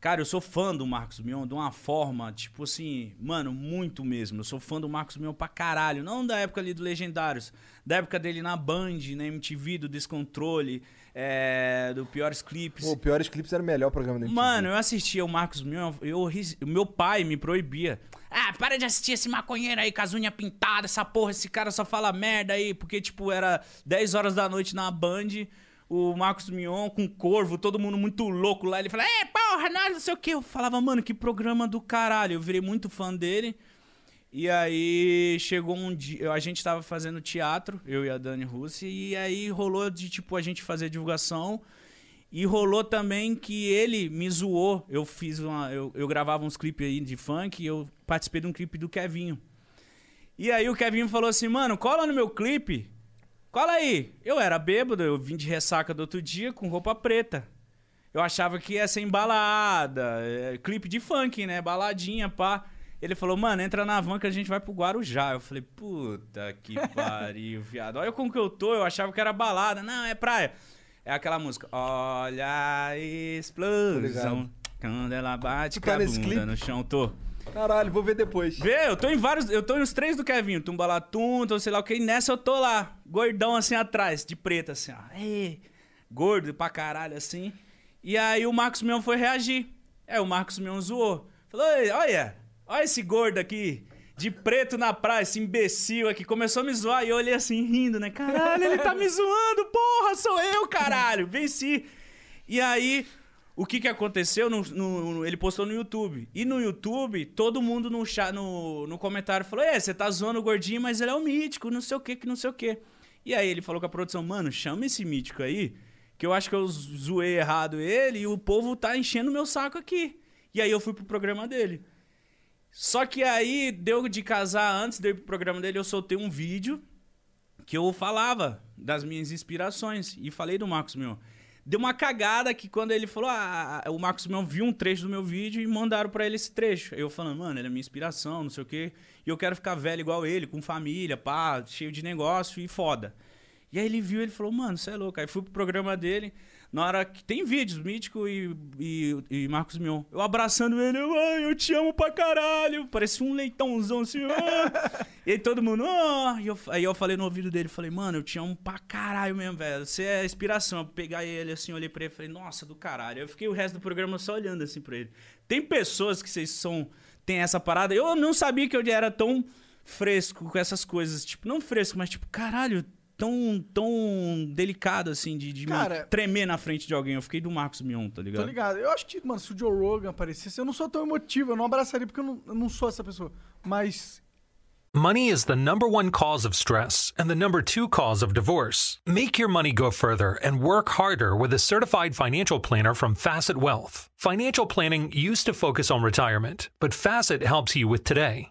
Cara, eu sou fã do Marcos Mion de uma forma, tipo assim, mano, muito mesmo. Eu sou fã do Marcos Mion pra caralho. Não da época ali do Legendários, da época dele na Band, na MTV, do Descontrole, é, do Piores Clipes. Pô, o Piores Clipes era o melhor programa da MTV. Mano, eu assistia o Marcos Mion, eu, o meu pai me proibia. Ah, para de assistir esse maconheiro aí com as unhas pintadas, essa porra, esse cara só fala merda aí. Porque, tipo, era 10 horas da noite na Band, o Marcos Mion com corvo, todo mundo muito louco lá. Ele falava, é, porra, nós não sei o quê. Eu falava, mano, que programa do caralho. Eu virei muito fã dele. E aí chegou um dia, a gente tava fazendo teatro, eu e a Dani Russi, e aí rolou de tipo a gente fazer divulgação. E rolou também que ele me zoou. Eu fiz uma. Eu, eu gravava uns clipes aí de funk e eu participei de um clipe do Kevinho. E aí o Kevinho falou assim, mano, cola no meu clipe. Cola aí. Eu era bêbado, eu vim de ressaca do outro dia com roupa preta. Eu achava que ia ser embalada, é, clipe de funk, né? Baladinha, pá. Ele falou, mano, entra na van que a gente vai pro Guarujá. Eu falei, puta que [laughs] pariu, viado. Olha como que eu tô, eu achava que era balada. Não, é praia. É aquela música. Olha a explosão. Quando ela bate com a bunda clipe? no chão, tô. Caralho, vou ver depois. Vê, eu tô em vários. Eu tô nos três do Kevinho. Tumbalatum, tô sei lá o que. E nessa eu tô lá, gordão assim atrás, de preto, assim, ó. Ei, gordo pra caralho, assim. E aí o Marcos Mion foi reagir. É, o Marcos Mion zoou. Falou: "Ei, olha, olha esse gordo aqui. De preto na praia, esse imbecil aqui. Começou a me zoar e eu olhei assim, rindo, né? Caralho, ele tá me zoando, porra, sou eu, caralho. Venci. E aí, o que que aconteceu? No, no- ele postou no YouTube. E no YouTube, todo mundo no, chat, no, no comentário falou: É, você tá zoando o gordinho, mas ele é o mítico, não sei o que, que não sei o que. E aí ele falou com a produção: Mano, chama esse mítico aí, que eu acho que eu zoei errado ele e o povo tá enchendo meu saco aqui. E aí eu fui pro programa dele. Só que aí, deu de casar, antes de eu ir pro programa dele, eu soltei um vídeo que eu falava das minhas inspirações. E falei do Marcos Mion. Deu uma cagada que quando ele falou, ah, o Marcos Mion viu um trecho do meu vídeo e mandaram pra ele esse trecho. Eu falando, mano, ele é minha inspiração, não sei o quê. E eu quero ficar velho igual ele, com família, pá, cheio de negócio e foda. E aí ele viu, ele falou, mano, você é louco. Aí fui pro programa dele, na hora que tem vídeos, Mítico e, e, e Marcos Mion. Eu abraçando ele, eu, ai, eu te amo pra caralho. Parecia um leitãozão assim. ah. [laughs] e aí todo mundo, ah. E eu, aí eu falei no ouvido dele, falei, mano, eu te amo pra caralho mesmo, velho. Você é inspiração. Eu pegar ele assim, olhei pra ele, falei, nossa, do caralho. Eu fiquei o resto do programa só olhando assim pra ele. Tem pessoas que vocês são. Tem essa parada. Eu não sabia que eu era tão fresco com essas coisas. Tipo, não fresco, mas tipo, caralho, tão, tão delicado assim de, de Cara- tremer na frente de alguém. Eu fiquei do Marcos Mion, tá ligado? Tô ligado. Eu acho que, mano, se o Joe Rogan aparecesse, eu não sou tão emotivo, eu não abraçaria porque eu não, eu não sou essa pessoa. Mas Money is the number one cause of stress and the number two cause of divorce. Make your money go further and work harder with a certified financial planner from Facet Wealth. Financial planning used to focus on retirement, but Facet helps you with today.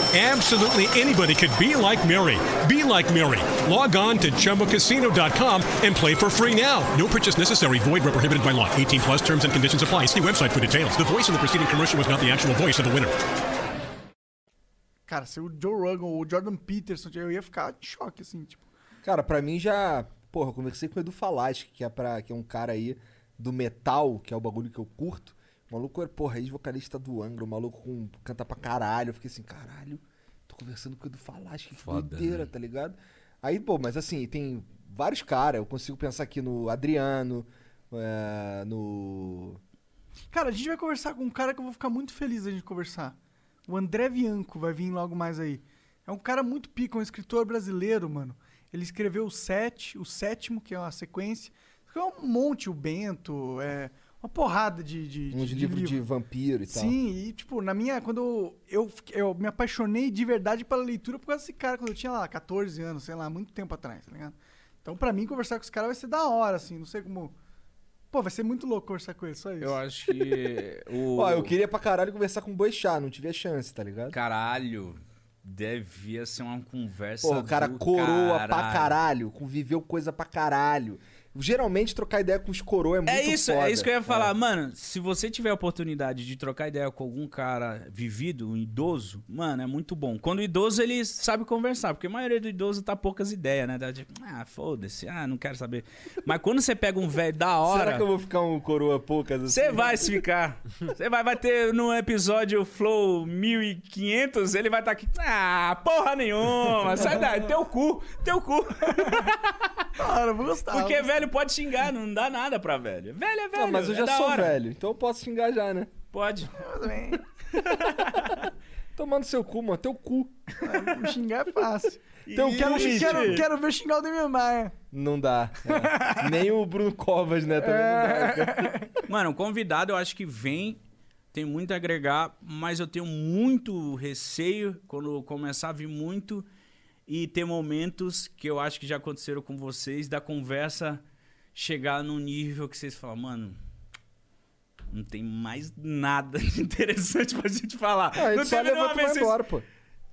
Absolutely anybody could be like Mary. Be like Mary. Log on to ChumbaCasino.com and play for free now. No purchase necessary. Void where prohibited by law. 18 plus terms and conditions apply. See website for details. The voice in the preceding commercial was not the actual voice of the winner. Cara, se o Joe Rogan ou o Jordan Peterson, eu ia ficar de choque, assim, tipo. Cara, pra mim já. Porra, eu conversei com o Edu Falaschi, que é, pra, que é um cara aí do metal, que é o bagulho que eu curto. O maluco é, porra, ex-vocalista do Angra, o maluco com, canta pra caralho. Eu fiquei assim, caralho, tô conversando com o Edu Falaschi, que Foda, doideira, né? tá ligado? Aí, pô, mas assim, tem vários caras. Eu consigo pensar aqui no Adriano, é, no. Cara, a gente vai conversar com um cara que eu vou ficar muito feliz da gente conversar. O André Bianco vai vir logo mais aí. É um cara muito pica, um escritor brasileiro, mano. Ele escreveu o Sete, o sétimo, que é uma sequência. Escreveu um monte, o Bento, é, uma porrada de, de, Uns de, livros de livro. vampiro e tal. Sim, e tipo, na minha. Quando eu, eu, me apaixonei de verdade pela leitura por causa desse cara, quando eu tinha lá 14 anos, sei lá, muito tempo atrás, tá ligado? Então, pra mim, conversar com esse cara vai ser da hora, assim, não sei como. Pô, vai ser muito louco conversar com ele, só isso. Eu acho que. [laughs] o... Ó, eu queria pra caralho conversar com o Boixá, não tive a chance, tá ligado? Caralho. Devia ser uma conversa. Porra, o cara do coroa pra caralho. caralho, conviveu coisa pra caralho. Geralmente, trocar ideia com os coroa é muito É isso, foda. é isso que eu ia falar. Mano, se você tiver a oportunidade de trocar ideia com algum cara vivido, um idoso, mano, é muito bom. Quando o idoso, ele sabe conversar, porque a maioria do idoso tá poucas ideias, né? Dá tipo, ah, foda-se, ah, não quero saber. Mas quando você pega um velho da hora... Será que eu vou ficar um coroa poucas assim? Você vai se ficar. Você vai, vai ter no episódio Flow 1500, ele vai estar aqui. Ah, porra nenhuma. Sai daí, teu cu, teu cu. Cara, eu vou gostar. Porque velho pode xingar, não dá nada pra velho. Velho é velho. Não, mas eu é já da sou hora. velho, então eu posso xingar já, né? Pode. [laughs] Tomando seu cu, mano. Teu cu. Me xingar é fácil. [laughs] Então, quero, quero, quero ver xingar o Demi Maia. Não dá. é. Nem o Bruno Covas, né? Também não dá. cara. [laughs] Mano, o convidado eu acho que vem, tem muito a agregar, mas eu tenho muito receio quando começar a vir muito e ter momentos que eu acho que já aconteceram com vocês, da conversa chegar num nível que vocês falam, mano. Não tem mais nada de [laughs] interessante pra gente falar. Ah, gente não teve nenhuma vez vocês- embora, pô.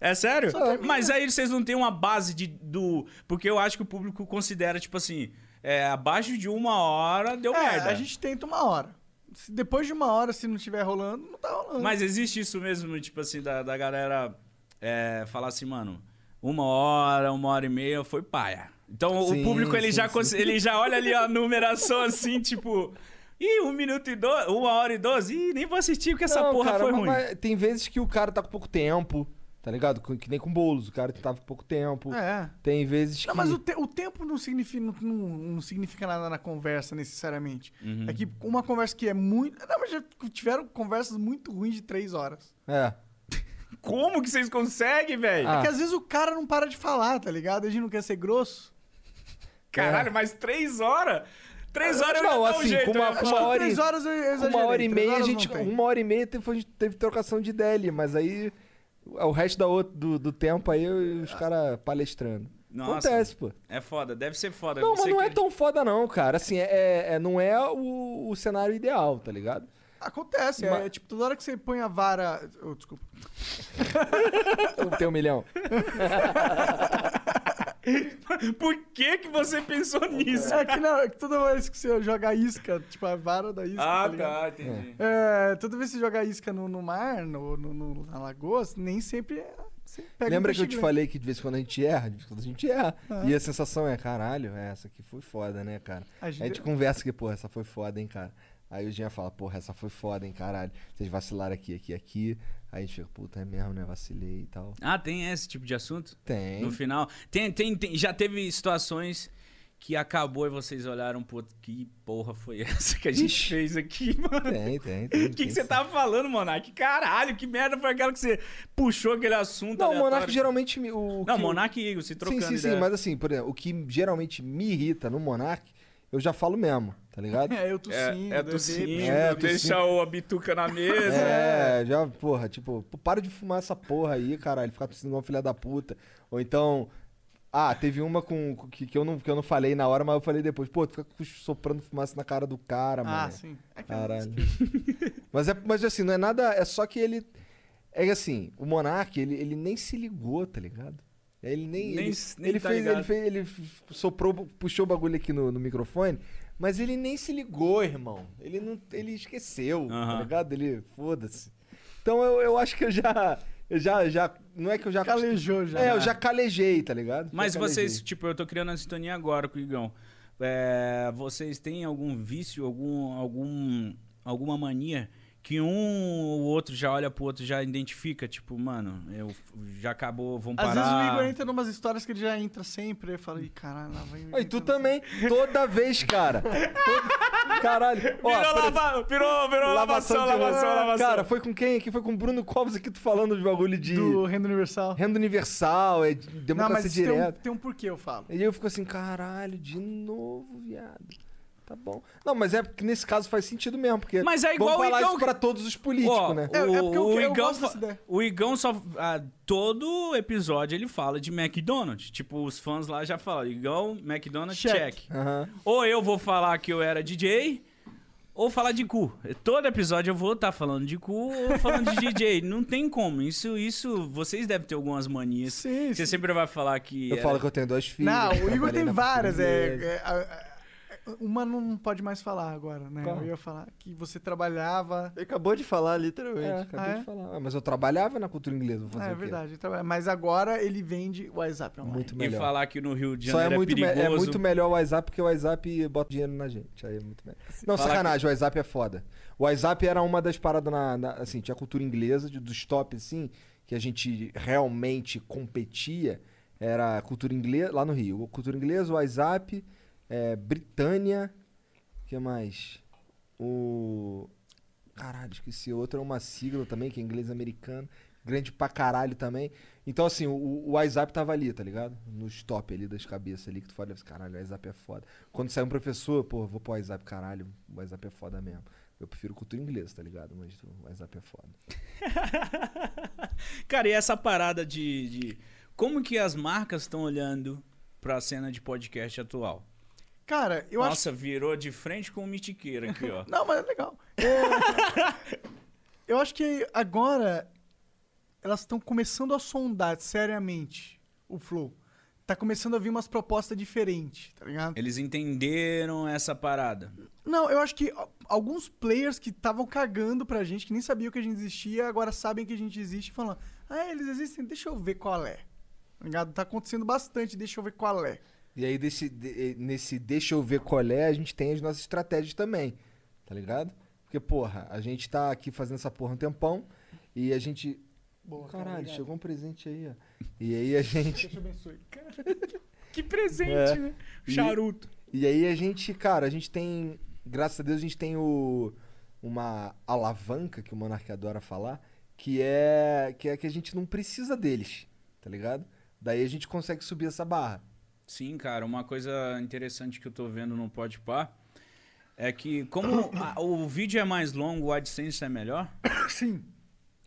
É sério? Mas aí vocês não têm uma base de, do. Porque eu acho que o público considera, tipo assim, é, abaixo de uma hora deu É, merda. a gente tenta uma hora. Se depois de uma hora, se não estiver rolando, não tá rolando. Mas existe isso mesmo, tipo assim, da, da galera é, falar assim, mano, uma hora, uma hora e meia foi paia. Então Sim, o público ele sim, já, sim. ele já olha ali a numeração assim, tipo. Ih, um minuto e doze, uma hora e doze. Ih, nem vou assistir porque essa Não, porra cara, foi mas- ruim. mas tem vezes que o cara tá com pouco tempo, tá ligado? Que nem com bolos, o cara tava com pouco tempo. É. Tem vezes que. Não, mas o, te- o tempo não significa, não, não- não significa nada na conversa, necessariamente. Uhum. É que uma conversa que é muito. Não, mas já tiveram conversas muito ruins de três horas. É. [laughs] Como que vocês conseguem, velho? É que às vezes o cara não para de falar, tá ligado? A gente não quer ser grosso. Caralho, mas três horas? Três horas eu não, dou um assim, jeito. com uma, com acho uma hora, três e- horas eu exagerei, uma hora e meia, a gente, tem. uma hora e meia teve, teve trocação de ideia ali, mas aí o resto da outra, do, do tempo aí os caras palestrando. Nossa, Acontece, pô. É foda, deve ser foda. Não, mas não é que- tão foda não, cara. Assim, é, é- é- não é o, o cenário ideal, tá ligado? Acontece, é, Mas- é tipo, toda hora que você põe a vara. Oh, desculpa. [laughs] O teu milhão. [laughs] [laughs] Por que que você pensou nisso? É que não, é que toda vez que você joga isca, tipo a vara da isca. Ah, ligado? tá, entendi. É, toda vez que você joga isca no, no mar, no, no- no- na lagoa, nem sempre é. Lembra um que eu te peixe falei que de vez em quando a gente erra? De vez em quando a gente erra. Ah. E a sensação é, caralho, essa aqui foi foda, né, cara? A A gente- gente, conversa que, porra, essa foi foda, hein, cara. Aí o Jean fala, porra, essa foi foda, hein, caralho. Vocês vacilaram aqui, aqui, aqui. Aí a gente fica, puta, é mesmo, né? Vacilei e tal. Ah, tem esse tipo de assunto? Tem. No final. Tem, tem, tem- já teve situações que acabou e vocês olharam, pô, que porra foi [laughs] essa que a gente fez aqui, mano? Tem, tem, tem. O [laughs] que, que você tava falando, Monark? Caralho, que merda foi aquela que você puxou aquele assunto? Não, o? Monark geralmente. me- O, Não, que- Monark e Igor, se trocando Sim, sim, ideia. sim, mas assim, por exemplo, o que geralmente me irrita no Monark, eu já falo mesmo, tá ligado? [laughs] É, eu tossindo. É, é tossindo. É, deixa o a bituca na mesa. É, já, porra, tipo, para de fumar essa porra aí, caralho, ficar tossindo igual filha da puta. Ou então, ah, teve uma com, que, que, eu não, que eu não falei na hora, mas eu falei depois. Pô, tu fica soprando fumaça na cara do cara, mano. Ah, sim. É que Caralho. [laughs] mas, é, mas assim, não é nada, é só que ele... É que assim, o Monark, ele, ele nem se ligou, tá ligado? Ele nem... Nem ele, nem ele tá fez, ele fez, ele soprou, puxou o bagulho aqui no, no microfone, mas ele nem se ligou, irmão. Ele não, ele esqueceu, tá Aham. ligado? Ele, foda-se. Então eu, eu acho que eu já, eu já, já, não é que eu já... Calejou já. É, eu já calejei, tá ligado? Mas vocês, tipo, eu tô criando a sintonia agora com o Igão. É, vocês têm algum vício, algum, algum, alguma mania que um ou outro já olha pro outro já identifica? Tipo, mano, eu já acabou, vamos Às parar. vezes o Igor entra em umas histórias que ele já entra sempre. Eu falo, ih, caralho, lá vai. E tu também, [laughs] toda vez, cara. Todo- Caralho. Ó, Virou, lava, virou, virou lavação, lavação, roupa. lavação. Cara, foi com quem aqui? Foi com o Bruno Covas aqui, tu falando de bagulho de... Do Renda Universal. Renda universal, é de- Não, democracia mas tem um, direta. tem um porquê, eu falo. E eu fico assim, caralho, de novo, viado. Tá bom. Não, mas é porque nesse caso faz sentido mesmo, porque Mas é igual vamos o falar Igão isso pra todos os políticos, Ó, né? O, É- é porque eu- o eu Igão, gosto fa- dessa ideia. o Igão só. ah, todo episódio ele fala de McDonald's. Tipo, os fãs lá já falam: Igão, McDonald's, Check. check. Ou eu vou falar que eu era DJ, ou falar de cu. Todo episódio eu vou estar falando de cu ou falando de DJ. [laughs] Não tem como. Isso, isso. Vocês devem ter algumas manias. Sim, Você sim. sempre vai falar que. Eu era- falo que eu tenho duas filhas. Não, o Igor tem várias. É, é, a- Uma não pode mais falar agora, né? Qual? Eu ia falar que você trabalhava. Ele acabou de falar, literalmente. É, Acabei ah, é? de falar. Ah, mas eu trabalhava na cultura inglesa, vou fazer É o quê? verdade, trabalha. mas agora ele vende o WhatsApp online. Muito E melhor. falar que no Rio de Só é Janeiro é, muito, me- perigoso. é muito melhor o WhatsApp porque o WhatsApp bota dinheiro na gente. Aí é muito melhor. Não, Falar sacanagem, o WhatsApp é foda. O WhatsApp era uma das paradas na, na- assim, tinha a cultura inglesa, de- dos top, assim, que a gente realmente competia. Era a cultura inglesa, lá no Rio. Cultura inglesa, o WhatsApp, é, Britânia, que mais? O. Caralho, esqueci outro, é uma sigla também, que é inglês americano. Grande pra caralho também. Então, assim, o, o WhatsApp tava ali, tá ligado? Nos top ali das cabeças ali, que tu fala, caralho, o WhatsApp é foda. Quando sai um professor, pô, vou pro WhatsApp, caralho, o WhatsApp é foda mesmo. Eu prefiro cultura inglesa, tá ligado? Mas o WhatsApp é foda. [laughs] Cara, e essa parada de, de como que as marcas estão olhando pra cena de podcast atual? Cara, eu acho. Nossa, virou de frente com o Mitiqueira aqui, ó. [laughs] Não, mas é legal. É, [laughs] eu acho que agora elas estão começando a sondar seriamente o Flow. Tá começando a vir umas propostas diferentes, tá ligado? Eles entenderam essa parada. Não, eu acho que alguns players que estavam cagando pra gente, que nem sabiam que a gente existia, agora sabem que a gente existe e falam: Ah, eles existem, deixa eu ver qual é. Tá ligado? Tá acontecendo bastante, deixa eu ver qual é. E aí, desse, de- nesse deixa eu ver qual é, a gente tem as nossas estratégias também, tá ligado? Porque, porra, a gente tá aqui fazendo essa porra um tempão e a gente. Boa, cara, Caralho, obrigado. chegou um presente aí, ó. E aí a [laughs] gente. Deus te abençoe. Cara, [laughs] Que presente, É. né? E- Charuto. E aí a gente, cara, a gente tem. Graças a Deus a gente tem o, uma alavanca que o Monark adora falar, que é que é que a gente não precisa deles, tá ligado? Daí a gente consegue subir essa barra. Sim, cara, uma coisa interessante que eu tô vendo no Podpah é que como a- o vídeo é mais longo, o AdSense é melhor. [coughs] Sim.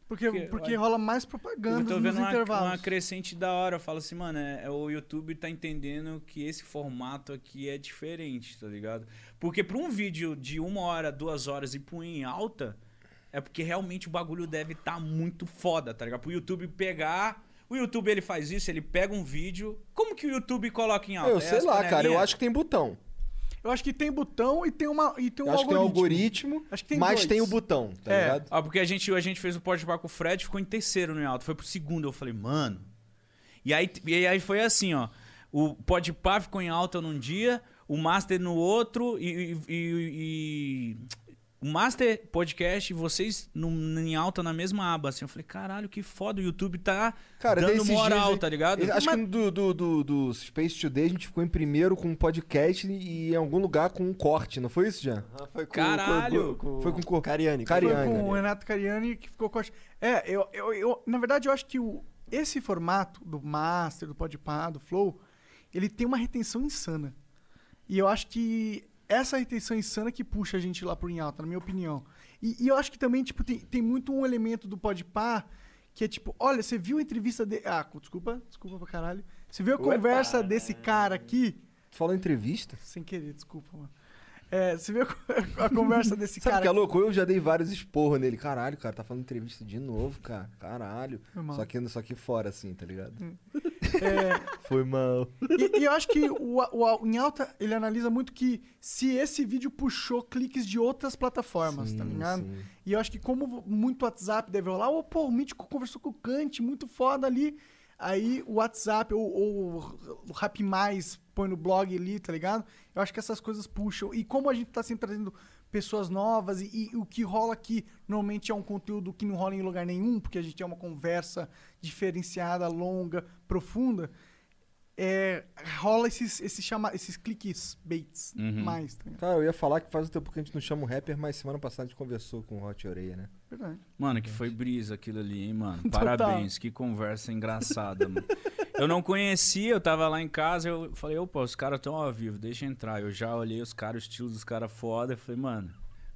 Porque, Porque, porque rola mais Eu propaganda tô nos vendo uma, intervalos. uma crescente da hora. Eu falo assim, mano, é, é o YouTube tá entendendo que esse formato aqui é diferente, tá ligado? Porque pra um vídeo de uma hora, duas horas e pôr em alta, é porque realmente o bagulho deve estar muito foda, tá ligado? Pro YouTube pegar. O YouTube ele faz isso, ele pega um vídeo. Como que o YouTube coloca em alta? eu É sei lá, cara, eu acho que tem botão. Eu acho que tem botão e tem, uma, e tem um acho que tem algoritmo. algoritmo, Acho que tem mas dois. tem o botão, tá É. ligado? Ah, porque a gente, a gente fez o Podpah com o Fred, ficou em terceiro no em alto. Foi pro segundo. Eu falei, mano. E aí, e aí foi assim, ó. O Podpah ficou em alta num dia, o Master no outro e... e- e- e- o Master Podcast vocês no, em alta na mesma aba, assim. Eu falei, caralho, que foda. O YouTube tá Cara, dando moral, dias, tá ligado? Acho que do, do, do, do Space Today a gente ficou em primeiro com um podcast e em algum lugar com um corte, não foi isso, Jean? foi com Caralho! com- com- Foi com cor... Cariani. Foi Cariani. com o Renato Cariani que ficou com a... É, eu, eu, eu- na verdade eu acho que o, esse formato do Master, do Podpah, do Flow, ele tem uma retenção insana. E eu acho que essa retenção insana que puxa a gente lá por em alta, na minha opinião. E, e eu acho que também, tipo, tem, tem muito um elemento do Podpah que é tipo, olha, você viu a entrevista de... Ah, desculpa, desculpa pra caralho. Você viu a Opa! conversa desse cara aqui? Tu falou entrevista? Sem querer, desculpa, mano. É, você viu [laughs] a conversa desse Sabe cara que é louco? Eu já dei vários esporros nele. Caralho, cara, tá falando entrevista de novo, cara. Caralho. Só que, só que fora, assim, tá ligado? [laughs] É, Foi mal. E, e eu acho que o, o, em alta, ele analisa muito que se esse vídeo puxou cliques de outras plataformas, tá Sim, ligado? sim. E eu acho que como muito WhatsApp deve rolar, ô, pô, o Mítico conversou com o Kant, muito foda ali. Aí o WhatsApp ou, ou o Rap Mais põe no blog ali, tá ligado? Eu acho que essas coisas puxam. E como a gente tá sempre trazendo pessoas novas e, e o que rola aqui normalmente é um conteúdo que não rola em lugar nenhum, porque a gente é uma conversa diferenciada, longa, profunda é, rola esses, esses, chama, esses cliques baits Uhum. mais, tá? Cara, eu ia falar que faz um tempo que a gente não chama o rapper, mas semana passada a gente conversou com o Hot Oreia, né? Verdade. Mano, que foi brisa aquilo ali, hein, mano. Total. Parabéns, que conversa engraçada, mano. Eu não conhecia, eu tava lá em casa, eu falei, opa, os caras estão ao vivo, deixa eu entrar. Eu já olhei os caras, o estilo dos caras foda, eu falei, mano,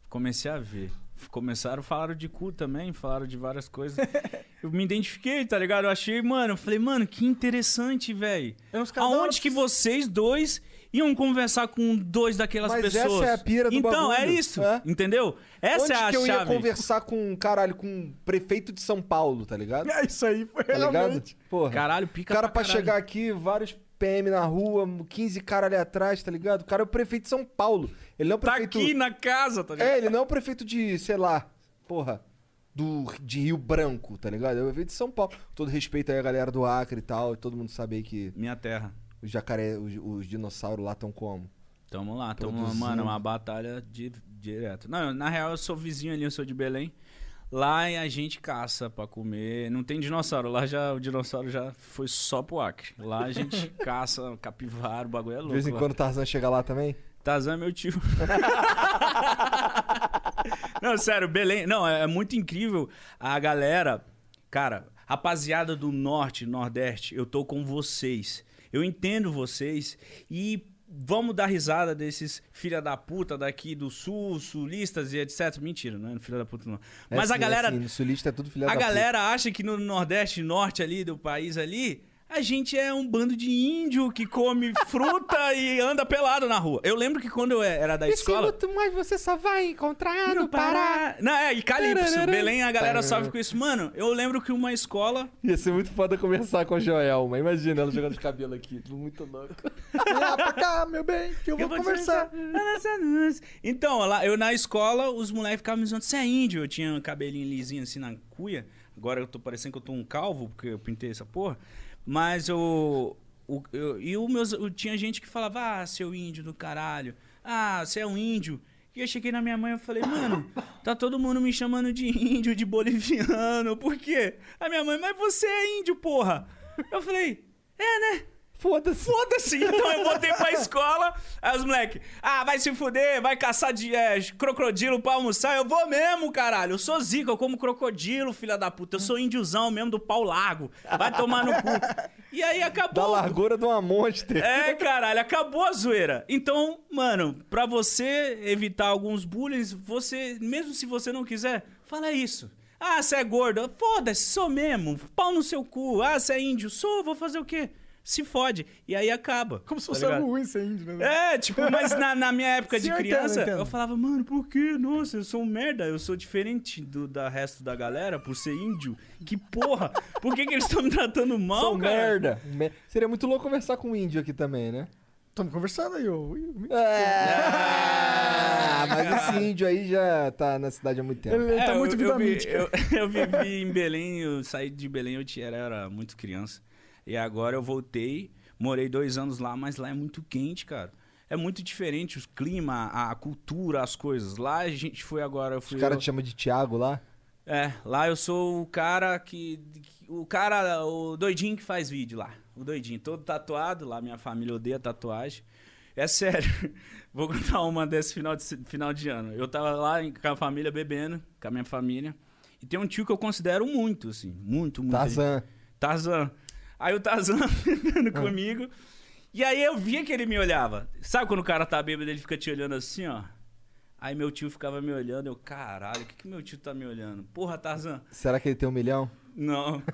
comecei a ver. Começaram, falaram de cu também, falaram de várias coisas. [laughs] eu me identifiquei, tá ligado? Eu achei, mano, eu falei, mano, que interessante, velho. Aonde que vocês dois iam conversar com dois daquelas Mas pessoas? essa é a pira do Então, é bagulho. isso, É. entendeu? Essa Onde é a que eu ia conversar com, caralho, com o prefeito de São Paulo, tá ligado? É isso aí, foi Tá ligado? realmente. Porra. Caralho, pica O cara pra pra chegar aqui, vários PM na rua, 15 caras ali atrás, tá ligado? O cara é o prefeito de São Paulo. Ele não é o Tá prefeito. aqui na casa, tá ligado? É, ele não é o prefeito de, sei lá, porra, do, de Rio Branco, tá ligado? O prefeito de São Paulo. Todo respeito aí a galera do Acre e tal, e todo mundo sabe aí que Minha terra. os jacaré, os, os dinossauros lá estão como? Tamo lá, tamo, Produzindo. mano, uma batalha di- direto. Não, na real eu sou vizinho ali, eu sou de Belém. Lá a gente caça pra comer. Não tem dinossauro. Lá já o dinossauro já foi só pro Acre. Lá a gente [laughs] caça capivara, o bagulho é louco. De vez em lá. quando o Tarzan chega lá também? Tarzan é meu tio. [laughs] não, sério, Belém. Não, é, é muito incrível a galera. Cara, rapaziada do norte, nordeste, eu tô com vocês. Eu entendo vocês e vamos dar risada desses filha da puta daqui do sul, sulistas e etc. Mentira, não é filha da puta não. É Mas a sim, galera É sim, no sulista é tudo filha a da puta. galera acha que no Nordeste, Norte ali do país ali, a gente é um bando de índio que come [laughs] fruta e anda pelado na rua. Eu lembro que quando eu era da escola. mais você só vai encontrar no Pará. Não, é, e Calypso, Tararara. Belém, a galera Tararara. sofre com isso. Mano, eu lembro que uma escola. Ia ser muito foda conversar com a Joelma. Imagina ela jogando de cabelo aqui, tudo muito louco. Lá pra cá, meu bem, que eu vou vou conversar. Então, lá, eu na escola, os moleques ficavam me zoando, você é índio? Eu tinha um cabelinho lisinho assim na cuia. Agora eu tô parecendo que eu tô um calvo, porque eu pintei essa porra. Mas eu. o- eu- e o meus, eu- tinha gente que falava, ah, seu índio do caralho. Ah, você é um índio. E eu cheguei na minha mãe e falei, mano, tá todo mundo me chamando de índio, de boliviano. Por quê? A minha mãe, mas você é índio, porra. Eu falei, é, né? Foda-se. Foda-se. Então eu voltei pra [laughs] escola. Aí os moleques, ah, vai se fuder, vai caçar de é, crocodilo pra almoçar. Eu vou mesmo, caralho. Eu sou zica, eu como crocodilo, filha da puta. Eu sou índiozão mesmo do pau largo. Vai tomar no cu. E aí Da acabou. largura de uma monster. É, caralho, acabou a zoeira. Então, mano, pra você evitar alguns bullying, você, mesmo se você não quiser, fala isso. Ah, você é gordo. Foda-se, sou mesmo. Pau no seu cu. Ah, você é índio. Sou, vou fazer o quê? Se fode. E aí acaba. Como se tá fosse ligado? algo ruim ser índio, né? É, tipo, mas na, na minha época Sim, de eu entendo, criança, eu eu, falava, mano, por quê? Nossa, eu sou um merda, eu sou diferente do da resto da galera por ser índio. Que porra! Por que, que eles estão me tratando mal, São cara? merda. Me- Seria muito louco conversar com um índio aqui também, né? Estamos conversando aí, ô. Ah, mas esse índio aí já tá na cidade há muito tempo. Ele, ele tá É, muito eu, vida eu, vi- [laughs] eu, eu vivi em Belém, eu saí de Belém, eu tinha- era, era muito criança. E agora eu voltei, morei dois anos lá, mas lá é muito quente, cara. É muito diferente o clima, a, cultura, as coisas. Lá a gente foi agora, eu fui... Os caras eu- te chamam de Thiago lá? É, lá eu sou o cara que, O cara, o doidinho que faz vídeo lá. O doidinho, todo tatuado. Lá minha família odeia tatuagem. É sério. [laughs] Vou contar uma desse final de, final de ano. Eu tava lá com a família bebendo, com a minha família. E tem um tio que eu considero muito, assim. Muito, muito. Tarzan. Tarzan. Aí o Tarzan bebendo [laughs] comigo. E aí eu via que ele me olhava. Sabe quando o cara tá bêbado, ele fica te olhando assim, ó? Aí meu tio ficava me olhando, eu, caralho, o que, que meu tio tá me olhando? Porra, Tarzan. Será que ele tem um milhão? Não. [laughs]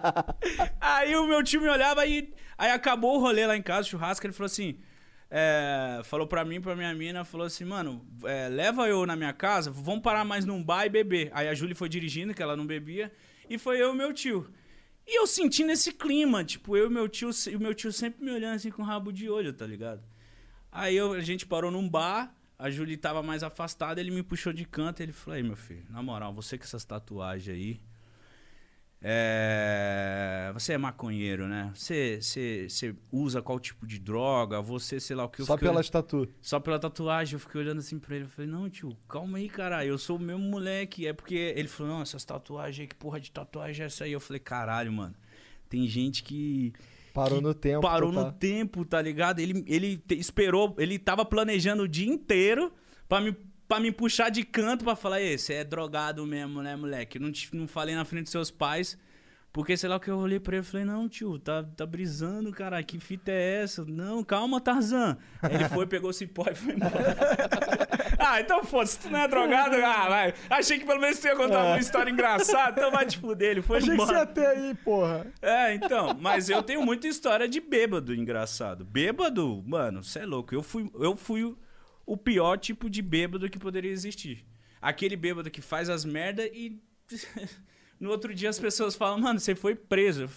[laughs] aí o meu tio me olhava e aí acabou o rolê lá em casa, o churrasco, ele falou assim. é, falou pra mim, pra minha mina, falou assim, mano, é, leva eu na minha casa, vamos parar mais num bar e beber. Aí a Júlia foi dirigindo, que ela não bebia, e foi eu e meu tio. E eu sentindo esse clima, tipo, eu e meu tio, e o meu tio sempre me olhando assim com rabo de olho, tá ligado? Aí eu- a gente parou num bar, a Julie tava mais afastada, ele me puxou de canto ele falou: Aí, meu filho, na moral, você com essas tatuagens aí. É... Você é maconheiro, né? Você, você, você usa qual tipo de droga? Você, sei lá o que eu Só pelas olhando- tatu. Só pela tatuagem, eu fiquei olhando assim pra ele. Eu falei, não, tio, calma aí, caralho. Eu sou o mesmo moleque. É porque ele falou, não, essas tatuagens aí, que porra de tatuagem é essa aí? Eu falei, caralho, mano. Tem gente que. Parou no tempo, Parou total. no tempo, tá ligado? Ele, ele te- esperou, ele tava planejando o dia inteiro pra me, pra me puxar de canto pra falar, ei, você é drogado mesmo, né, moleque? Não, te, não falei na frente dos seus pais. Porque, sei lá, o que eu olhei pra ele e falei, não, tio, tá, tá brisando, cara, que fita é essa? Não, calma, Tarzan. Aí ele foi, pegou o cipó e foi embora. [laughs] ah, então foda-se, tu não é drogado? Ah, vai. Achei que pelo menos tu ia contar uma história engraçada, então vai te fuder, ele foi Achei que você embora. ia ter aí, porra. É, então, mas eu tenho muita história de bêbado engraçado. Bêbado, mano, você é louco. Eu fui, eu fui o- pior tipo de bêbado que poderia existir. Aquele bêbado que faz as merda e [laughs] no outro dia as pessoas falam, mano, você foi preso.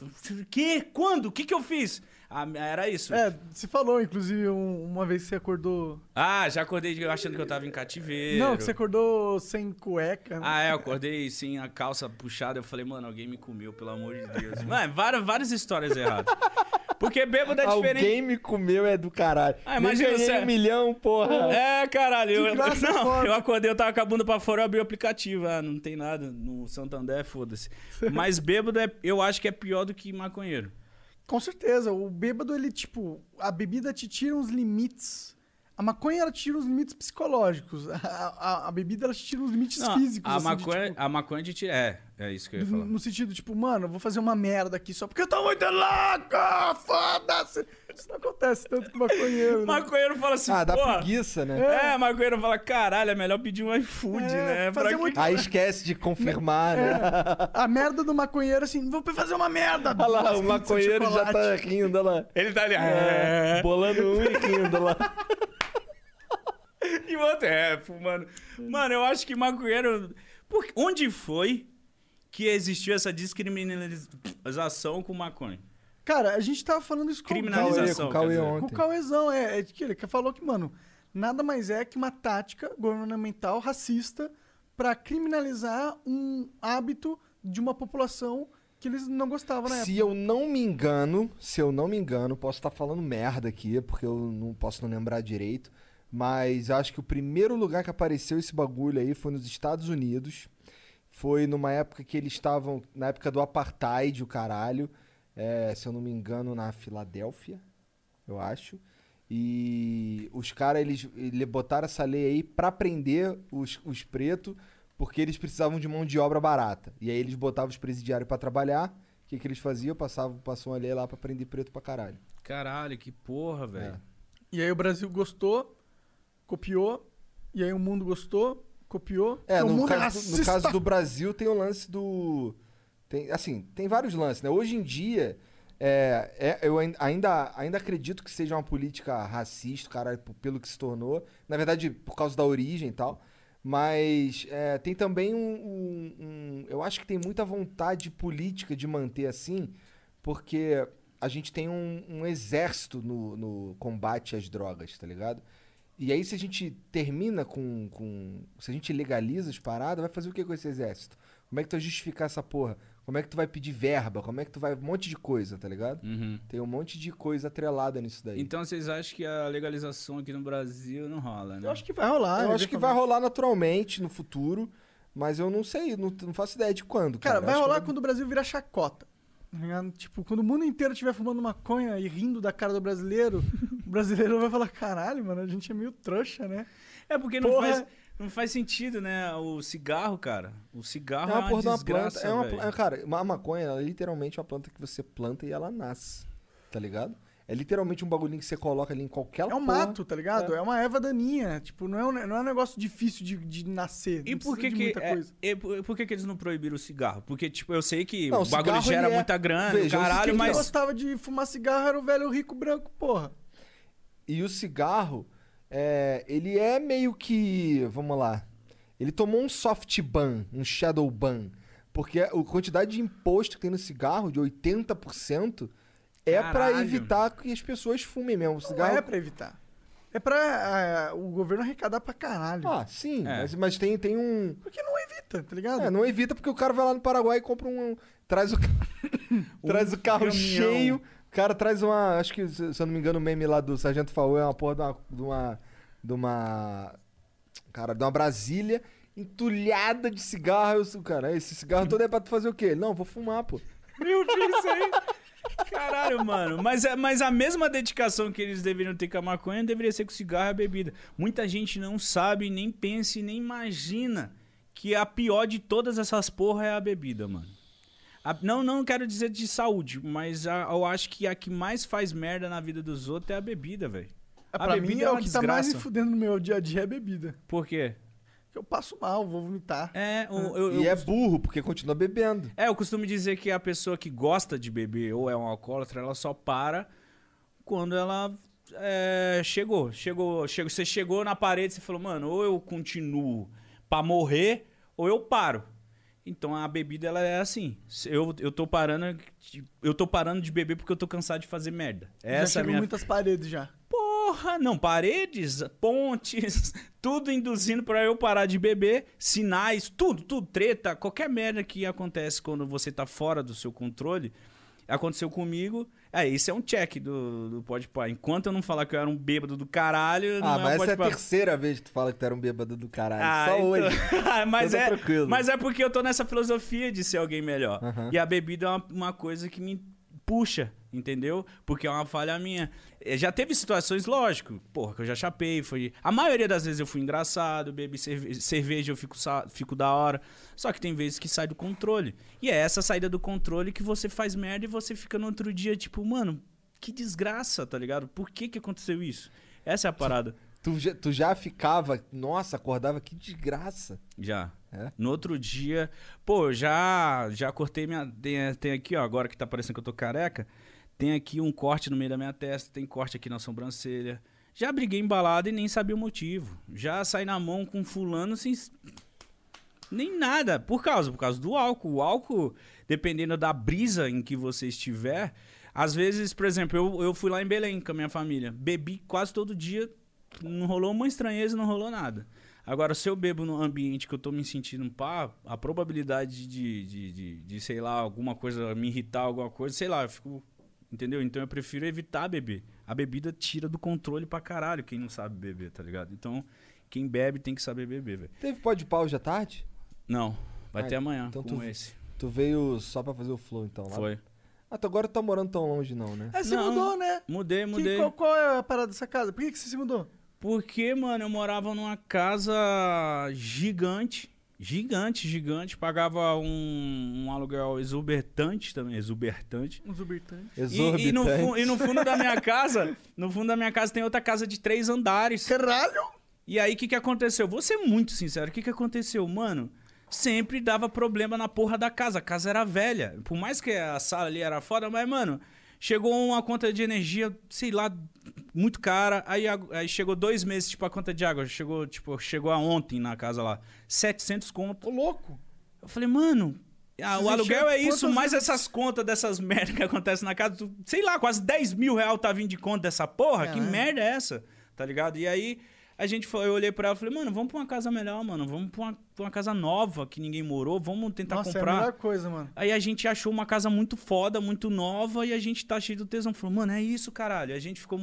Que? Quando? O que que eu fiz? Ah, era isso. É, você falou, inclusive, um- uma vez que você acordou. Ah, já acordei achando que eu tava em cativeiro. Não, que você acordou sem cueca. né? Ah, é, eu acordei sem a calça puxada. Eu falei, mano, alguém me comeu, pelo amor de Deus. [laughs] Mano, várias, várias histórias erradas. Porque bêbado é diferente. Alguém me comeu é do caralho. Ah, imagina ganhei você- um milhão, porra. É, caralho. Eu, De graça não, foda. eu acordei, eu tava com a bunda pra fora, eu abri o aplicativo. Ah, não tem nada. No Santander, foda-se. [laughs] Mas bêbado, é, eu acho que é pior do que maconheiro. Com certeza. O bêbado, ele, tipo, a bebida te tira uns limites. A maconha, ela te tira uns limites psicológicos. [laughs] A, a- a bebida, ela te tira uns limites Não, físicos. a, assim, de, maconha, tipo, a maconha de tira. É, é isso que eu ia falar. no sentido, tipo, mano, eu vou fazer uma merda aqui só porque eu tô muito louco! Foda-se! Isso não acontece tanto com maconheiro. né? Maconheiro fala assim, Ah, dá pô, preguiça, né? É, maconheiro fala, caralho, é melhor pedir um iFood, né? fazer Pra muito- que- Aí esquece de confirmar, né? É, a merda do maconheiro, assim, vou fazer uma merda! Olha lá, o maconheiro já tá rindo, olha lá. Ele tá ali, É, é. bolando um e rindo lá. [laughs] E o outro é, fumando. Mano, eu acho que maconheiro. Por... Onde foi que existiu essa descriminalização com maconha? Cara, a gente tava falando isso com Criminalização, Com o Cauê ontem. Com o Cauêzão, é, é que ele falou que, mano, nada mais é que uma tática governamental racista pra criminalizar um hábito de uma população que eles não gostavam na Se época. eu não me engano, se eu não me engano, posso estar falando merda aqui, porque eu não posso não lembrar direito, mas acho que o primeiro lugar que apareceu esse bagulho aí foi nos Estados Unidos. Foi numa época que eles estavam, na época do apartheid, o caralho, é, se eu não me engano, na Filadélfia, eu acho. E os caras, eles, eles botaram essa lei aí pra prender os, os pretos, porque eles precisavam de mão de obra barata. E aí eles botavam os presidiários pra trabalhar. O que, que eles faziam? Passavam, passou uma lei lá pra prender preto pra caralho. Caralho, que porra, velho. E aí o Brasil gostou, copiou, e aí o mundo gostou, copiou. É, e o no mundo caso, racista. no caso do Brasil tem o lance do. Tem, assim, tem vários lances, né? Hoje em dia, é, é- eu ain- ainda, ainda acredito que seja uma política racista, cara, p- pelo que se tornou. Na verdade, por causa da origem e tal. Mas é, tem também um, um- um- Eu acho que tem muita vontade política de manter assim, porque a gente tem um, um exército no, no combate às drogas, tá ligado? E aí, se a gente termina com, com. Se a gente legaliza as paradas, vai fazer o que com esse exército? Como é que tu vai justificar essa porra? Como é que tu vai pedir verba? Como é que tu vai. Um monte de coisa, tá ligado? Tem um monte de coisa atrelada nisso daí. Então vocês acham que a legalização aqui no Brasil não rola, né? Eu acho que vai rolar. eu acho que vai rolar naturalmente no futuro, mas eu não sei, não, não faço ideia de quando. Cara, Cara, vai rolar quando o Brasil virar chacota. tá? Tipo, quando o mundo inteiro estiver fumando maconha e rindo da cara do brasileiro, [laughs] o brasileiro vai falar: caralho, mano, a gente é meio trouxa, né? É porque não Porra. faz, não faz sentido, né? O cigarro, cara. O cigarro É é uma de uma desgraça, planta. É uma, pla- é, cara, uma- a maconha ela é literalmente uma planta que você planta e ela nasce. Tá ligado? É literalmente um bagulhinho que você coloca ali em qualquer É um porra. mato, tá ligado? É, uma erva daninha. Tipo, não é um, não é um negócio difícil de, de nascer. E por que de que, muita é, coisa. e por, que que eles não proibiram o cigarro? Porque, tipo, eu sei que Não, o bagulho cigarro, gera é- muita grana, Veja, caralho, Quem mas... gostava de fumar cigarro era o velho rico branco, porra. E o cigarro, é, ele é meio que. Vamos lá. Ele tomou um soft ban, um shadow ban. Porque a quantidade de imposto que tem no cigarro, de 80%, é pra Caralho. evitar que as pessoas fumem mesmo. O Não cigarro. é pra evitar. É pra é, o governo arrecadar pra caralho. Ah, sim, É. mas, mas tem, tem um. Porque não evita, tá ligado? É, não evita porque o cara vai lá no Paraguai e compra um. Traz o, [laughs] traz o carro caminhão. cheio. Cara traz uma. Acho que, se se eu não me engano, o meme lá do Sargento Faú é uma porra de uma. De uma, de uma cara, de uma Brasília entulhada de cigarro. Eu, cara, esse cigarro todo é pra tu fazer o quê? Não, vou fumar, pô. Meu Deus, isso aí. Caralho, mano. Mas, é- mas a mesma dedicação que eles deveriam ter com a maconha deveria ser com o cigarro e a bebida. Muita gente não sabe, nem pensa e nem imagina que a pior de todas essas porra é a bebida, mano. A- não, não quero dizer de saúde, mas a- eu acho que a que mais faz merda na vida dos outros é a bebida, velho. É, A pra bebida mim é é o que tá mais me desgraça. fudendo no meu dia a dia é bebida. Por quê? Porque eu passo mal, vou vomitar. É, o- eu, E eu é burro, porque continua bebendo. É, eu costumo dizer que a pessoa que gosta de beber ou é um alcoólatra, ela só para quando ela é, chegou. Chegou, chegou. Você chegou na parede e falou, mano, ou eu continuo pra morrer ou eu paro. Então a bebida ela é assim. Eu, eu tô parando. Eu tô parando de beber porque eu tô cansado de fazer merda. já Essa é a chegou minha. muitas paredes já. Porra, não, paredes, pontes, [laughs] tudo induzindo pra eu parar de beber, sinais, tudo, tudo, treta, qualquer merda que acontece quando você tá fora do seu controle, aconteceu comigo. É, esse é um check do, do Pode Pá. Enquanto eu não falar que eu era um bêbado do caralho, não Ah, é um mas essa Pode é a terceira vez que tu fala que tu era um bêbado do caralho. Ah, Só então- hoje. [laughs] mas, Então tá é, tranquilo. mas é porque eu tô nessa filosofia de ser alguém melhor. E a bebida é uma, uma coisa que me puxa, entendeu? Porque é uma falha minha. Eh, Já teve situações, lógico, porra, que eu já chapei, foi... A maioria das vezes eu fui engraçado, bebi cerve- cerveja, eu fico, fico da hora. Só que tem vezes que sai do controle. E é essa saída do controle que você faz merda e você fica no outro dia, tipo, mano, que desgraça, tá ligado? Por que que aconteceu isso? Essa é a parada. Tu já, tu já ficava, nossa, acordava, que desgraça. Já. É? No outro dia, pô, já já cortei minha tem, tem aqui, ó, agora que tá parecendo que eu tô careca, tem aqui um corte no meio da minha testa, tem corte aqui na sobrancelha. Já briguei embalado e nem sabia o motivo. Já saí na mão com fulano sem nem nada, por causa, por causa do álcool. O álcool, dependendo da brisa em que você estiver, às vezes, por exemplo, eu, eu fui lá em Belém com a minha família, bebi quase todo dia, não rolou uma estranheza, não rolou nada. Agora, se eu bebo num ambiente que eu tô me sentindo pá, a probabilidade de, de, de, de, sei lá, alguma coisa me irritar, alguma coisa, sei lá, eu fico. Entendeu? Então eu prefiro evitar beber. A bebida tira do controle pra caralho quem não sabe beber, tá ligado? Então, quem bebe tem que saber beber, velho. Teve pode pau hoje à tarde? Não, vai Ah, ter amanhã então com tu- esse. Tu veio só pra fazer o flow, então? Lá? Foi. Ah, tu agora tu tá morando tão longe, não, né? É, você Não, mudou, né? Mudei, Que- mudei. qual, qual é a parada dessa casa? Por que, que você se mudou? Porque, mano, eu morava numa casa gigante. Gigante, gigante. Pagava um, um aluguel exuberante também. Exuberante. Um exorbitante. E, e no, e no fundo da minha casa, no fundo da minha casa tem outra casa de três andares. Caralho! E aí, o que que aconteceu? Vou ser muito sincero. O que que aconteceu? Mano, sempre dava problema na porra da casa. A casa era velha. Por mais que a sala ali era foda, mas, mano, chegou uma conta de energia, sei lá, muito cara. Aí, aí chegou dois meses, tipo, a conta de água. Chegou, tipo, chegou a ontem na casa lá. 700 conto. Ô, louco! Eu falei, mano, ah, o aluguel é isso, mais vezes? essas contas dessas merdas que acontecem na casa. tu- Sei lá, quase 10 mil reais tá vindo de conta dessa porra. Que Caralho. merda é essa? Tá ligado? E aí a gente foi, eu olhei pra ela e falei, mano, vamos pra uma casa melhor, mano. Vamos pra uma, pra uma casa nova que ninguém morou. Vamos tentar Nossa, é a comprar. melhor coisa, mano. Aí a gente achou uma casa muito foda, muito nova, e a gente tá cheio do tesão. Falou, mano, é isso, caralho. A gente ficou,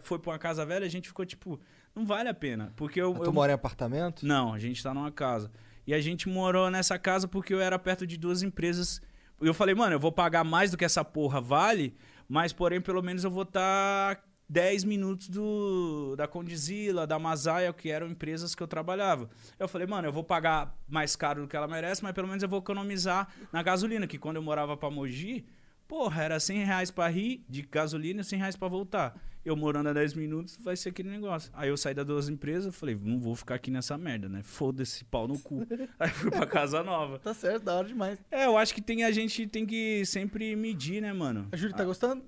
foi pra uma casa velha, a gente ficou tipo, não vale a pena. Porque eu. Mas eu Tu mora em apartamento? não, a gente tá numa casa. E a gente morou nessa casa porque eu era perto de duas empresas. Eu falei, mano, eu vou pagar mais do que essa porra vale, mas porém, pelo menos eu vou estar 10 minutos do da Condizila, da Masaia, que eram empresas que eu trabalhava. Eu falei, mano, eu vou pagar mais caro do que ela merece, mas pelo menos eu vou economizar na gasolina, que quando eu morava pra Mogi, porra, era 100 reais pra rir de gasolina e 100 reais pra voltar. Eu morando a 10 minutos, vai ser aquele negócio. Aí eu saí das duas empresas, falei, não vou ficar aqui nessa merda, né? Foda-se, pau no cu. [laughs] Aí fui pra casa nova. Tá certo, da hora demais. É, eu acho que tem, a gente tem que sempre medir, né, mano? A Júlia tá gostando?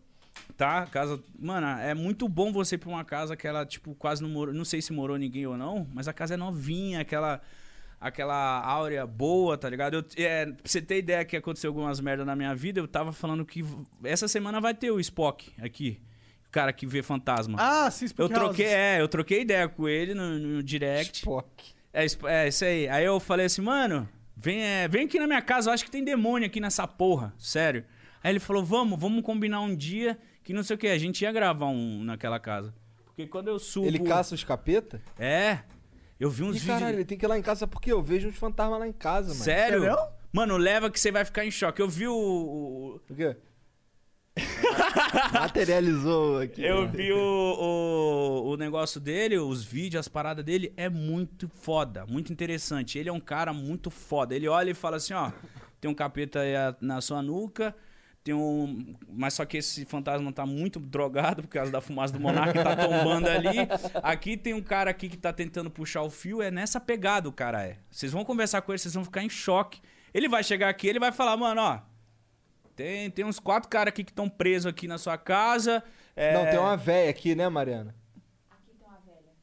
Tá, casa. Mano, é muito bom você ir pra uma casa que ela, tipo, quase não morou. Não sei se morou ninguém ou não, mas a casa é novinha, aquela. Aquela áurea boa, tá ligado? Eu, é, pra você ter ideia que aconteceu algumas merdas na minha vida, eu tava falando que essa semana vai ter o Spock aqui. O cara que vê fantasma. Ah, sim, Spook Eu troquei, Houses. é, eu troquei ideia com ele no, no direct. É, isso- é, isso aí. Aí eu falei assim, mano, vem, é, vem aqui na minha casa, eu acho que tem demônio aqui nessa porra, sério. Aí ele falou, vamos, vamos combinar um dia que não sei o que, a gente ia gravar um naquela casa. Porque quando eu subo... Ele caça os capeta? É, eu vi uns Ih, vídeos... caralho, ele tem que ir lá em casa porque eu vejo uns fantasmas lá em casa, mano. Sério? Mano, leva que você vai ficar em choque. Eu vi o... o- quê? [laughs] Materializou aqui. Eu vi o, o, o negócio dele, os vídeos, as paradas dele, é muito foda, muito interessante. Ele é um cara muito foda. Ele olha e fala assim, ó, tem um capeta na sua nuca, tem um... Mas só que esse fantasma tá muito drogado por causa da fumaça do monarca que tá tombando ali. Aqui tem um cara aqui que tá tentando puxar o fio, é nessa pegada o cara é. Vocês vão conversar com ele, vocês vão ficar em choque. Ele vai chegar aqui, ele vai falar, mano, ó, tem, tem uns quatro caras aqui que estão presos aqui na sua casa. é, Não, tem uma véia aqui, né, Mariana?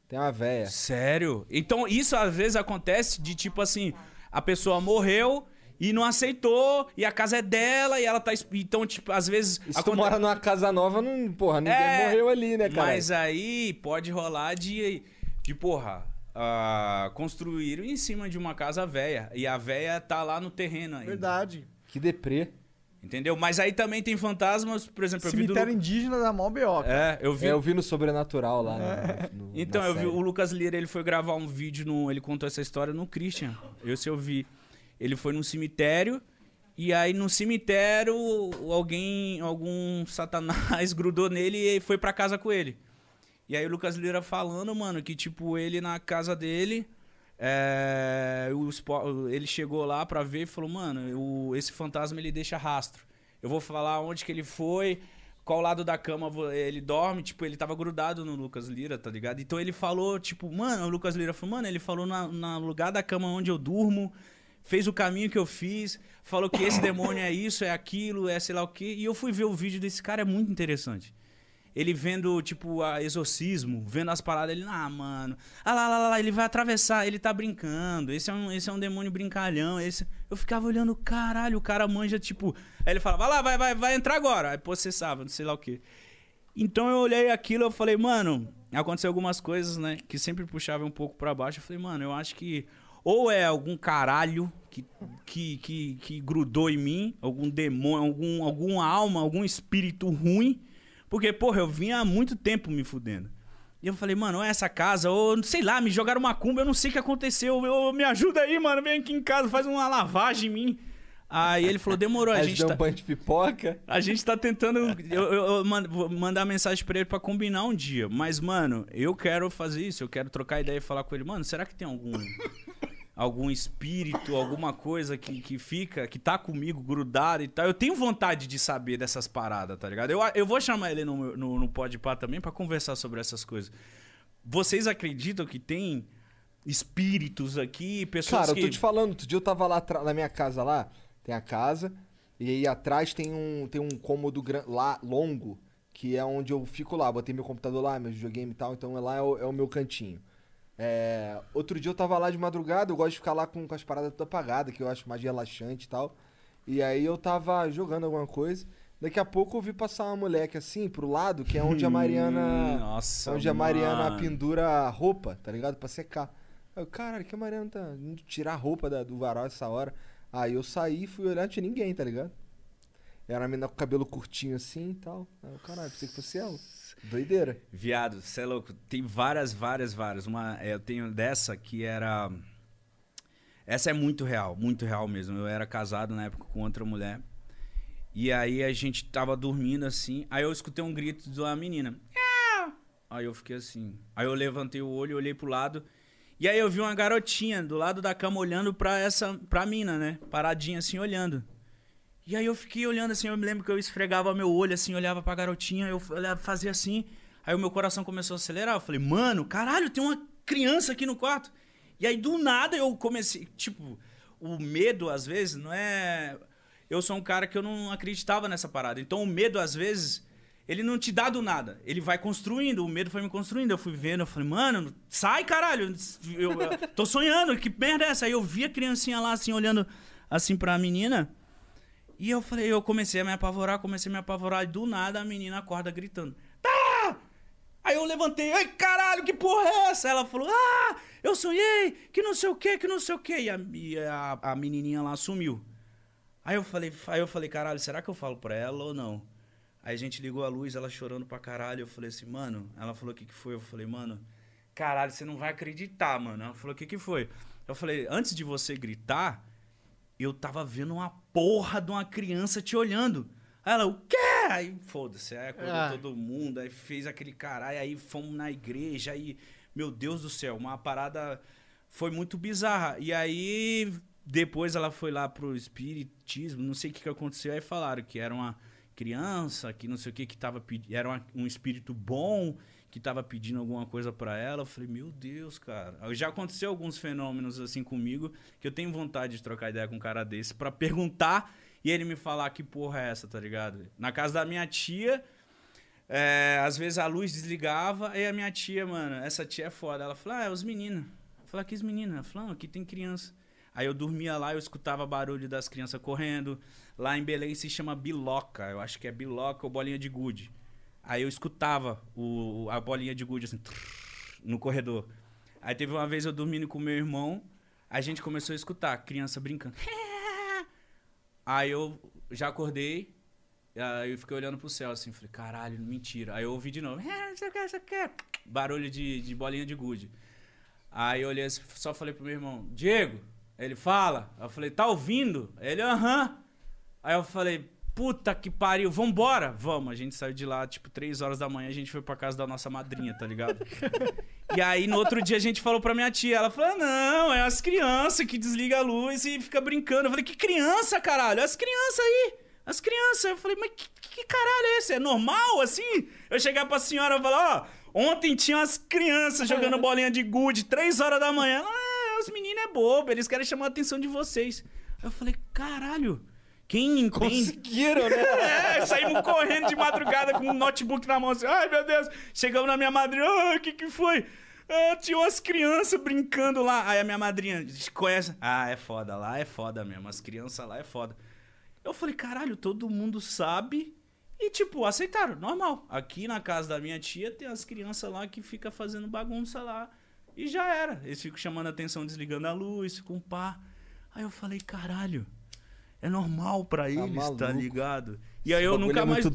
Tem uma véia. Sério? Então isso às vezes acontece de tipo assim, a pessoa morreu E não aceitou, e a casa é dela, e ela tá. Então, tipo, às vezes. Se tu mora numa casa nova, não, porra, ninguém morreu ali, né, cara? É, Mas aí pode rolar de, de porra, ah, construir em cima de uma casa velha. E a velha tá lá no terreno ainda. Verdade. Que deprê. Entendeu? Mas aí também tem fantasmas, por exemplo, eu vi do Cemitério indígena da mó. É, eu vi. É, eu vi no Sobrenatural lá. né, no- Então, na eu vi série. o Lucas Lira, ele foi gravar um vídeo no. Ele contou essa história no Christian. Eu se eu vi. Ele foi num cemitério. E aí no cemitério, alguém, algum satanás [laughs] grudou nele e foi pra casa com ele. E aí o Lucas Lira falando, mano, que tipo, ele na casa dele, é, ele chegou lá pra ver e falou, mano, o- esse fantasma ele deixa rastro. Eu vou falar onde que ele foi, qual lado da cama ele dorme, tipo, ele tava grudado no Lucas Lira, tá ligado? Então ele falou, tipo, mano, o Lucas Lira falou, mano, ele falou na, na lugar da cama onde eu durmo, fez o caminho que eu fiz, falou que esse demônio é isso, é aquilo, é sei lá o quê. E eu fui ver o vídeo desse cara, é muito interessante. Ele vendo, tipo, a exorcismo, vendo as paradas, ele, ah, mano, ah lá, lá, lá, lá, ele vai atravessar, ele tá brincando, esse é um, esse é um demônio brincalhão, esse... Eu ficava olhando, caralho, o cara manja, tipo... Aí ele falava, vai lá, vai, vai, vai entrar agora. Aí processava, não sei lá o quê. Então eu olhei aquilo, eu falei, mano, aconteceu algumas coisas, né, que sempre puxava um pouco pra baixo. Eu falei, mano, eu acho que ou é algum caralho que, que, que, que grudou em mim, algum demônio, algum, alguma alma, algum espírito ruim. Porque, porra, eu vinha há muito tempo me fudendo. E eu falei, mano, ou é essa casa, ou sei lá, me jogaram uma cumba, eu não sei o que aconteceu. Eu, me ajuda aí, mano, vem aqui em casa, faz uma lavagem em mim. Aí ele falou, demorou, a gente deu tá... um banho de pipoca. A gente tá tentando. Eu, eu, eu mandar mensagem pra ele pra combinar um dia. Mas, mano, eu quero fazer isso. Eu quero trocar ideia e falar com ele. Mano, será que tem algum. Algum espírito, alguma coisa que, que fica, que tá comigo grudado e tal. Eu tenho vontade de saber dessas paradas, tá ligado? Eu, eu vou chamar ele no, no, no Podpah também pra conversar sobre essas coisas. Vocês acreditam que tem espíritos aqui, pessoas Cara, eu que. tô te falando, outro dia eu tava lá na minha casa lá, tem a casa, e aí atrás tem um, tem um cômodo gran- lá, longo, que é onde eu fico lá. Botei meu computador lá, meu videogame e tal, então lá é o, é o meu cantinho. É, outro dia eu tava lá de madrugada, eu gosto de ficar lá com, com as paradas tudo apagadas, que eu acho mais relaxante e tal. E aí eu tava jogando alguma coisa. Daqui a pouco eu vi passar uma moleque assim pro lado, que é onde a Mariana. Hum, nossa, onde a Mariana mano. pendura a roupa, tá ligado? Pra secar. Eu, caralho, que a Mariana tá indo tirar a roupa da- do varal essa hora. Aí eu saí e fui olhar, não tinha ninguém, tá ligado? Era uma menina com cabelo curtinho assim e tal. Aí eu, caralho, pensei que fosse ela. Doideira. Viado, você é louco. Tem várias, várias, várias. Uma, é, eu tenho dessa que era. Essa é muito real, muito real mesmo. Eu era casado na época com outra mulher. E aí a gente tava dormindo assim. Aí eu escutei um grito de uma menina. Aí eu fiquei assim. Aí eu levantei o olho, olhei pro lado. E aí eu vi uma garotinha do lado da cama olhando pra essa. pra mina, né? Paradinha assim, olhando. E aí eu fiquei olhando assim, eu me lembro que eu esfregava meu olho assim, olhava pra garotinha, eu fazia assim, aí o meu coração começou a acelerar. Eu falei, mano, caralho, tem uma criança aqui no quarto. E aí do nada eu comecei, tipo, o medo às vezes não é. Eu sou um cara que eu não acreditava nessa parada. Então o medo às vezes. Ele não te dá do nada. Ele vai construindo. O medo foi me construindo. Eu fui vendo. Eu falei, mano, sai, caralho. Eu, eu tô sonhando. Que merda é essa? Aí eu vi a criancinha lá, assim, olhando assim pra menina. E eu falei, eu comecei a me apavorar, comecei a me apavorar, e do nada a menina acorda gritando. Tá! Aí eu levantei, ai caralho, que porra é essa? Ela falou, ah, eu sonhei, que não sei o que, que não sei o que. E a, e a, a menininha lá sumiu. Aí eu falei, aí eu falei, caralho, será que eu falo pra ela ou não? Aí a gente ligou a luz, ela chorando pra caralho. Eu falei assim, mano. Ela falou o que, que foi. Eu falei, mano, caralho, você não vai acreditar, mano. Ela falou o que, que foi. Eu falei, antes de você gritar, eu tava vendo uma porra de uma criança te olhando. Aí ela, o quê? Aí, foda-se, aí acordou Ah. todo mundo, aí fez aquele caralho, aí fomos na igreja, aí, meu Deus do céu, uma parada foi muito bizarra. E aí, depois ela foi lá pro espiritismo, não sei o que, que aconteceu, aí falaram que era uma criança, que não sei o que, que tava pedindo, era uma- um espírito bom, que tava pedindo alguma coisa pra ela. Eu falei, meu Deus, cara. Já aconteceu alguns fenômenos assim comigo, que eu tenho vontade de trocar ideia com um cara desse pra perguntar e ele me falar que porra é essa, tá ligado? Na casa da minha tia, é, às vezes a luz desligava, aí a minha tia, mano, essa tia é foda. Ela falou, ah, é os meninos. Eu falei, que os meninos? Ela falou, ah, aqui tem criança. Aí eu dormia lá, eu escutava barulho das crianças correndo. Lá em Belém se chama biloca, eu acho que é biloca ou bolinha de gude. Aí eu escutava o, a bolinha de gude assim, trrr, no corredor. Aí teve uma vez eu dormindo com meu irmão, a gente começou a escutar criança brincando. [laughs] Aí eu já acordei, aí eu fiquei olhando pro céu assim, falei, caralho, mentira. Aí eu ouvi de novo, [laughs] "É, não sei o que, não sei o que. barulho de, de bolinha de gude. Aí eu olhei, só falei pro meu irmão, Diego, ele fala. Eu falei, tá ouvindo? Ele, aham. Aí eu falei, puta que pariu, vambora? Vamos. A gente saiu de lá, tipo, três horas da manhã, a gente foi pra casa da nossa madrinha, tá ligado? e aí, no outro dia, a gente falou pra minha tia. Ela falou, não, é as crianças que desligam a luz e fica brincando. Eu falei, que criança, caralho? As crianças aí. As crianças. Eu falei, mas que, que caralho é esse? É normal, assim? Eu chegar pra senhora e falar, ó, ontem tinha umas crianças jogando bolinha de gude, três horas da manhã. Ah, os meninos é bobo, eles querem chamar a atenção de vocês. Eu falei, caralho... Quem entende... Conseguiram, né? [laughs] É, saímos correndo de madrugada com um notebook na mão assim. Ai, meu Deus. Chegamos na minha madrinha. O que que foi? Ah, tinha umas crianças brincando lá. Aí a minha madrinha conhece. Ah, é foda. Lá é foda mesmo. As crianças lá é foda. Eu falei, caralho, todo mundo sabe. E, tipo, aceitaram. Normal. Aqui na casa da minha tia tem as crianças lá que ficam fazendo bagunça lá. E já era. Eles ficam chamando a atenção, desligando a luz, com pá. Aí eu falei, caralho. É normal pra eles, tá, maluco. ligado? E Esse aí eu nunca é mais.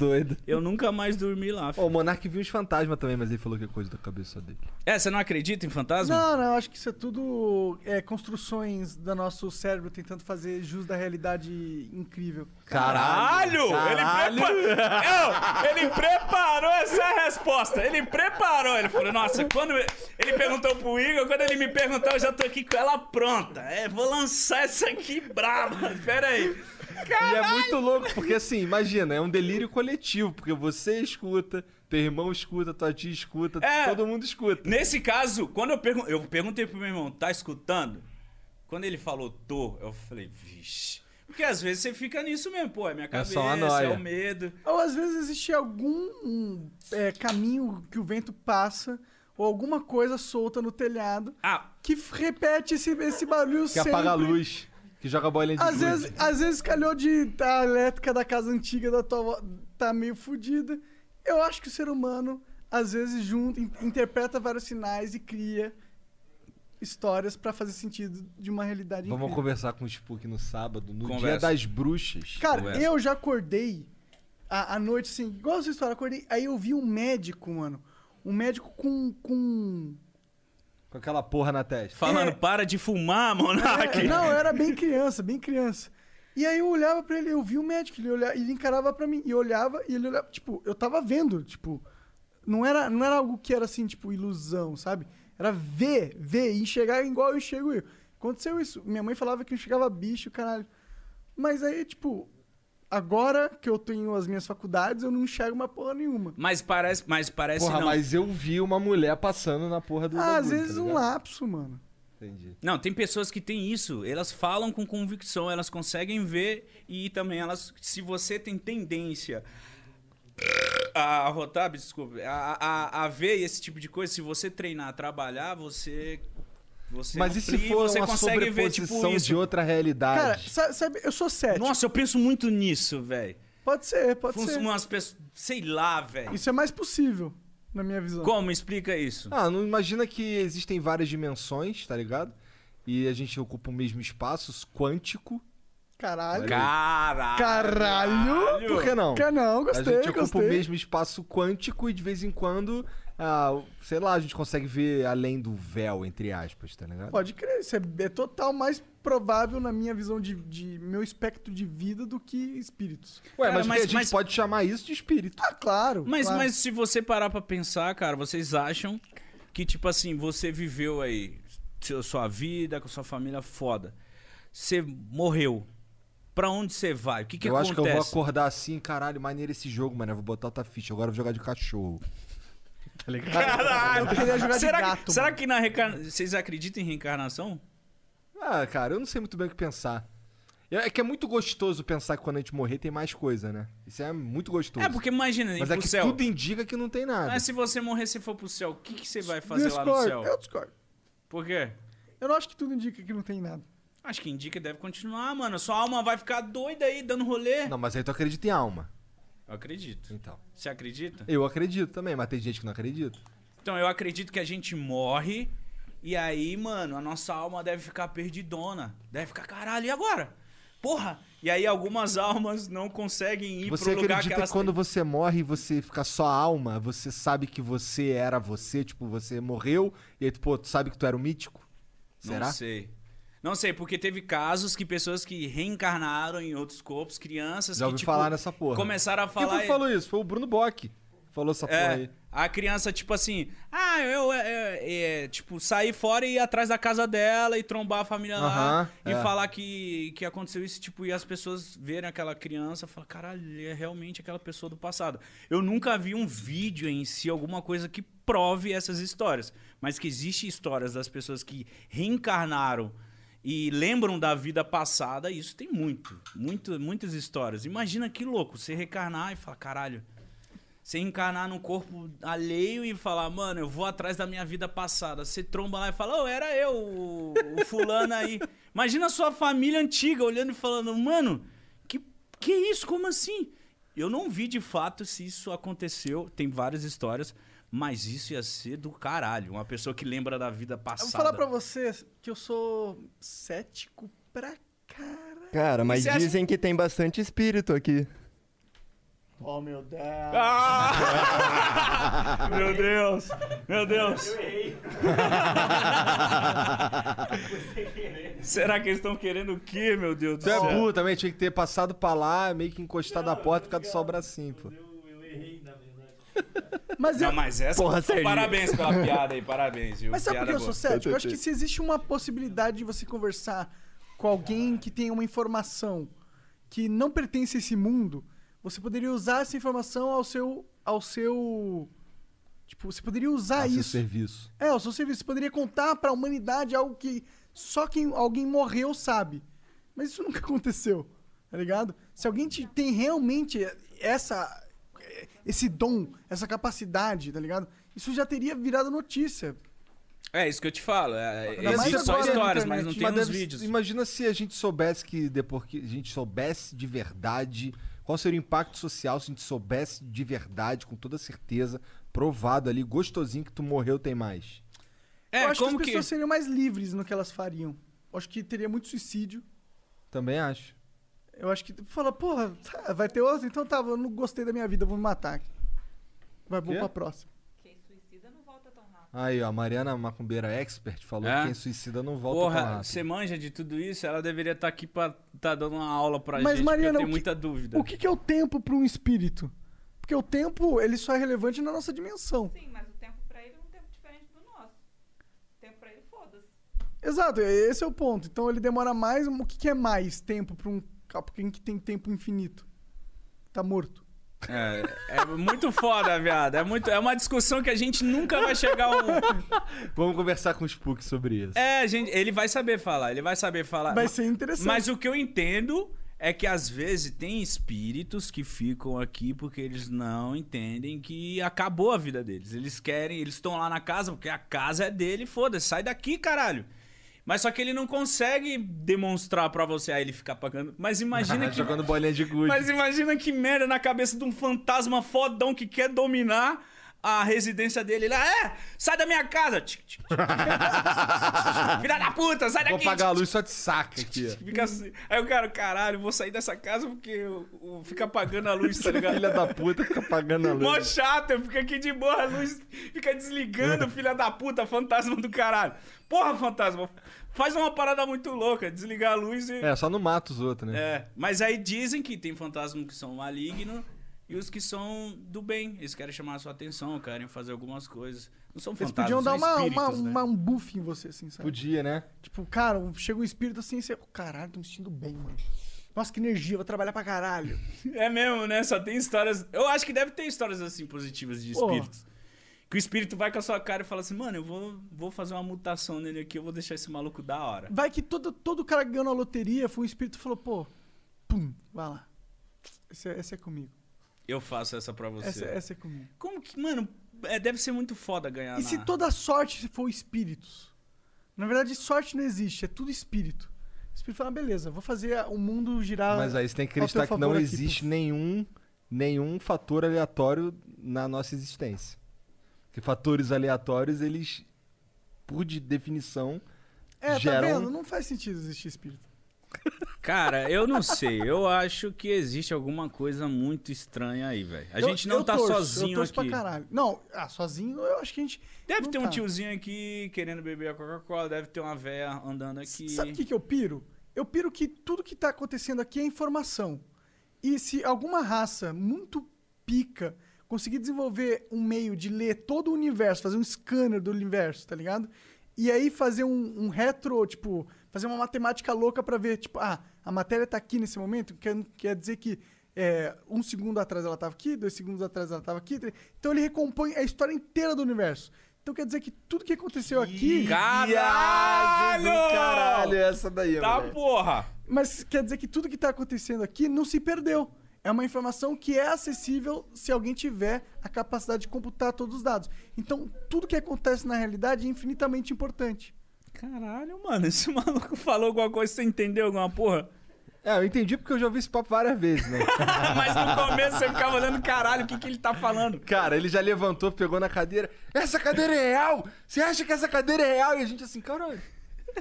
Eu nunca mais dormi lá. Ó, o Monark viu os fantasmas também, mas ele falou que é coisa da cabeça dele. É, você não acredita em fantasma? Não, não, acho que isso é tudo é, construções do nosso cérebro tentando fazer jus da realidade incrível. Caralho! Caralho! Ele, prepa... Eu, ele preparou essa resposta. Ele preparou. Ele falou, nossa, quando ele perguntou pro Igor, quando ele me perguntou, eu já tô aqui com ela pronta. É, vou lançar essa aqui brava. Pera aí. E é muito louco, porque assim, imagina, é um delírio coletivo, porque você escuta, teu irmão escuta, tua tia escuta, É. todo mundo escuta. Nesse caso, quando eu, pergun eu perguntei pro meu irmão, tá escutando? Quando ele falou, tô, eu falei, vixe. Porque às vezes você fica nisso mesmo, pô, é minha cabeça, só uma nóia. é o medo. Ou às vezes existe algum é, caminho que o vento passa, ou alguma coisa solta no telhado, Ah, que repete esse, esse barulho Que sempre. apaga a luz, que joga bolinha de Às vezes, às vezes calhou de tá, a elétrica da casa antiga da tua avó tá meio fodida. Eu acho que o ser humano, às vezes, junta, in- interpreta vários sinais e cria histórias pra fazer sentido de uma realidade Vamos incrível. conversar com o Spook no sábado, no dia Conversa. das bruxas. Cara, Conversa. eu já acordei à, à noite, assim, igual essa história, acordei, aí eu vi um médico, mano. Um médico com. com... Com aquela porra na testa. falando, para de fumar, Monark. É, não, eu era bem criança, bem criança. E aí eu olhava pra ele, eu vi o médico, ele, olhava, ele encarava pra mim, e eu olhava, e ele olhava, tipo, eu tava vendo, tipo, não era, não era algo que era assim, tipo, ilusão, sabe? Era ver, ver, e enxergar igual eu enxergo eu. Aconteceu isso. Minha mãe falava que eu enxergava bicho, caralho. Mas aí, tipo, agora que eu tenho as minhas faculdades, eu não enxergo uma porra nenhuma. Mas parece, mas parece Porra, não. mas eu vi uma mulher passando na porra do Ah, às bagulho, vezes tá um lapso, mano. Entendi. Não, tem pessoas que têm isso. Elas falam com convicção, elas conseguem ver e também elas, se você tem tendência a rotar, desculpa, a, a, a ver esse tipo de coisa, se você treinar, trabalhar, você você Mas e se amplia, for você uma consegue ver tipo sobreposição isso. de outra Cara, realidade? sa- sabe, eu sou cético. Nossa, eu penso muito nisso, velho. Pode ser, pode Fun- ser. Umas pessoas, sei lá, velho. Isso é mais possível, na minha visão. Como explica isso? Ah, não imagina que existem várias dimensões, tá ligado? E a gente ocupa o mesmo espaço quântico. Caralho. Caralho. Caralho. Por que não? Que não, gostei, a gente ocupa gostei. o mesmo espaço quântico e de vez em quando, ah, sei lá, a gente consegue ver além do véu, entre aspas, tá ligado? Pode crer, isso é, é total mais provável na minha visão de, de meu espectro de vida do que espíritos. Ué, Cara, mas, mas- a gente mas- pode chamar isso de espírito. Ah, claro. Mas, claro. mas se você parar pra pensar, cara, vocês acham que, tipo assim, você viveu aí seu- sua vida com sua família foda. Você morreu. Pra onde você vai? O que, que eu acho acontece? que eu vou acordar assim, caralho, maneiro esse jogo, mano. Eu vou botar outra ficha. Agora eu vou jogar de cachorro. tá ligado? Caralho! Eu queria jogar de será gato, que, será que na reencarnação. Vocês acreditam em reencarnação? Ah, cara, eu não sei muito bem o que pensar. É que é muito gostoso pensar que quando a gente morrer tem mais coisa, né? Isso é muito gostoso. É, porque imagina, Mas é que céu. tudo indica que não tem nada. Mas se você morrer e for pro céu, o que, que você vai fazer lá no céu? eu discordo. Por quê? Eu não acho que tudo indica que não tem nada. Acho que indica deve continuar, mano. Sua alma vai ficar doida aí, dando rolê. Não, mas aí tu acredita em alma. Eu acredito. Então. Você acredita? Eu acredito também, mas tem gente que não acredita. Então, eu acredito que a gente morre e aí, mano, a nossa alma deve ficar perdidona. Deve ficar, caralho, e agora? Porra! E aí algumas almas não conseguem ir Você pro lugar que acredita que, elas quando você morre e você fica só alma, você sabe que você era você, tipo, você morreu, e aí, pô, tu sabe que tu era o mítico? Será? Não sei. Não sei, porque teve casos que pessoas que reencarnaram em outros corpos, crianças Já que, tipo, falar nessa porra. começaram a Quem foi falar... que falou isso? Foi o Bruno Bock. Falou essa porra É, aí. a criança, tipo assim, ah, eu, é, é, é, tipo, sair fora e ir atrás da casa dela e trombar a família lá Aham, e é. falar que, que aconteceu isso, tipo, e as pessoas verem aquela criança e falar, caralho, é realmente aquela pessoa do passado. Eu nunca vi um vídeo em si, alguma coisa que prove essas histórias, mas que existe histórias das pessoas que reencarnaram e lembram da vida passada, isso tem muito, muito, muitas histórias. Imagina que louco, você reencarnar e falar, caralho, você encarnar num corpo alheio e falar, mano, eu vou atrás da minha vida passada. Você tromba lá e fala, ô, era eu, o, o fulano aí. Imagina a sua família antiga olhando e falando, mano, que, que isso? Como assim? Eu não vi de fato se isso aconteceu. Tem várias histórias, mas isso ia ser do caralho. Uma pessoa que lembra da vida Eu passada. vou falar pra você que eu sou cético pra cara. Cara, mas Você acha- dizem que tem bastante espírito aqui. Oh, meu Deus. Ah! [laughs] meu Deus! Meu Deus! [laughs] Será que eles estão querendo o quê, meu Deus do Tu é burro também, tinha que ter passado pra lá, meio que encostado na porta e ficado só o bracinho, pô. [laughs] Mas Não, eu- mas essa. Porra, Serginho. parabéns pela piada aí, parabéns, viu? Mas sabe por que eu sou cético? Eu acho que se existe uma possibilidade de você conversar com alguém que tenha uma informação que não pertence a esse mundo, você poderia usar essa informação ao seu. ao seu. Tipo, você poderia usar A seu isso. serviço. É, ao seu serviço. Você poderia contar pra humanidade algo que só quem alguém morreu sabe. Mas isso [laughs] nunca aconteceu, tá ligado? Se alguém te- tem realmente essa esse dom, essa capacidade, tá ligado? Isso já teria virado notícia. É, isso que eu te falo. É, existe só na histórias, mas não tem Mas nos deve- vídeos. Imagina se a gente soubesse que depois que a gente soubesse de verdade, qual seria o impacto social se a gente soubesse de verdade, com toda certeza, provado ali, gostosinho que tu morreu tem mais. É, eu acho que como as que. pessoas seriam mais livres no que elas fariam. Eu acho que teria muito suicídio. Também acho. Eu acho que fala, porra, tá, vai ter outro? Então tá, eu não gostei da minha vida, vou me matar. aqui. Vai, vou Quê? pra próxima. Aí, ó, a Mariana Macumbeira Expert falou É? que quem suicida não volta tão Porra, rápido. você manja de tudo isso? Ela deveria estar aqui pra tá dando uma aula pra Mas, gente, Mariana, porque eu tenho o que- muita dúvida. O que, que é o tempo para um espírito? Porque o tempo, ele só é relevante na nossa dimensão. Sim, mas o tempo pra ele é um tempo diferente do nosso. O tempo pra ele, foda-se. Exato, esse é o ponto. Então ele demora mais. O que, que é mais tempo para um. Pra quem que tem tempo infinito? Tá morto. É, é muito foda, viado. É, muito, é uma discussão que a gente nunca vai chegar a um. [laughs] Vamos conversar com o Spook sobre isso. É, gente, ele vai saber falar, ele vai saber falar. Vai ser interessante. Mas o que eu entendo é que às vezes tem espíritos que ficam aqui porque eles não entendem que acabou a vida deles. Eles querem, eles estão lá na casa porque a casa é dele, foda-se, sai daqui, caralho. Mas só que ele não consegue demonstrar pra você, aí ele fica pagando. Mas imagina [laughs] que Jogando bolinha de gude. Mas imagina que merda na cabeça de um fantasma fodão que quer dominar a residência dele. Ele, é, sai da minha casa. Filha da puta, sai Vou daqui. apagar a luz só de saca aqui. Fica assim. Aí o cara, caralho, vou sair dessa casa porque eu, eu- fica apagando a luz, tá ligado? [laughs] Filha da puta fica apagando a luz. Mó chato, eu fico aqui de boa, a luz fica desligando, [laughs] filha da puta, fantasma do caralho. Porra, fantasma, faz uma parada muito louca, desligar a luz e. É, só não mata os outros, né? É, mas aí dizem que tem fantasmas que são malignos e os que são do bem. Eles querem chamar a sua atenção, querem fazer algumas coisas. Não são Eles fantasmas, podiam dar uma, uma, né? uma- um buff em você, assim, sabe? Podia, né? Tipo, cara, chega um espírito assim e você. Caralho, tô me sentindo bem, mano. Nossa, que energia, vou trabalhar pra caralho. É mesmo, né? Só tem histórias. Eu acho que deve ter histórias assim positivas de espíritos. Que o espírito vai com a sua cara e fala assim: mano, eu vou, vou fazer uma mutação nele aqui, eu vou deixar esse maluco da hora. Vai que todo, todo cara que ganhou na loteria foi um espírito que falou, pô, pum, vai lá. Esse é, esse é comigo. Eu faço essa pra você. Essa, essa é comigo. Como que, mano, é, deve ser muito foda ganhar E se na- toda sorte for espíritos? Na verdade, sorte não existe, é tudo espírito. O espírito fala, beleza, vou fazer o mundo girar. Mas aí você tem que acreditar que não aqui, existe puf. nenhum, nenhum fator aleatório na nossa existência. Porque fatores aleatórios, eles, por de definição, É, geram... tá vendo? Não faz sentido existir espírito. [laughs] Cara, eu não sei. Eu acho que existe alguma coisa muito estranha aí, velho. A Eu- gente não tá torço, sozinho eu torço aqui. Pra caralho. Não, ah, sozinho eu acho que a gente. Deve ter um tá. tiozinho aqui querendo beber a Coca-Cola, deve ter uma véia andando aqui. Sabe o que, que eu piro? Eu piro que tudo que tá acontecendo aqui é informação. E se alguma raça muito pica conseguir desenvolver um meio de ler todo o universo, fazer um scanner do universo, tá ligado? E aí fazer um, um retro, tipo, fazer uma matemática louca pra ver, tipo, ah, a matéria tá aqui nesse momento, quer, quer dizer que é, um segundo atrás ela tava aqui, dois segundos atrás ela tava aqui. três- Então ele recompõe a história inteira do universo. Então quer dizer que tudo que aconteceu aqui. Caralho! caralho, essa daí, Tá, moleque. porra! Mas quer dizer que tudo que tá acontecendo aqui não se perdeu. É uma informação que é acessível se alguém tiver a capacidade de computar todos os dados. Então, tudo que acontece na realidade é infinitamente importante. Caralho, mano, esse [laughs] maluco falou alguma coisa, você entendeu alguma porra? É, eu entendi porque eu já ouvi esse papo várias vezes, né? [laughs] Mas no começo você ficava olhando, caralho, o que, que ele tá falando? Cara, ele já levantou, pegou na cadeira. Essa cadeira é real! Você acha que essa cadeira é real? E a gente assim, caralho.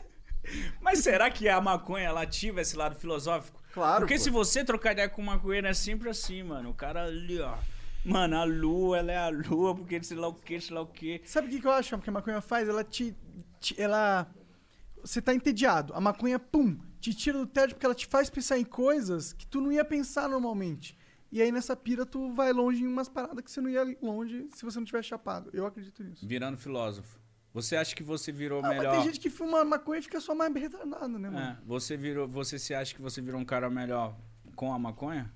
[laughs] Mas será que a maconha ela ativa esse lado filosófico? Claro, Porque pô. se você trocar ideia com maconheiro é sempre assim, mano. O cara ali, ó. Mano, a lua, ela é a lua, porque sei lá o que, sei lá o que. Sabe o que, que eu acho que a maconha faz? Ela te- Ela. Você tá entediado. A maconha, pum, te tira do tédio porque ela te faz pensar em coisas que tu não ia pensar normalmente. E aí nessa pira tu vai longe em umas paradas que você não ia longe se você não tivesse chapado. Eu acredito nisso. Virando filósofo. Você acha que você virou Ah, mas melhor? tem gente que fuma maconha e fica só mais retardado, né, mano? É, você virou, você se acha que você virou um cara melhor com a maconha?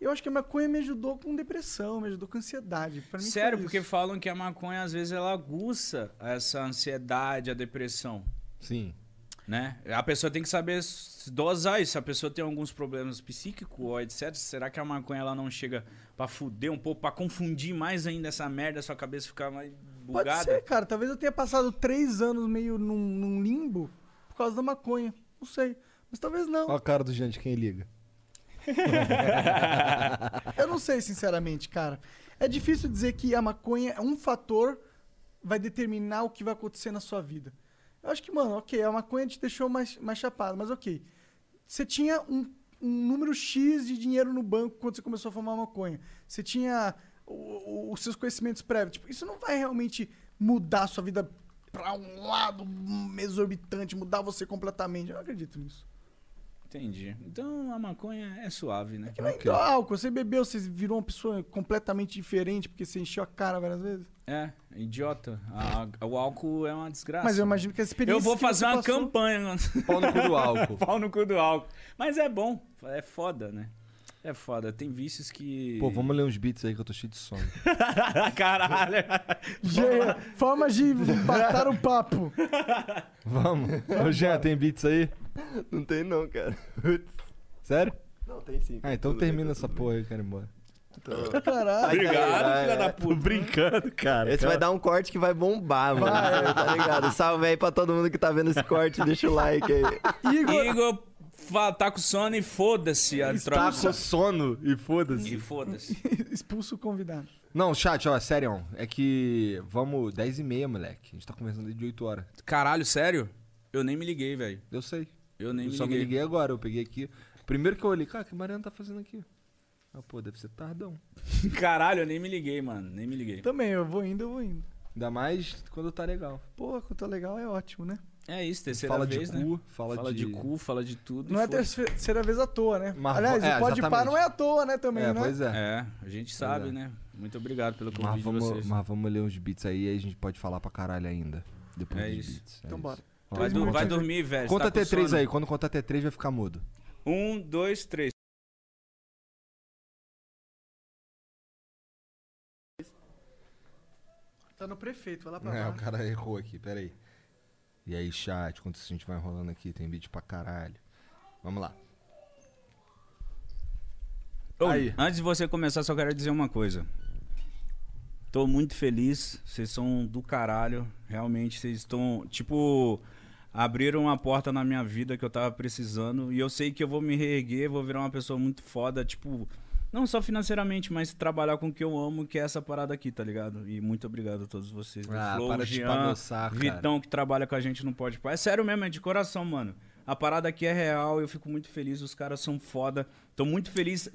Eu acho que a maconha me ajudou com depressão, me ajudou com ansiedade. Pra mim Sério, porque falam que a maconha às vezes ela aguça essa ansiedade, a depressão, Sim. né? A pessoa tem que saber dosar isso. Se a pessoa tem alguns problemas psíquicos ou etc, será que a maconha ela não chega pra fuder um pouco, pra confundir mais ainda essa merda, sua cabeça ficar mais Pode bugada? ser, cara. Talvez eu tenha passado três anos meio num, num limbo por causa da maconha. Não sei. Mas talvez não. Olha a cara do gente, quem liga. [laughs] Eu não sei, sinceramente, cara. É difícil dizer que a maconha é um fator vai determinar o que vai acontecer na sua vida. Eu acho que, mano, ok, a maconha te deixou mais, mais chapado, mas ok. Você tinha um, um número X de dinheiro no banco quando você começou a fumar maconha. Você tinha os seus conhecimentos prévios. Tipo, isso não vai realmente mudar a sua vida pra um lado exorbitante, mudar você completamente. Eu não acredito nisso. Entendi. Então a maconha é suave, né? Que nem igual álcool. Você bebeu, você virou uma pessoa completamente diferente porque você encheu a cara várias vezes. É, idiota. A- a- o álcool é uma desgraça. Mas eu imagino que a experiência Eu vou que fazer você uma passou- campanha. [laughs] Pau no cu do álcool. Pau no cu do álcool. Mas é bom. É foda, né? É foda. Tem vícios que. Pô, vamos ler uns beats aí que eu tô cheio de sono. [laughs] Caralho. Gê, Formas de [laughs] matar o papo. Vamos. Ô, Jean, tem beats aí? [laughs] Não tem não, cara. Sério? Não, tem sim. Ah, então Tudo bem, termina tá essa tudo porra aí, cara, embora. Caralho. Obrigado, filha da Tô puta. brincando, cara. Esse vai dar um corte que vai bombar, mano. Tá ligado? Salve aí pra todo mundo que tá vendo esse corte. Deixa o like aí. Igor, Igor tá com sono e foda-se a Tá com sono e foda-se. E foda-se. [laughs] expulsa o convidado. Não, chat, ó, sério, é que vamos 10 e meia, moleque. A gente tá conversando desde 8 horas. Caralho, sério? Eu nem me liguei, velho. Eu sei. Eu nem eu me só liguei. me liguei agora, eu peguei aqui. Primeiro que eu olhei, cara, o que Mariana tá fazendo aqui? Ah, pô, deve ser tardão. [laughs] Caralho, eu nem me liguei, mano. Nem me liguei. Também, eu vou indo, eu vou indo. Ainda mais quando tá legal. Pô, quando tá legal é ótimo, né? É isso, terceira Fala vez, de né? cu, fala, Fala de... cu, fala de tudo. Não é terceira vez à toa, né? Mas- Aliás, é, o Pode Par não é à toa, né, também, É, né? pois é. É, a gente sabe, é. né? Muito obrigado pelo Mas convite de vamos, vocês. mas vamos ler uns beats aí e a gente pode falar pra caralho ainda. Depois É dos isso. beats. Então isso. bora. Vai, Três do- vai dormir, velho. Conta tá até com 3 sono? aí. Quando contar até 3 vai ficar mudo. Um, dois, três. Tá no prefeito, vai lá pra É, o cara errou aqui, pera aí. E aí, chat, quanto a gente vai enrolando aqui, tem beat pra caralho. Vamos lá. Ô, Aí. Antes de você começar, só quero dizer uma coisa. Tô muito feliz. Vocês são do caralho. Realmente, vocês estão. Tipo. Abriram uma porta na minha vida que eu tava precisando. E eu sei que eu vou me reerguer, vou virar uma pessoa muito foda, tipo, não só financeiramente, mas trabalhar com o que eu amo, que é essa parada aqui, tá ligado? E muito obrigado a todos vocês. Ah, Flow, para de Jean, pagoçar, cara. Vitão, que trabalha com a gente no Pode. É sério mesmo, é de coração, mano. A parada aqui é real, eu fico muito feliz, os caras são foda. Tô muito feliz.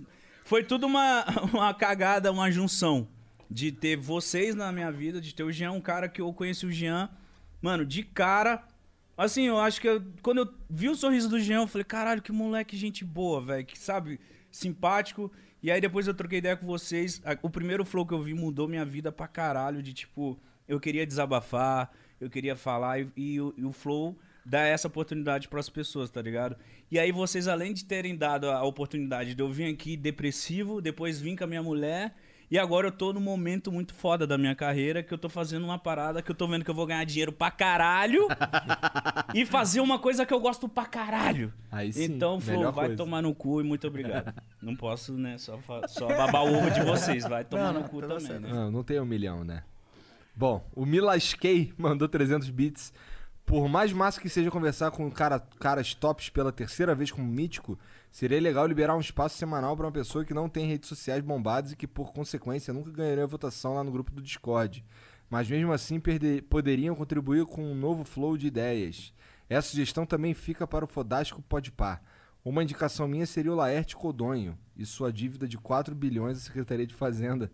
Foi tudo uma, [laughs] uma cagada, uma junção. De ter vocês na minha vida, de ter o Jean, um cara que eu conheci o Jean, mano, de cara. Assim, eu acho que eu- quando eu vi o sorriso do Jean, eu falei, caralho, que moleque, gente boa, velho. Que sabe, simpático. E aí depois eu troquei ideia com vocês. O primeiro flow que eu vi mudou minha vida pra caralho. De tipo, eu queria desabafar, eu queria falar. E, e o- e o flow dá essa oportunidade pras pessoas, tá ligado? E aí vocês, além de terem dado a oportunidade de eu vir aqui depressivo, depois vim com a minha mulher. E agora eu tô num momento muito foda da minha carreira, que eu tô fazendo uma parada que eu tô vendo que eu vou ganhar dinheiro pra caralho [laughs] e fazer uma coisa que eu gosto pra caralho. Aí sim, então, Flow, vai coisa. tomar no cu e muito obrigado. [laughs] Não posso, né, só, só babar o ovo de vocês, vai tomar Não, no cu tá também, certo. né? Não, não tem um milhão, né? Bom, o Milaskei mandou 300 bits. Por mais massa que seja conversar com cara, caras tops pela terceira vez como mítico, seria legal liberar um espaço semanal pra uma pessoa que não tem redes sociais bombadas e que, por consequência, nunca ganharia votação lá no grupo do Discord. Mas mesmo assim perder- poderiam contribuir com um novo flow de ideias. Essa sugestão também fica para o Fodástico Podpar. Uma indicação minha seria o Laerte Codonho e sua dívida de 4 bilhões à Secretaria de Fazenda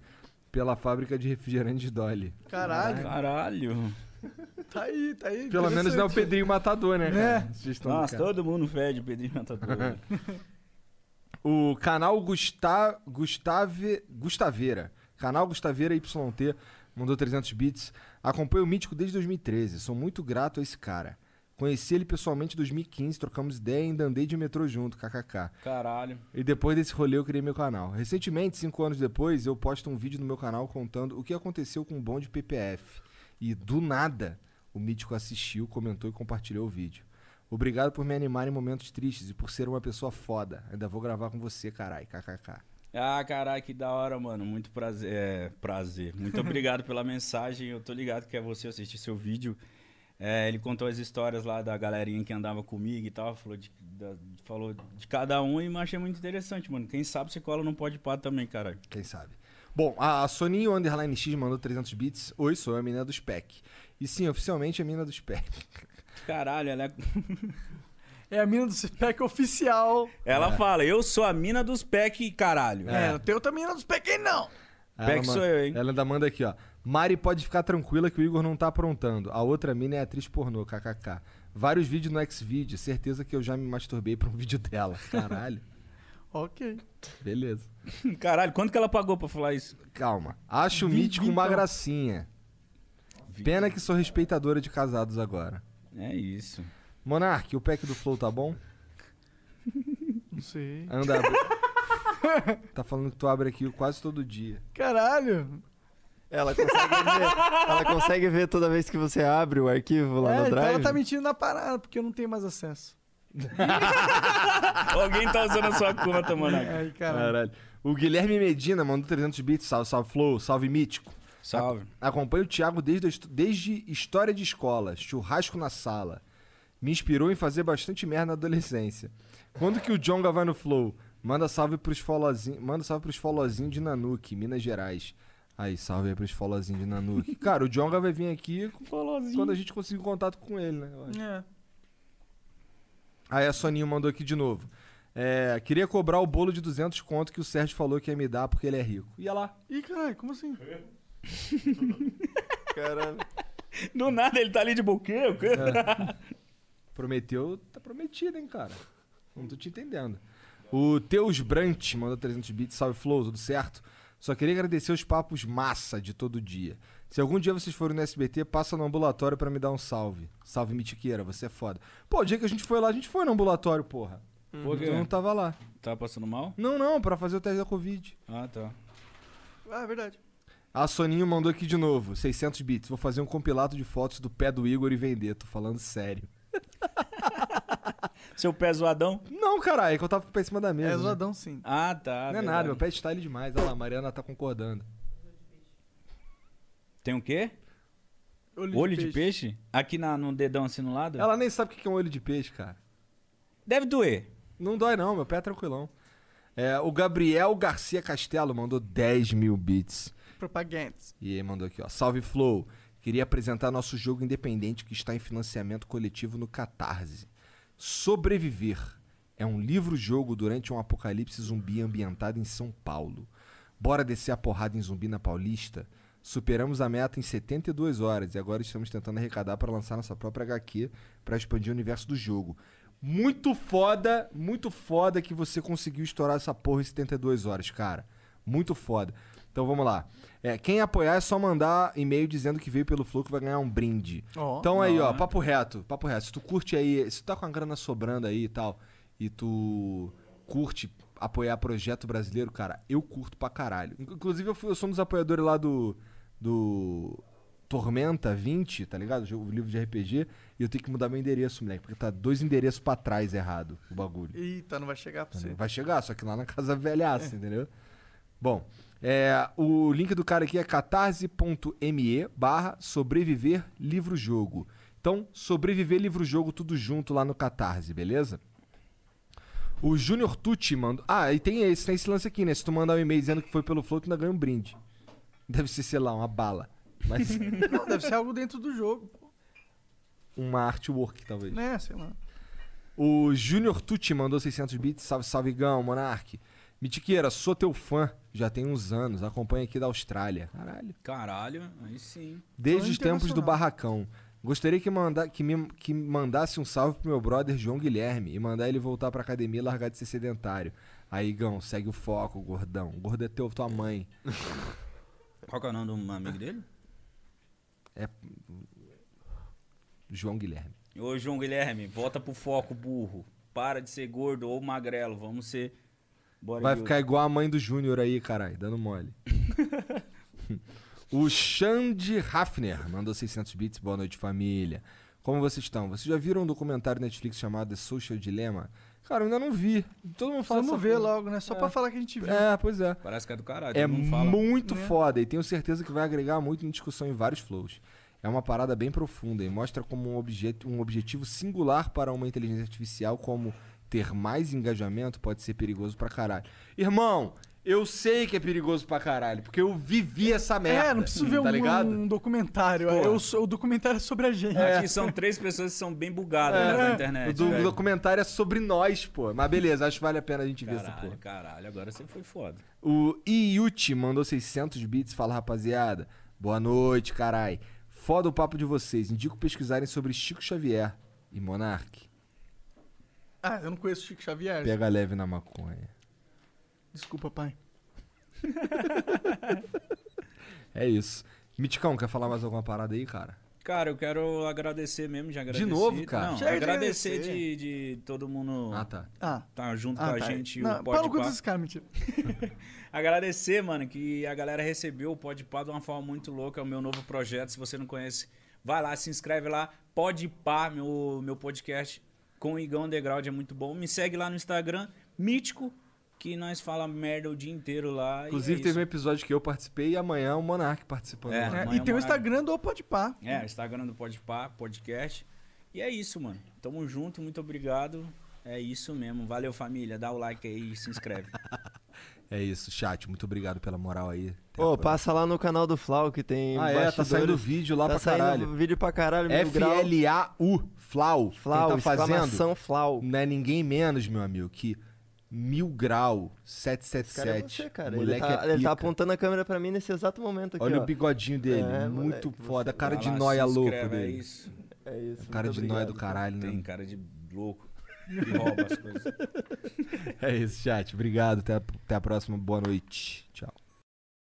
pela fábrica de refrigerantes Dolly. Caralho. Caralho. Tá aí, tá aí. Pelo menos não é o. Pedrinho Matador, né, cara? É. Nossa, todo mundo fede o Pedrinho Matador. [laughs] O canal Gusta... Gustave... Gustaveira. Canal Gustaveira YT mandou 300 bits. Acompanho o Mítico desde 2013. Sou muito grato a esse cara. Conheci ele pessoalmente em 2015, trocamos ideia e ainda andei de metrô junto, kkk. Caralho. E depois desse rolê eu criei meu canal. Recentemente, cinco anos depois, eu posto um vídeo no meu canal contando o que aconteceu com o bonde PPF. E do nada, o Mítico assistiu, comentou e compartilhou o vídeo. Obrigado por me animar em momentos tristes e por ser uma pessoa foda. Ainda vou gravar com você, carai, kkk. Ah, caralho, que da hora, mano. Muito prazer. É, prazer. Muito [laughs] obrigado pela mensagem. Eu tô ligado que é você assistir seu vídeo. É, ele contou as histórias lá da galerinha que andava comigo e tal. Falou de, da- falou de cada um e eu achei muito interessante, mano. Quem sabe você cola não pode pá também, caralho. Quem sabe? Bom, a Soninho Underline X mandou 300 bits. Oi, sou a menina do Spec. E sim, oficialmente a menina do Spec. Caralho, ela é... [laughs] É a mina do spec oficial. Ela fala, eu sou a mina dos PEC, caralho. É, não tem outra mina do spec aí, não. Ma- sou eu, hein? Ela ainda manda aqui, ó. Mari pode ficar tranquila que o Igor não tá aprontando. A outra mina é atriz pornô, kkk. Vários vídeos no Xvideo, certeza que eu já me masturbei pra um [laughs] vídeo dela. Caralho. Ok. Beleza. [laughs] Caralho, quanto que ela pagou pra falar isso? Calma. Acho o mítico uma gracinha. Pena que sou respeitadora de casados agora. É isso. Monark, o pack do Flow tá bom? [laughs] Não sei. Anda. abre- [laughs] tá falando que tu abre aqui quase todo dia. Caralho. Ela consegue ver, ela consegue ver toda vez que você abre o arquivo lá É, no então Drive? ela tá mentindo na parada, porque eu não tenho mais acesso. [laughs] Alguém tá usando a sua conta, mano. Caralho. Caralho. O Guilherme Medina mandou 300 bits. Salve, salve Flow, salve Mítico. Salve. Acompanho o Thiago desde, desde História de Escola, Churrasco na Sala. Me inspirou em fazer bastante merda na adolescência. Quando que o Jonga vai no Flow? Manda salve pros folozinhos, manda salve pros folozinhos de Nanuque, Minas Gerais. Aí, salve aí pros folozinhos de Nanuque. [laughs] Cara, o Jonga vai vir aqui quando a gente conseguir contato com ele, né? É. Aí a Soninho mandou aqui de novo. É, queria cobrar o bolo de 200 conto que o Sérgio falou que ia me dar porque ele é rico. Ia lá. Ih, caralho, como assim? [laughs] Caralho. Do nada ele tá ali de buquê, o quê? Prometeu, tá prometido, hein, cara. Não tô te entendendo. O Teus Brant mandou 300 bits. Salve, Flow, tudo certo? Só queria agradecer os papos massa de todo dia. Se algum dia vocês forem no SBT, passa no ambulatório pra me dar um salve. Salve, Mitiqueira, você é foda. Pô, o dia que a gente foi lá, a gente foi no ambulatório, porra. Por quê? Eu não tava lá. Tá passando mal? Não, não, pra fazer o teste da Covid. Ah, tá. Ah, é verdade. A Soninho mandou aqui de novo, 600 bits. Vou fazer um compilado de fotos do pé do Igor e vender. Tô falando sério. [laughs] Seu pé zoadão? Não, caralho, é que eu tava com o pé em cima da mesa. É né? zoadão, sim. Ah, tá. Não é verdade. nada, meu pé é style demais. Olha lá, a Mariana tá concordando. Tem o quê? Olho, de, peixe? Aqui na, no dedão assim no lado? Ela nem sabe o que é um olho de peixe, cara. Deve doer. Não dói não, meu pé é tranquilão. É, o Gabriel Garcia Castelo mandou 10 mil bits. Propagandas. E aí mandou aqui, ó. Salve Flow. Queria apresentar nosso jogo independente que está em financiamento coletivo no Catarse. Sobreviver. É um livro-jogo durante um apocalipse zumbi ambientado em São Paulo. Bora descer a porrada em zumbi na Paulista? Superamos a meta em 72 horas e agora estamos tentando arrecadar para lançar nossa própria HQ para expandir o universo do jogo. Muito foda, muito foda que você conseguiu estourar essa porra em 72 horas, cara. Muito foda. Então vamos lá. É, quem apoiar é só mandar e-mail dizendo que veio pelo Flow que vai ganhar um brinde. Ó. então aí, ó, Ó. papo reto, papo reto. Se tu curte aí, se tu tá com a grana sobrando aí e tal, e tu curte apoiar projeto brasileiro, cara, eu curto pra caralho. Inclu- Inclusive, eu, fui, eu sou um dos apoiadores lá do. do. Tormenta 20, tá ligado? O livro de RPG. E eu tenho que mudar meu endereço, moleque. Porque tá dois endereços pra trás errado o bagulho. Eita, não vai chegar pra você. Vai chegar, só que lá na casa velhaça, entendeu? Bom, é, o link do cara aqui é catarse.me barra sobreviver livro-jogo. Então, sobreviver livro-jogo tudo junto lá no Catarse, beleza? O Júnior Tucci mandou... Ah, e tem esse, tem esse lance aqui, né? Se tu mandar um e-mail dizendo que foi pelo Flow, tu ainda ganha um brinde. Deve ser, sei lá, uma bala. Mas [laughs] Não, deve ser algo dentro do jogo, pô. uma artwork, talvez. Né, sei lá. O Júnior Tucci mandou 600 bits. Salve, salve, Gão, Monark. Mitiqueira, sou teu fã. Já tem uns anos. Acompanha aqui da Austrália. Caralho. Caralho, aí sim. Desde os tempos do. Barracão. Gostaria que, manda, que, me, que mandasse um salve pro meu brother João Guilherme e mandar ele voltar pra academia e largar de ser sedentário. Aí, Gão, segue o foco, gordão. Gordo é teu, tua mãe. [laughs] Qual que é o nome do amigo dele? É. João Guilherme. Ô, João Guilherme, volta pro foco, burro. Para de ser gordo ou magrelo. Vamos ser. Bora Vai ficar igual a mãe do Júnior aí, caralho, dando mole. [laughs] o Xande Hafner mandou 600 bits. Boa noite, família. Como vocês estão? Vocês já viram um documentário Netflix chamado The Social Dilemma? Cara, eu ainda não vi. Todo mundo fala Vamos ver porra. logo, né? Só pra falar que a gente viu. É, pois é. Parece que é do caralho. É muito né? foda e tenho certeza que vai agregar muito em discussão em vários flows. É uma parada bem profunda e mostra como um, objeto, um objetivo singular para uma inteligência artificial, como ter mais engajamento, pode ser perigoso pra caralho. Irmão, eu sei que é perigoso pra caralho, porque eu vivi essa merda. É, não preciso ver tá um, ligado? um documentário. Eu o documentário é sobre a gente. Aqui são três pessoas que são bem bugadas É, né, na o internet. do- o velho. documentário é sobre nós, pô. Mas beleza, acho que vale a pena a gente ver essa Caralho, porra. caralho, agora você foi foda. O Iyuti mandou 600 bits. Fala, rapaziada. Boa noite, carai. Foda o papo de vocês. Indico pesquisarem sobre Chico Xavier e Monark. Ah, eu não conheço o Chico Xavier. Pega leve na maconha. Desculpa, pai. [laughs] É isso. Miticão, quer falar mais alguma parada aí, cara? Cara, eu quero agradecer mesmo, já agradeci. novo, cara? Não, Chega de agradecer agradecer. de, de todo mundo Ah, tá. Ah. tá junto Ah, com a tá. gente. Não, o Paulo com esses caras, mentira. [laughs] Agradecer, mano, que a galera recebeu o Podpah de uma forma muito louca. É o meu novo projeto. Se você não conhece, vai lá, se inscreve lá. Podpah, meu, meu podcast com o Igão Underground é muito bom. Me segue lá no Instagram, Mítico, que nós fala merda o dia inteiro lá. Inclusive, e é teve um episódio que eu participei e amanhã o Monark participando. É. É, e tem o uma- Instagram do Podpah. É, Instagram do Podpah, podcast. E é isso, mano. Tamo junto, muito obrigado. É isso mesmo. Valeu, família. Dá o like aí e se inscreve. [laughs] É isso, chat. Muito obrigado pela moral aí. Até a Ô, próxima. passa lá no canal do Flau que tem. Ah, é, tá saindo vídeo lá tá pra saindo caralho. vídeo pra caralho, grau. F-L-A-U, Flau. Flau, Quem tá fazendo Flau. não é ninguém menos, meu amigo, que Mil Grau Esse cara é 777. você, cara. Ele Moleque tá, é ele tá apontando a câmera pra mim nesse exato momento aqui, Olha ó. o bigodinho dele, É, muito moleque, foda. você- Cara de noia louco inscreve, dele. É isso. É isso. Cara de noia do caralho, Tem né? cara de louco. Rouba as coisas. [laughs] É isso, chat. Obrigado. Até a, até a próxima. Boa noite. Tchau.